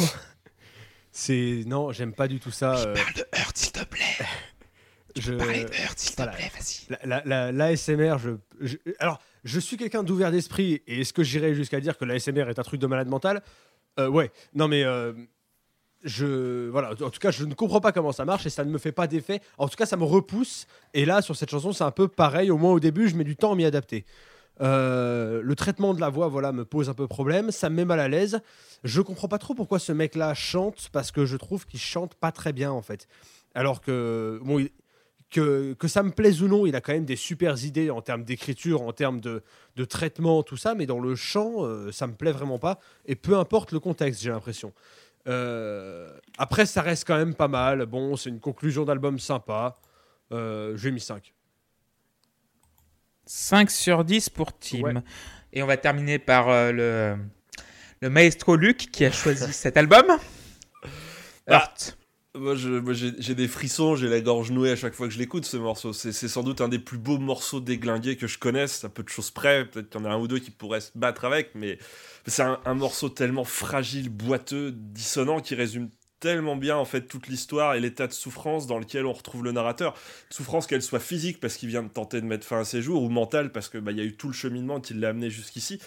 C'est non, j'aime pas du tout ça. euh, de Hurt, s'il te plaît. je- Hurt, s'il voilà. vas-y. La- la- la- L'ASMR, je, je- alors, je suis quelqu'un d'ouvert d'esprit, et est-ce que j'irais jusqu'à dire que l'ASMR est un truc de malade mental? Euh, Ouais, non mais, euh, je, voilà, en tout cas, je ne comprends pas comment ça marche, et ça ne me fait pas d'effet. En tout cas, ça me repousse, et là, sur cette chanson, c'est un peu pareil, au moins au début, je mets du temps à m'y adapter. Euh, le traitement de la voix, voilà, me pose un peu problème, ça me met mal à l'aise. Je comprends pas trop pourquoi ce mec-là chante, parce que je trouve qu'il chante pas très bien, en fait. Alors que, bon, que, que ça me plaise ou non, il a quand même des super idées en termes d'écriture, en termes de, de traitement, tout ça, mais dans le chant, euh, ça me plaît vraiment pas. Et peu importe le contexte, j'ai l'impression. Euh, après, ça reste quand même pas mal. Bon, c'est une conclusion d'album sympa. Euh, j'ai mis 5. 5 sur 10 pour Tim. Ouais. Et on va terminer par euh, le, le maestro Luc qui a choisi cet album. Ah. Hurt. Moi, j'ai des frissons, j'ai la gorge nouée à chaque fois que je l'écoute ce morceau. C'est c'est sans doute un des plus beaux morceaux déglingués que je connaisse, à peu de choses près. Peut-être qu'il y en a un ou deux qui pourraient se battre avec, mais c'est un, un morceau tellement fragile, boiteux, dissonant qui résume tellement bien en fait toute l'histoire et l'état de souffrance dans lequel on retrouve le narrateur. Souffrance qu'elle soit physique parce qu'il vient de tenter de mettre fin à ses jours ou mentale parce que bah, y a eu tout le cheminement qui l'a amené jusqu'ici.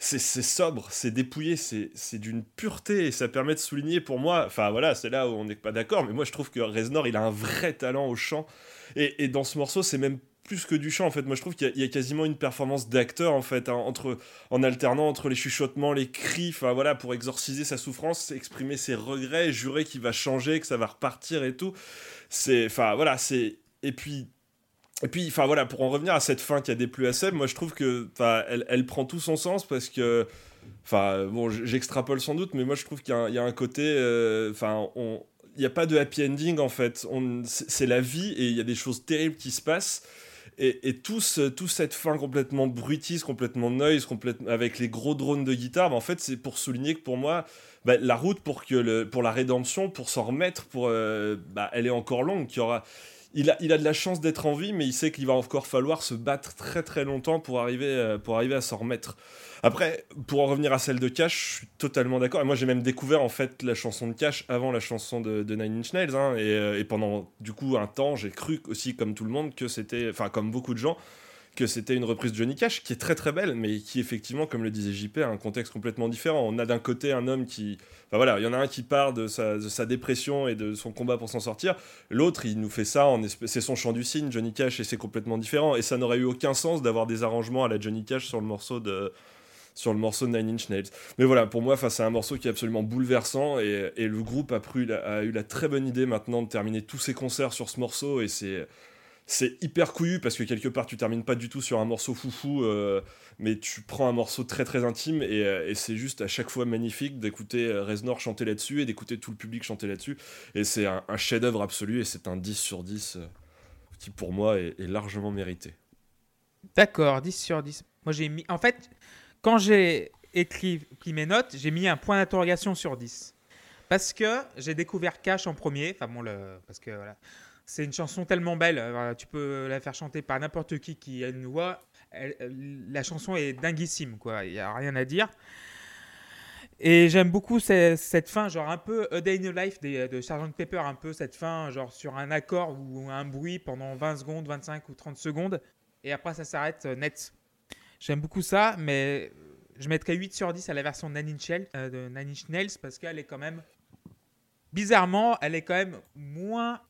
C'est sobre, c'est dépouillé, c'est c'est d'une pureté et ça permet de souligner pour moi, enfin voilà, c'est là où on n'est pas d'accord, mais moi je trouve que Reznor il a un vrai talent au chant et, et dans ce morceau c'est même plus que du chant en fait. Moi je trouve qu'il y a- quasiment une performance d'acteur en fait, hein, entre, en alternant entre les chuchotements, les cris, enfin voilà, pour exorciser sa souffrance, exprimer ses regrets, jurer qu'il va changer, que ça va repartir et tout. C'est, enfin voilà, c'est. Et puis. Et puis, enfin voilà, pour en revenir à cette fin qui a déplu à Seb, moi je trouve que, elle, elle prend tout son sens parce que, enfin, bon, j'extrapole sans doute, mais moi je trouve qu'il y, a un- côté, euh, enfin, on, il n'y a pas de happy ending en fait. C'est la vie et il y a des choses terribles qui se passent. Et, et tout, ce- tout cette fin complètement bruitiste, complètement noise, avec les gros drones de guitare, bah, en fait, c'est pour souligner que pour moi, bah, la route pour, la rédemption, pour s'en remettre, euh, bah, elle est encore longue. qu'il y aura, il, a, il a de la chance d'être en vie, mais il sait qu'il va encore falloir se battre très très longtemps pour arriver, euh, pour arriver à s'en remettre. Après, pour en revenir à celle de Cash, je suis totalement d'accord. Et moi, j'ai même découvert en fait la chanson de Cash avant la chanson de, de Nine Inch Nails. hein. et, euh, et pendant du coup un temps, j'ai cru aussi, comme tout le monde, que c'était, enfin comme beaucoup de gens, que c'était une reprise de Johnny Cash, qui est très très belle, mais qui effectivement, comme le disait JP, a un contexte complètement différent. On a d'un côté un homme qui, enfin voilà, il y en a un qui part de sa, dépression et de son combat pour s'en sortir. L'autre, il nous fait ça en c'est son chant du cygne, Johnny Cash, et c'est complètement différent. Et ça n'aurait eu aucun sens d'avoir des arrangements à la Johnny Cash sur le morceau de sur le morceau Nine Inch Nails. Mais voilà, pour moi, enfin, c'est un morceau qui est absolument bouleversant et, le groupe a eu la très bonne idée maintenant de terminer tous ses concerts sur ce morceau et c'est c'est hyper couillu parce que quelque part tu termines pas du tout sur un morceau foufou euh, mais tu prends un morceau très très intime et, euh, c'est juste à chaque fois magnifique d'écouter euh, Reznor chanter là-dessus et d'écouter tout le public chanter là-dessus et c'est un, chef-d'œuvre absolu et c'est un 10 sur 10 euh, qui pour moi est, largement mérité. D'accord, 10 sur 10. Moi, j'ai mis. En fait, quand j'ai écrit mes notes, j'ai mis un point d'interrogation sur 10. Parce que j'ai découvert Cash en premier. Enfin, bon, parce que voilà. C'est une chanson tellement belle. euh, tu peux la faire chanter par n'importe qui qui a une voix. Elle- la chanson est dinguissime, quoi. Il n'y a rien à dire. Et j'aime beaucoup ce- cette fin, genre un peu A Day in the Life des- de Sgt Pepper, un peu cette fin, genre sur un accord ou un bruit pendant 20 secondes, 25 ou 30 secondes, et après ça s'arrête euh, net. J'aime beaucoup ça, mais je mettrais 8 sur 10 à la version Nine euh, de Nine Inch parce qu'elle est quand même, bizarrement, elle est quand même moins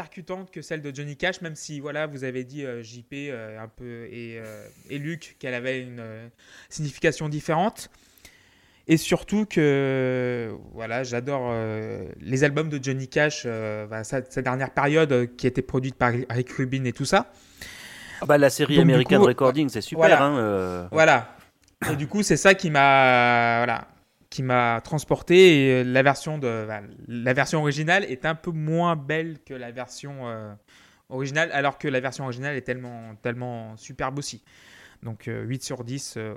percutante que celle de Johnny Cash, même si voilà, vous avez dit euh, JP euh, un peu et, euh, et Luc qu'elle avait une signification différente. Et surtout que voilà, j'adore les albums de Johnny Cash, bah, sa, sa dernière période qui était produite par Rick Rubin et tout ça. Ah bah, la série Donc, American coup, Recording, c'est super. voilà. hein. Voilà. Et du coup, c'est ça qui m'a voilà, qui m'a transporté. Et euh, la version de bah, la version originale est un peu moins belle que la version euh, originale, alors que la version originale est tellement tellement superbe aussi. Donc euh, 8 sur 10. euh.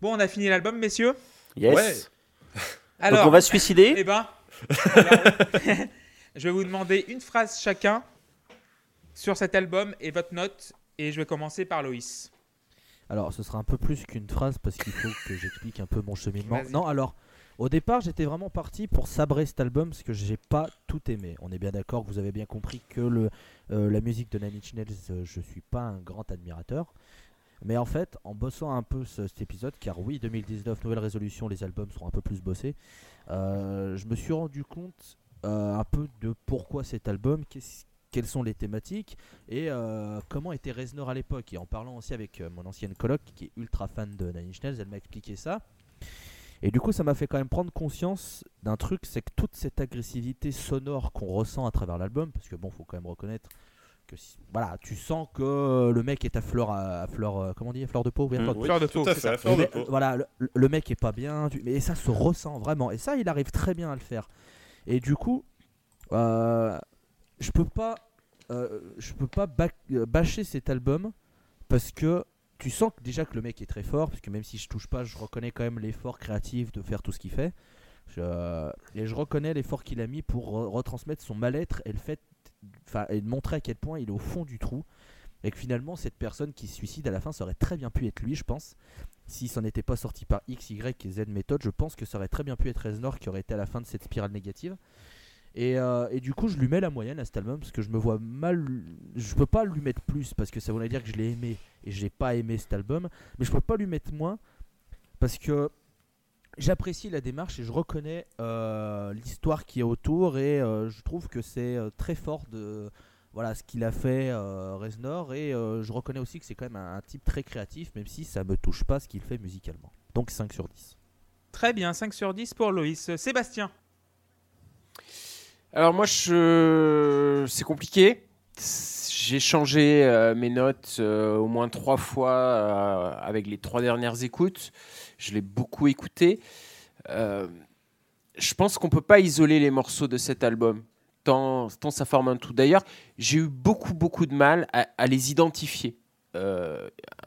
Bon, on a fini l'album, messieurs? Yes. Ouais. Alors, Donc on va se suicider? eh ben, alors, je vais vous demander une phrase chacun sur cet album et votre note. Et je vais commencer par Loïs. Alors, ce sera un peu plus qu'une phrase parce qu'il faut que j'explique un peu mon cheminement. Non, alors, au départ, j'étais vraiment parti pour sabrer cet album parce que j'ai pas tout aimé. On est bien d'accord, vous avez bien compris que le, euh, la musique de Nine Inch Nails, euh, je suis pas un grand admirateur. Mais en fait, en bossant un peu ce- cet épisode, car oui, 2019, nouvelle résolution, les albums seront un peu plus bossés, euh, je me suis rendu compte euh, un peu de pourquoi cet album, qu'est-ce- quelles sont les thématiques et euh, comment était Reznor à l'époque. Et en parlant aussi avec euh, mon ancienne coloc qui est ultra fan de Nine Inch Nails, elle m'a expliqué ça. Et du coup, ça m'a fait quand même prendre conscience d'un truc, c'est que toute cette agressivité sonore qu'on ressent à travers l'album, parce que bon, faut quand même reconnaître que si- voilà, tu sens que le mec est à fleur, à, à fleur, euh, comment on dit, à fleur de peau, Oui, Fleur de fait, fleur de voilà, le, le mec est pas bien, tu- mais ça se ressent vraiment. Et ça, il arrive très bien à le faire. Et du coup, euh, je peux pas, euh, je peux pas euh, bâcher cet album parce que tu sens déjà que le mec est très fort, parce que même si je touche pas, je reconnais quand même l'effort créatif de faire tout ce qu'il fait. Je- et je reconnais l'effort qu'il a mis pour re- retransmettre son mal-être et le fait, et de montrer à quel point il est au fond du trou. Et que finalement, cette personne qui se suicide à la fin, ça aurait très bien pu être lui, je pense. Si ça n'était pas sorti par X, Y et Z méthode, je pense que ça aurait très bien pu être Reznor qui aurait été à la fin de cette spirale négative. Et, euh, et du coup, je lui mets la moyenne à cet album parce que je me vois mal. Je peux pas lui mettre plus parce que ça voudrait dire que je l'ai aimé et j'ai pas aimé cet album. Mais je peux pas lui mettre moins parce que j'apprécie la démarche et je reconnais euh, l'histoire qui est autour et euh, je trouve que c'est très fort de voilà ce qu'il a fait Reznor et je reconnais aussi que c'est quand même un, type très créatif même si ça me touche pas ce qu'il fait musicalement. Donc 5 sur 10. Très bien, 5 sur 10 pour Loïs. Sébastien Alors moi, c'est compliqué. J'ai changé euh, mes notes euh, au moins trois fois euh, avec les trois dernières écoutes. Je l'ai beaucoup écouté. Je pense qu'on peut pas isoler les morceaux de cet album, tant, tant ça forme un tout. D'ailleurs, j'ai eu beaucoup, beaucoup de mal à, à les identifier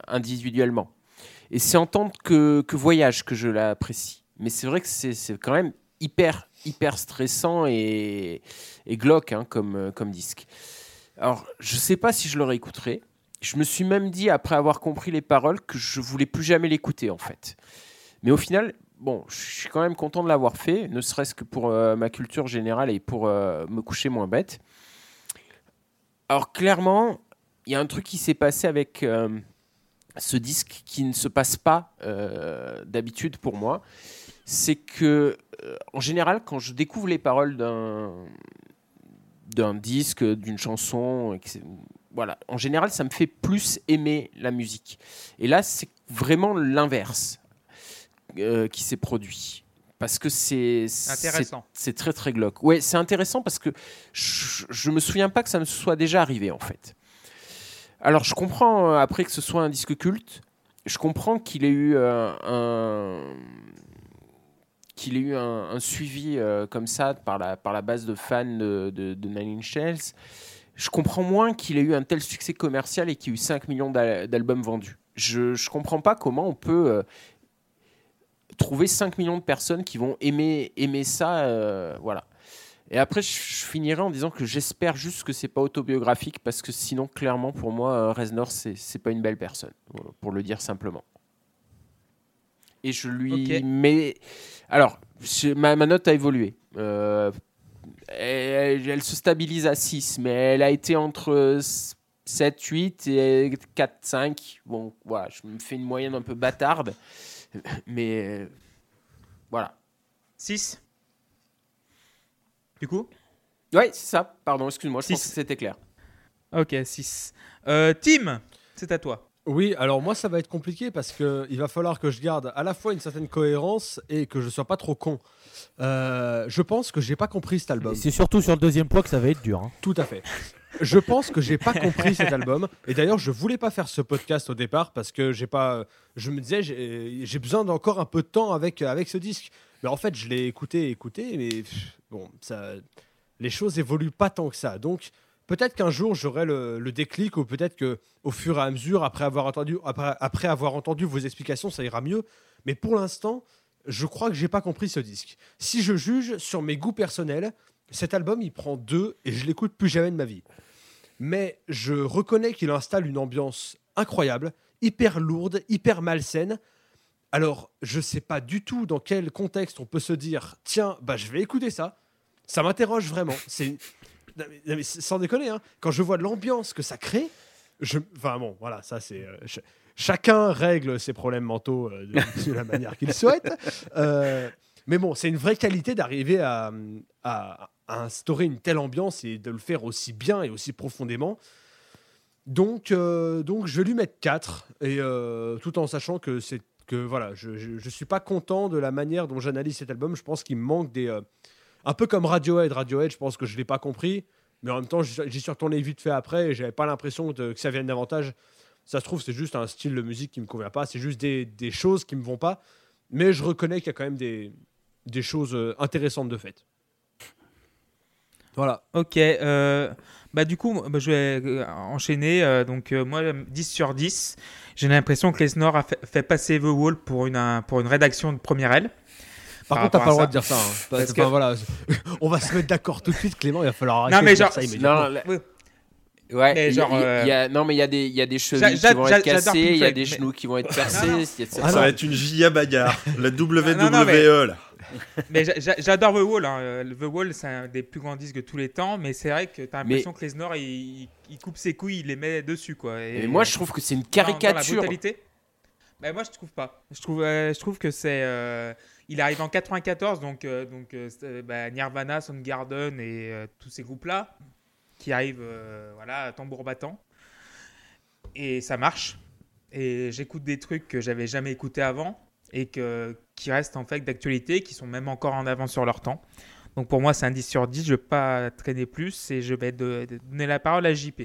individuellement. Et c'est en tant que, que voyage que je l'apprécie. Mais c'est vrai que c'est quand même hyper, hyper stressant et, et glauque hein, comme, euh, comme disque. Alors, je sais pas si je le réécouterai. Je me suis même dit, après avoir compris les paroles, que je voulais plus jamais l'écouter, en fait. Mais au final, bon, je suis quand même content de l'avoir fait, ne serait-ce que pour euh, ma culture générale et pour euh, me coucher moins bête. Alors, clairement, il y a un truc qui s'est passé avec ce disque qui ne se passe pas d'habitude pour moi. C'est que, euh, en général, quand je découvre les paroles d'un d'un disque, d'une chanson, voilà, en général, ça me fait plus aimer la musique. Et là, c'est vraiment l'inverse euh, qui s'est produit. Parce que c'est c'est- Intéressant. c'est très très glauque. Ouais, c'est intéressant parce que je, je me souviens pas que ça me soit déjà arrivé en fait. Alors je comprends euh, après que ce soit un disque culte, je comprends qu'il ait eu euh, un qu'il ait eu un, un suivi euh, comme ça par la, par la base de fans de, de, de Nine Inch Nails. Je comprends moins qu'il ait eu un tel succès commercial et qu'il y ait eu 5 millions d'al- d'albums vendus. Je ne comprends pas comment on peut euh, trouver 5 millions de personnes qui vont aimer, aimer ça. euh, voilà. Et après, je, je finirai en disant que j'espère juste que c'est pas autobiographique parce que sinon, clairement, pour moi, Reznor, c'est pas une belle personne, pour le dire simplement. Et je lui Ok. mets. Alors, ma, ma note a évolué. Euh, elle, elle se stabilise à 6, mais elle a été entre 7, 8 et 4, 5. Bon, voilà, je me fais une moyenne un peu bâtarde. Mais euh, voilà. 6 Du coup? Ouais, c'est ça. Pardon, excuse-moi, je Six. pense que c'était clair. Ok, 6. Euh, Tim, c'est à toi. Oui, alors moi ça va être compliqué parce que il va falloir que je garde à la fois une certaine cohérence et que je sois pas trop con. Euh, je pense que j'ai pas compris cet album. C'est surtout sur le deuxième poids que ça va être dur. hein. Tout à fait. Je pense que j'ai pas compris cet album. Et d'ailleurs, je voulais pas faire ce podcast au départ parce que j'ai pas. Je me disais, j'ai j'ai besoin d'encore un peu de temps avec, avec ce disque. Mais en fait, je l'ai écouté, écouté, mais pff, bon, ça, les choses évoluent pas tant que ça. Donc, peut-être qu'un jour j'aurai le, déclic, ou peut-être que au fur et à mesure, après avoir entendu, après avoir entendu vos explications, ça ira mieux. Mais pour l'instant, je crois que j'ai pas compris ce disque. Si je juge sur mes goûts personnels, cet album il prend deux et je l'écoute plus jamais de ma vie. Mais je reconnais qu'il installe une ambiance incroyable, hyper lourde, hyper malsaine. Alors, je sais pas du tout dans quel contexte on peut se dire tiens, bah je vais écouter ça. Ça m'interroge vraiment. C'est Sans déconner, hein, quand je vois l'ambiance que ça crée, enfin bon, voilà, ça c'est euh, ch- chacun règle ses problèmes mentaux euh, de, la manière qu'il souhaite. Euh, mais bon, c'est une vraie qualité d'arriver à, instaurer une telle ambiance et de le faire aussi bien et aussi profondément. Donc, donc je vais lui mettre 4, et, tout en sachant que, que voilà, je ne suis pas content de la manière dont j'analyse cet album. Je pense qu'il me manque des... un peu comme Radiohead. Radiohead, je pense que je ne l'ai pas compris, mais en même temps, j'y suis retourné vite fait après et j'avais pas l'impression que ça vienne davantage. Ça se trouve, c'est juste un style de musique qui me convient pas, c'est juste des, des choses qui me vont pas, mais je reconnais qu'il y a quand même des, des choses euh, intéressantes de fait. Voilà. Ok, euh, bah du coup, bah, je vais euh, enchaîner. donc moi, 10 sur 10. J'ai l'impression que Lesnar a fait, fait passer The Wall pour une, un- pour une rédaction de première aile. Par contre, t'as pas le droit de dire ça. hein. Parce que- voilà. On va se mettre d'accord tout de suite, Clément. Il va falloir arrêter Non, mais de dire genre- ça immédiatement. Non, ouais, Mais il y a- genre, il y a- euh, y a- non, mais il y a des, il y a des J'a- chevilles qui vont j'a- être cassées, il y a des mais- genoux qui vont être percés. non. il y a- Ah ça va être une GIA bagarre. La WWE non, non, mais- là. Mais j'a- j'a- j'adore The Wall. hein. Euh, The Wall, c'est un des plus grands disques de tous les temps. Mais c'est vrai que t'as l'impression que Lesnar, il, il- coupe ses couilles, il les met dessus. Quoi. Et, Et moi, je trouve que c'est une dans- dans la caricature. brutalité. Bah, moi, je trouve pas. Je trouve, euh, je trouve que c'est. euh, il arrive en 94, donc, euh, euh, euh, bah, Nirvana, Soundgarden et tous ces groupes-là qui arrivent voilà, à tambour battant. Et ça marche. Et j'écoute des trucs que j'avais jamais écoutés avant et qui restent en fait d'actualité, qui sont même encore en avance sur leur temps. Donc pour moi, c'est un 10 sur 10. Je ne vais pas traîner plus et je vais donner la parole à JP.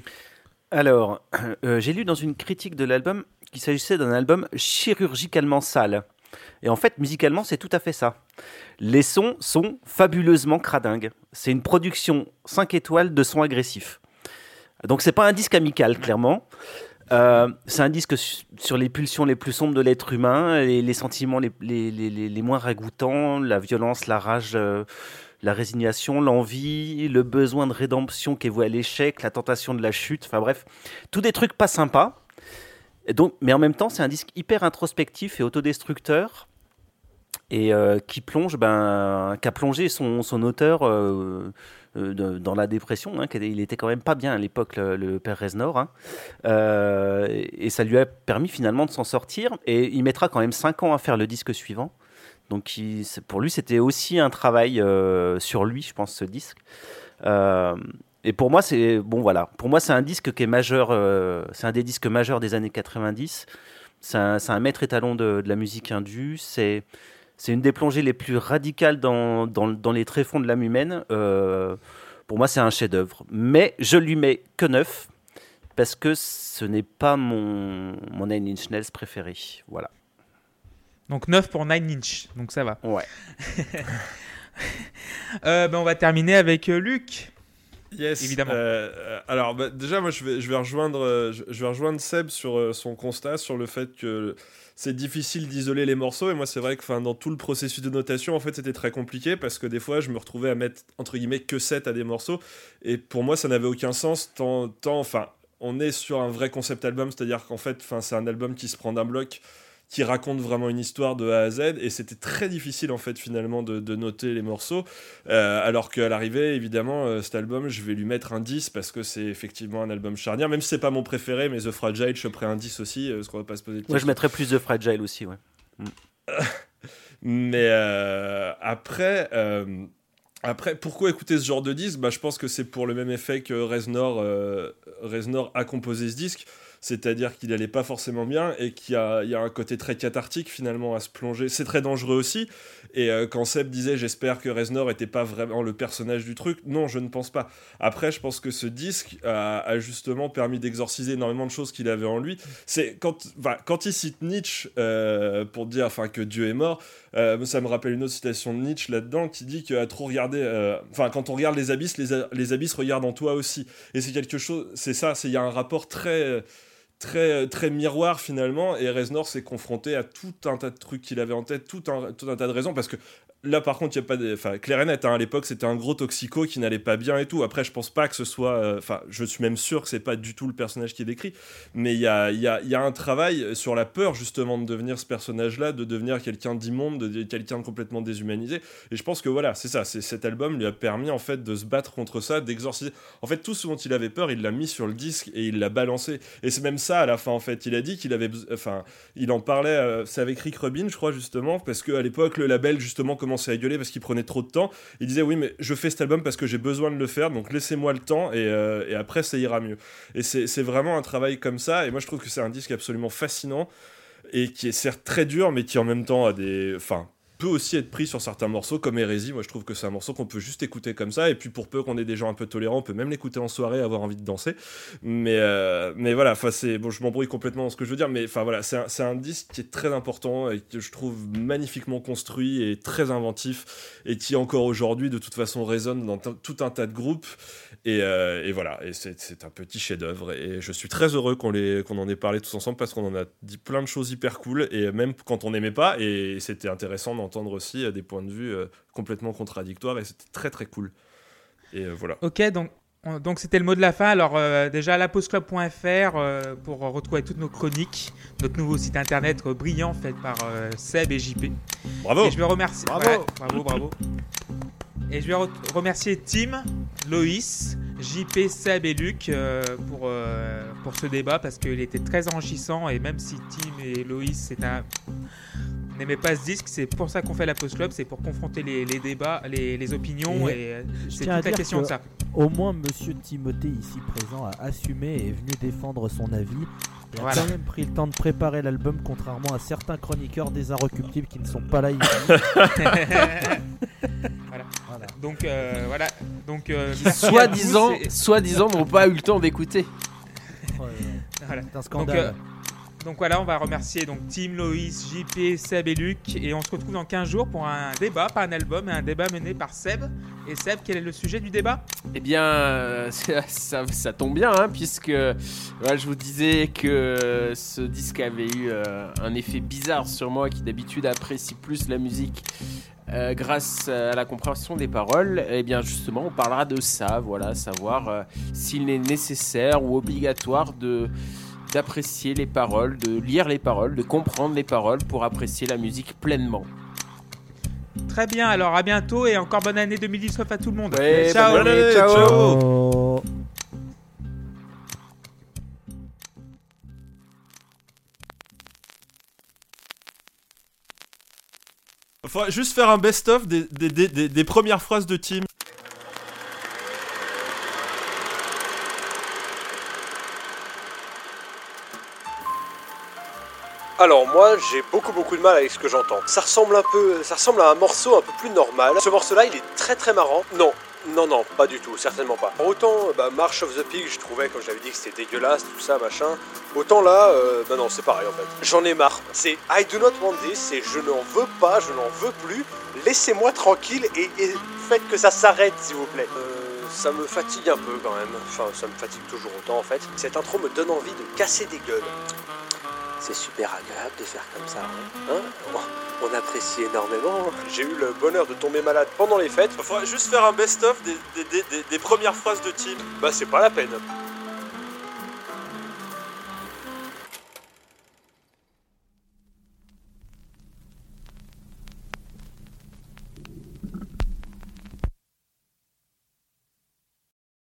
Alors, j'ai lu dans une critique de l'album qu'il s'agissait d'un album chirurgicalement sale. Et en fait, musicalement, c'est tout à fait ça. Les sons sont fabuleusement cradingues. C'est une production 5 étoiles de sons agressifs. Donc, c'est pas un disque amical, clairement. Euh, c'est un disque su- sur les pulsions les plus sombres de l'être humain, les sentiments les, les- les moins ragoûtants, la violence, la rage, euh, la résignation, l'envie, le besoin de rédemption qui est voué à l'échec, la tentation de la chute, enfin bref, tous des trucs pas sympas. Mais en même temps, c'est un disque hyper introspectif et autodestructeur et euh, qui plonge, ben, qui a plongé son, auteur euh, euh, dans la dépression. hein, il était quand même pas bien à l'époque, le, père Reznor. hein. Et ça lui a permis finalement de s'en sortir. Et il mettra quand même 5 ans à faire le disque suivant. Donc pour lui, c'était aussi un travail sur lui, je pense, ce disque. Et pour moi, c'est bon, voilà. Pour moi, c'est un disque qui est majeur. euh, c'est un des disques majeurs des années 90. C'est un, maître étalon de, de la musique indue. C'est c'est une des plongées les plus radicales dans, dans, dans les tréfonds de l'âme humaine. Euh, pour moi, c'est un chef-d'œuvre. Mais je lui mets que 9 parce que ce n'est pas mon, mon Nine Inch Nails préféré. Voilà. Donc 9 pour 9 inch, donc ça va. Ouais. Euh, ben, on va terminer avec Luc. Yes, Évidemment. euh, euh, alors bah, déjà, moi, je vais, je vais rejoindre, euh, je, vais rejoindre Seb sur son constat sur le fait que c'est difficile d'isoler les morceaux. Et moi, c'est vrai que 'fin, dans tout le processus de notation, en fait, c'était très compliqué parce que des fois, je me retrouvais à mettre entre guillemets que 7 à des morceaux. Et pour moi, ça n'avait aucun sens tant, tant, enfin, on est sur un vrai concept album, c'est-à-dire qu'en fait, c'est un album qui se prend d'un bloc qui raconte vraiment une histoire de A à Z et c'était très difficile en fait finalement de, de noter les morceaux euh, alors qu'à l'arrivée, évidemment, euh, cet album, je vais lui mettre un 10 parce que c'est effectivement un album charnière. Même si c'est pas mon préféré, mais The Fragile, je ferai un 10 aussi, euh, parce qu'on va pas se poser de Moi, je mettrais plus de Fragile aussi. Ouais. Mais euh, après, après, pourquoi écouter ce genre de disque? Bah, Je pense que c'est pour le même effet que Reznor, euh, Reznor a composé ce disque. C'est-à-dire qu'il allait pas forcément bien et qu'il y a, y a un côté très cathartique finalement à se plonger. C'est très dangereux aussi. Et euh, quand Seb disait j'espère que Reznor était pas vraiment le personnage du truc, non, je ne pense pas. Après, je pense que ce disque a, justement permis d'exorciser énormément de choses qu'il avait en lui. C'est quand, quand il cite Nietzsche euh, pour dire que Dieu est mort, euh, ça me rappelle une autre citation de Nietzsche là-dedans qui dit qu'à trop regarder, enfin quand on regarde les abysses, les, les abysses regardent en toi aussi. Et c'est quelque chose, c'est ça, c'est il y a un rapport très très très miroir finalement et Reznor s'est confronté à tout un tas de trucs qu'il avait en tête tout un, tout un tas de raisons parce que là par contre il y a pas de enfin clair et net hein, à l'époque c'était un gros toxico qui n'allait pas bien et tout. Après je pense pas que ce soit euh, enfin je suis même sûr que c'est pas du tout le personnage qui est décrit mais il y a, y, y a un travail sur la peur justement de devenir ce personnage là de devenir quelqu'un d'immonde de quelqu'un de complètement déshumanisé. Et je pense que voilà c'est ça c'est cet album lui a permis en fait de se battre contre ça d'exorciser. En fait tout ce dont il avait peur il l'a mis sur le disque et il l'a balancé. Et c'est même ça à la fin en fait. Il a dit qu'il avait enfin il en parlait euh, c'est avec Rick Rubin je crois justement parce qu'à l'époque le label justement commençait à gueuler parce qu'il prenait trop de temps. Il disait oui mais je fais cet album parce que j'ai besoin de le faire donc laissez-moi le temps et, euh, et après ça ira mieux. Et c'est vraiment un travail comme ça et moi je trouve que c'est un disque absolument fascinant et qui est certes très dur mais qui en même temps a des enfin peut aussi être pris sur certains morceaux comme Hérésie. Moi, je trouve que c'est un morceau qu'on peut juste écouter comme ça. Et puis, pour peu qu'on ait des gens un peu tolérants, on peut même l'écouter en soirée, avoir envie de danser. Mais, euh, mais voilà, c'est bon, je m'embrouille complètement dans ce que je veux dire, mais enfin voilà, c'est un, un disque qui est très important et que je trouve magnifiquement construit et très inventif et qui encore aujourd'hui, de toute façon, résonne dans tout un tas de groupes. Et, euh, et voilà, et c'est, un petit chef-d'œuvre. Et je suis très heureux qu'on, qu'on en ait parlé tous ensemble parce qu'on en a dit plein de choses hyper cool. Et même quand on n'aimait pas, et c'était intéressant d'entendre aussi euh, des points de vue euh, complètement contradictoires. Et c'était très très cool. Et euh, voilà. Ok, donc on- donc c'était le mot de la fin. Alors euh, déjà laposclub.fr euh, pour retrouver toutes nos chroniques, notre nouveau site internet euh, brillant fait par Seb et JP. Bravo! Et je vais remercier. Bravo. ouais, bravo, bravo. Et je vais re- remercier Tim, Loïs, JP, Seb et Luc pour, pour ce débat parce qu'il était très enrichissant et même si Tim et Loïs c'est un- n'aimaient pas ce disque, c'est pour ça qu'on fait la Post Club, c'est pour confronter les, les débats, les, les opinions Et et, euh, Je c'est tiens à toute la dire question que de ça. Au moins, Monsieur Timothée ici présent a assumé et est venu défendre son avis. Il a Voilà. quand même pris le temps de préparer l'album, contrairement à certains chroniqueurs désinrecuptibles qui ne sont pas là ici. Voilà. Voilà. Donc euh, voilà. Donc euh, Soi-disant, soi-disant n'ont pas eu le temps d'écouter. voilà. C'est un Donc, scandale. euh, donc voilà, on va remercier donc Tim, Loïs, JP, Seb et Luc et on se retrouve dans 15 jours pour un débat, pas un album, mais un débat mené par Seb. Et Seb, quel est le sujet du débat? Eh bien, euh, ça, tombe bien, hein, puisque je vous disais que ce disque avait eu euh, un effet bizarre sur moi, qui d'habitude apprécie plus la musique euh, grâce à la compréhension des paroles. Eh bien, justement, on parlera de ça, voilà, savoir s'il est nécessaire ou obligatoire de d'apprécier les paroles, de lire les paroles, de comprendre les paroles pour apprécier la musique pleinement. Très bien, alors à bientôt et encore bonne année 2019 à tout le monde. Ouais, Ciao bonne année, ciao. ciao. Faudrait juste faire un best-of des, des, des, des- des premières phrases de Tim. Alors moi j'ai beaucoup beaucoup de mal avec ce que j'entends. Ça ressemble un peu, ça ressemble à un morceau un peu plus normal. Ce morceau-là il est très très marrant. Non, non non, pas du tout, certainement pas. Autant bah, March of the Pig, je trouvais comme j'avais dit que c'était dégueulasse, tout ça machin. Autant là, euh, bah non c'est pareil en fait. J'en ai marre. C'est I do not want this, c'est je n'en veux pas, je n'en veux plus. Laissez-moi tranquille et, et faites que ça s'arrête s'il vous plaît. Euh, ça me fatigue un peu quand même. Enfin ça me fatigue toujours autant en fait. Cette intro me donne envie de casser des gueules. C'est super agréable de faire comme ça, hein, Hein On apprécie énormément. J'ai eu le bonheur de tomber malade pendant les fêtes. Faudrait juste faire un best-of des, des, des, des- des premières phrases de Tim. Bah c'est pas la peine.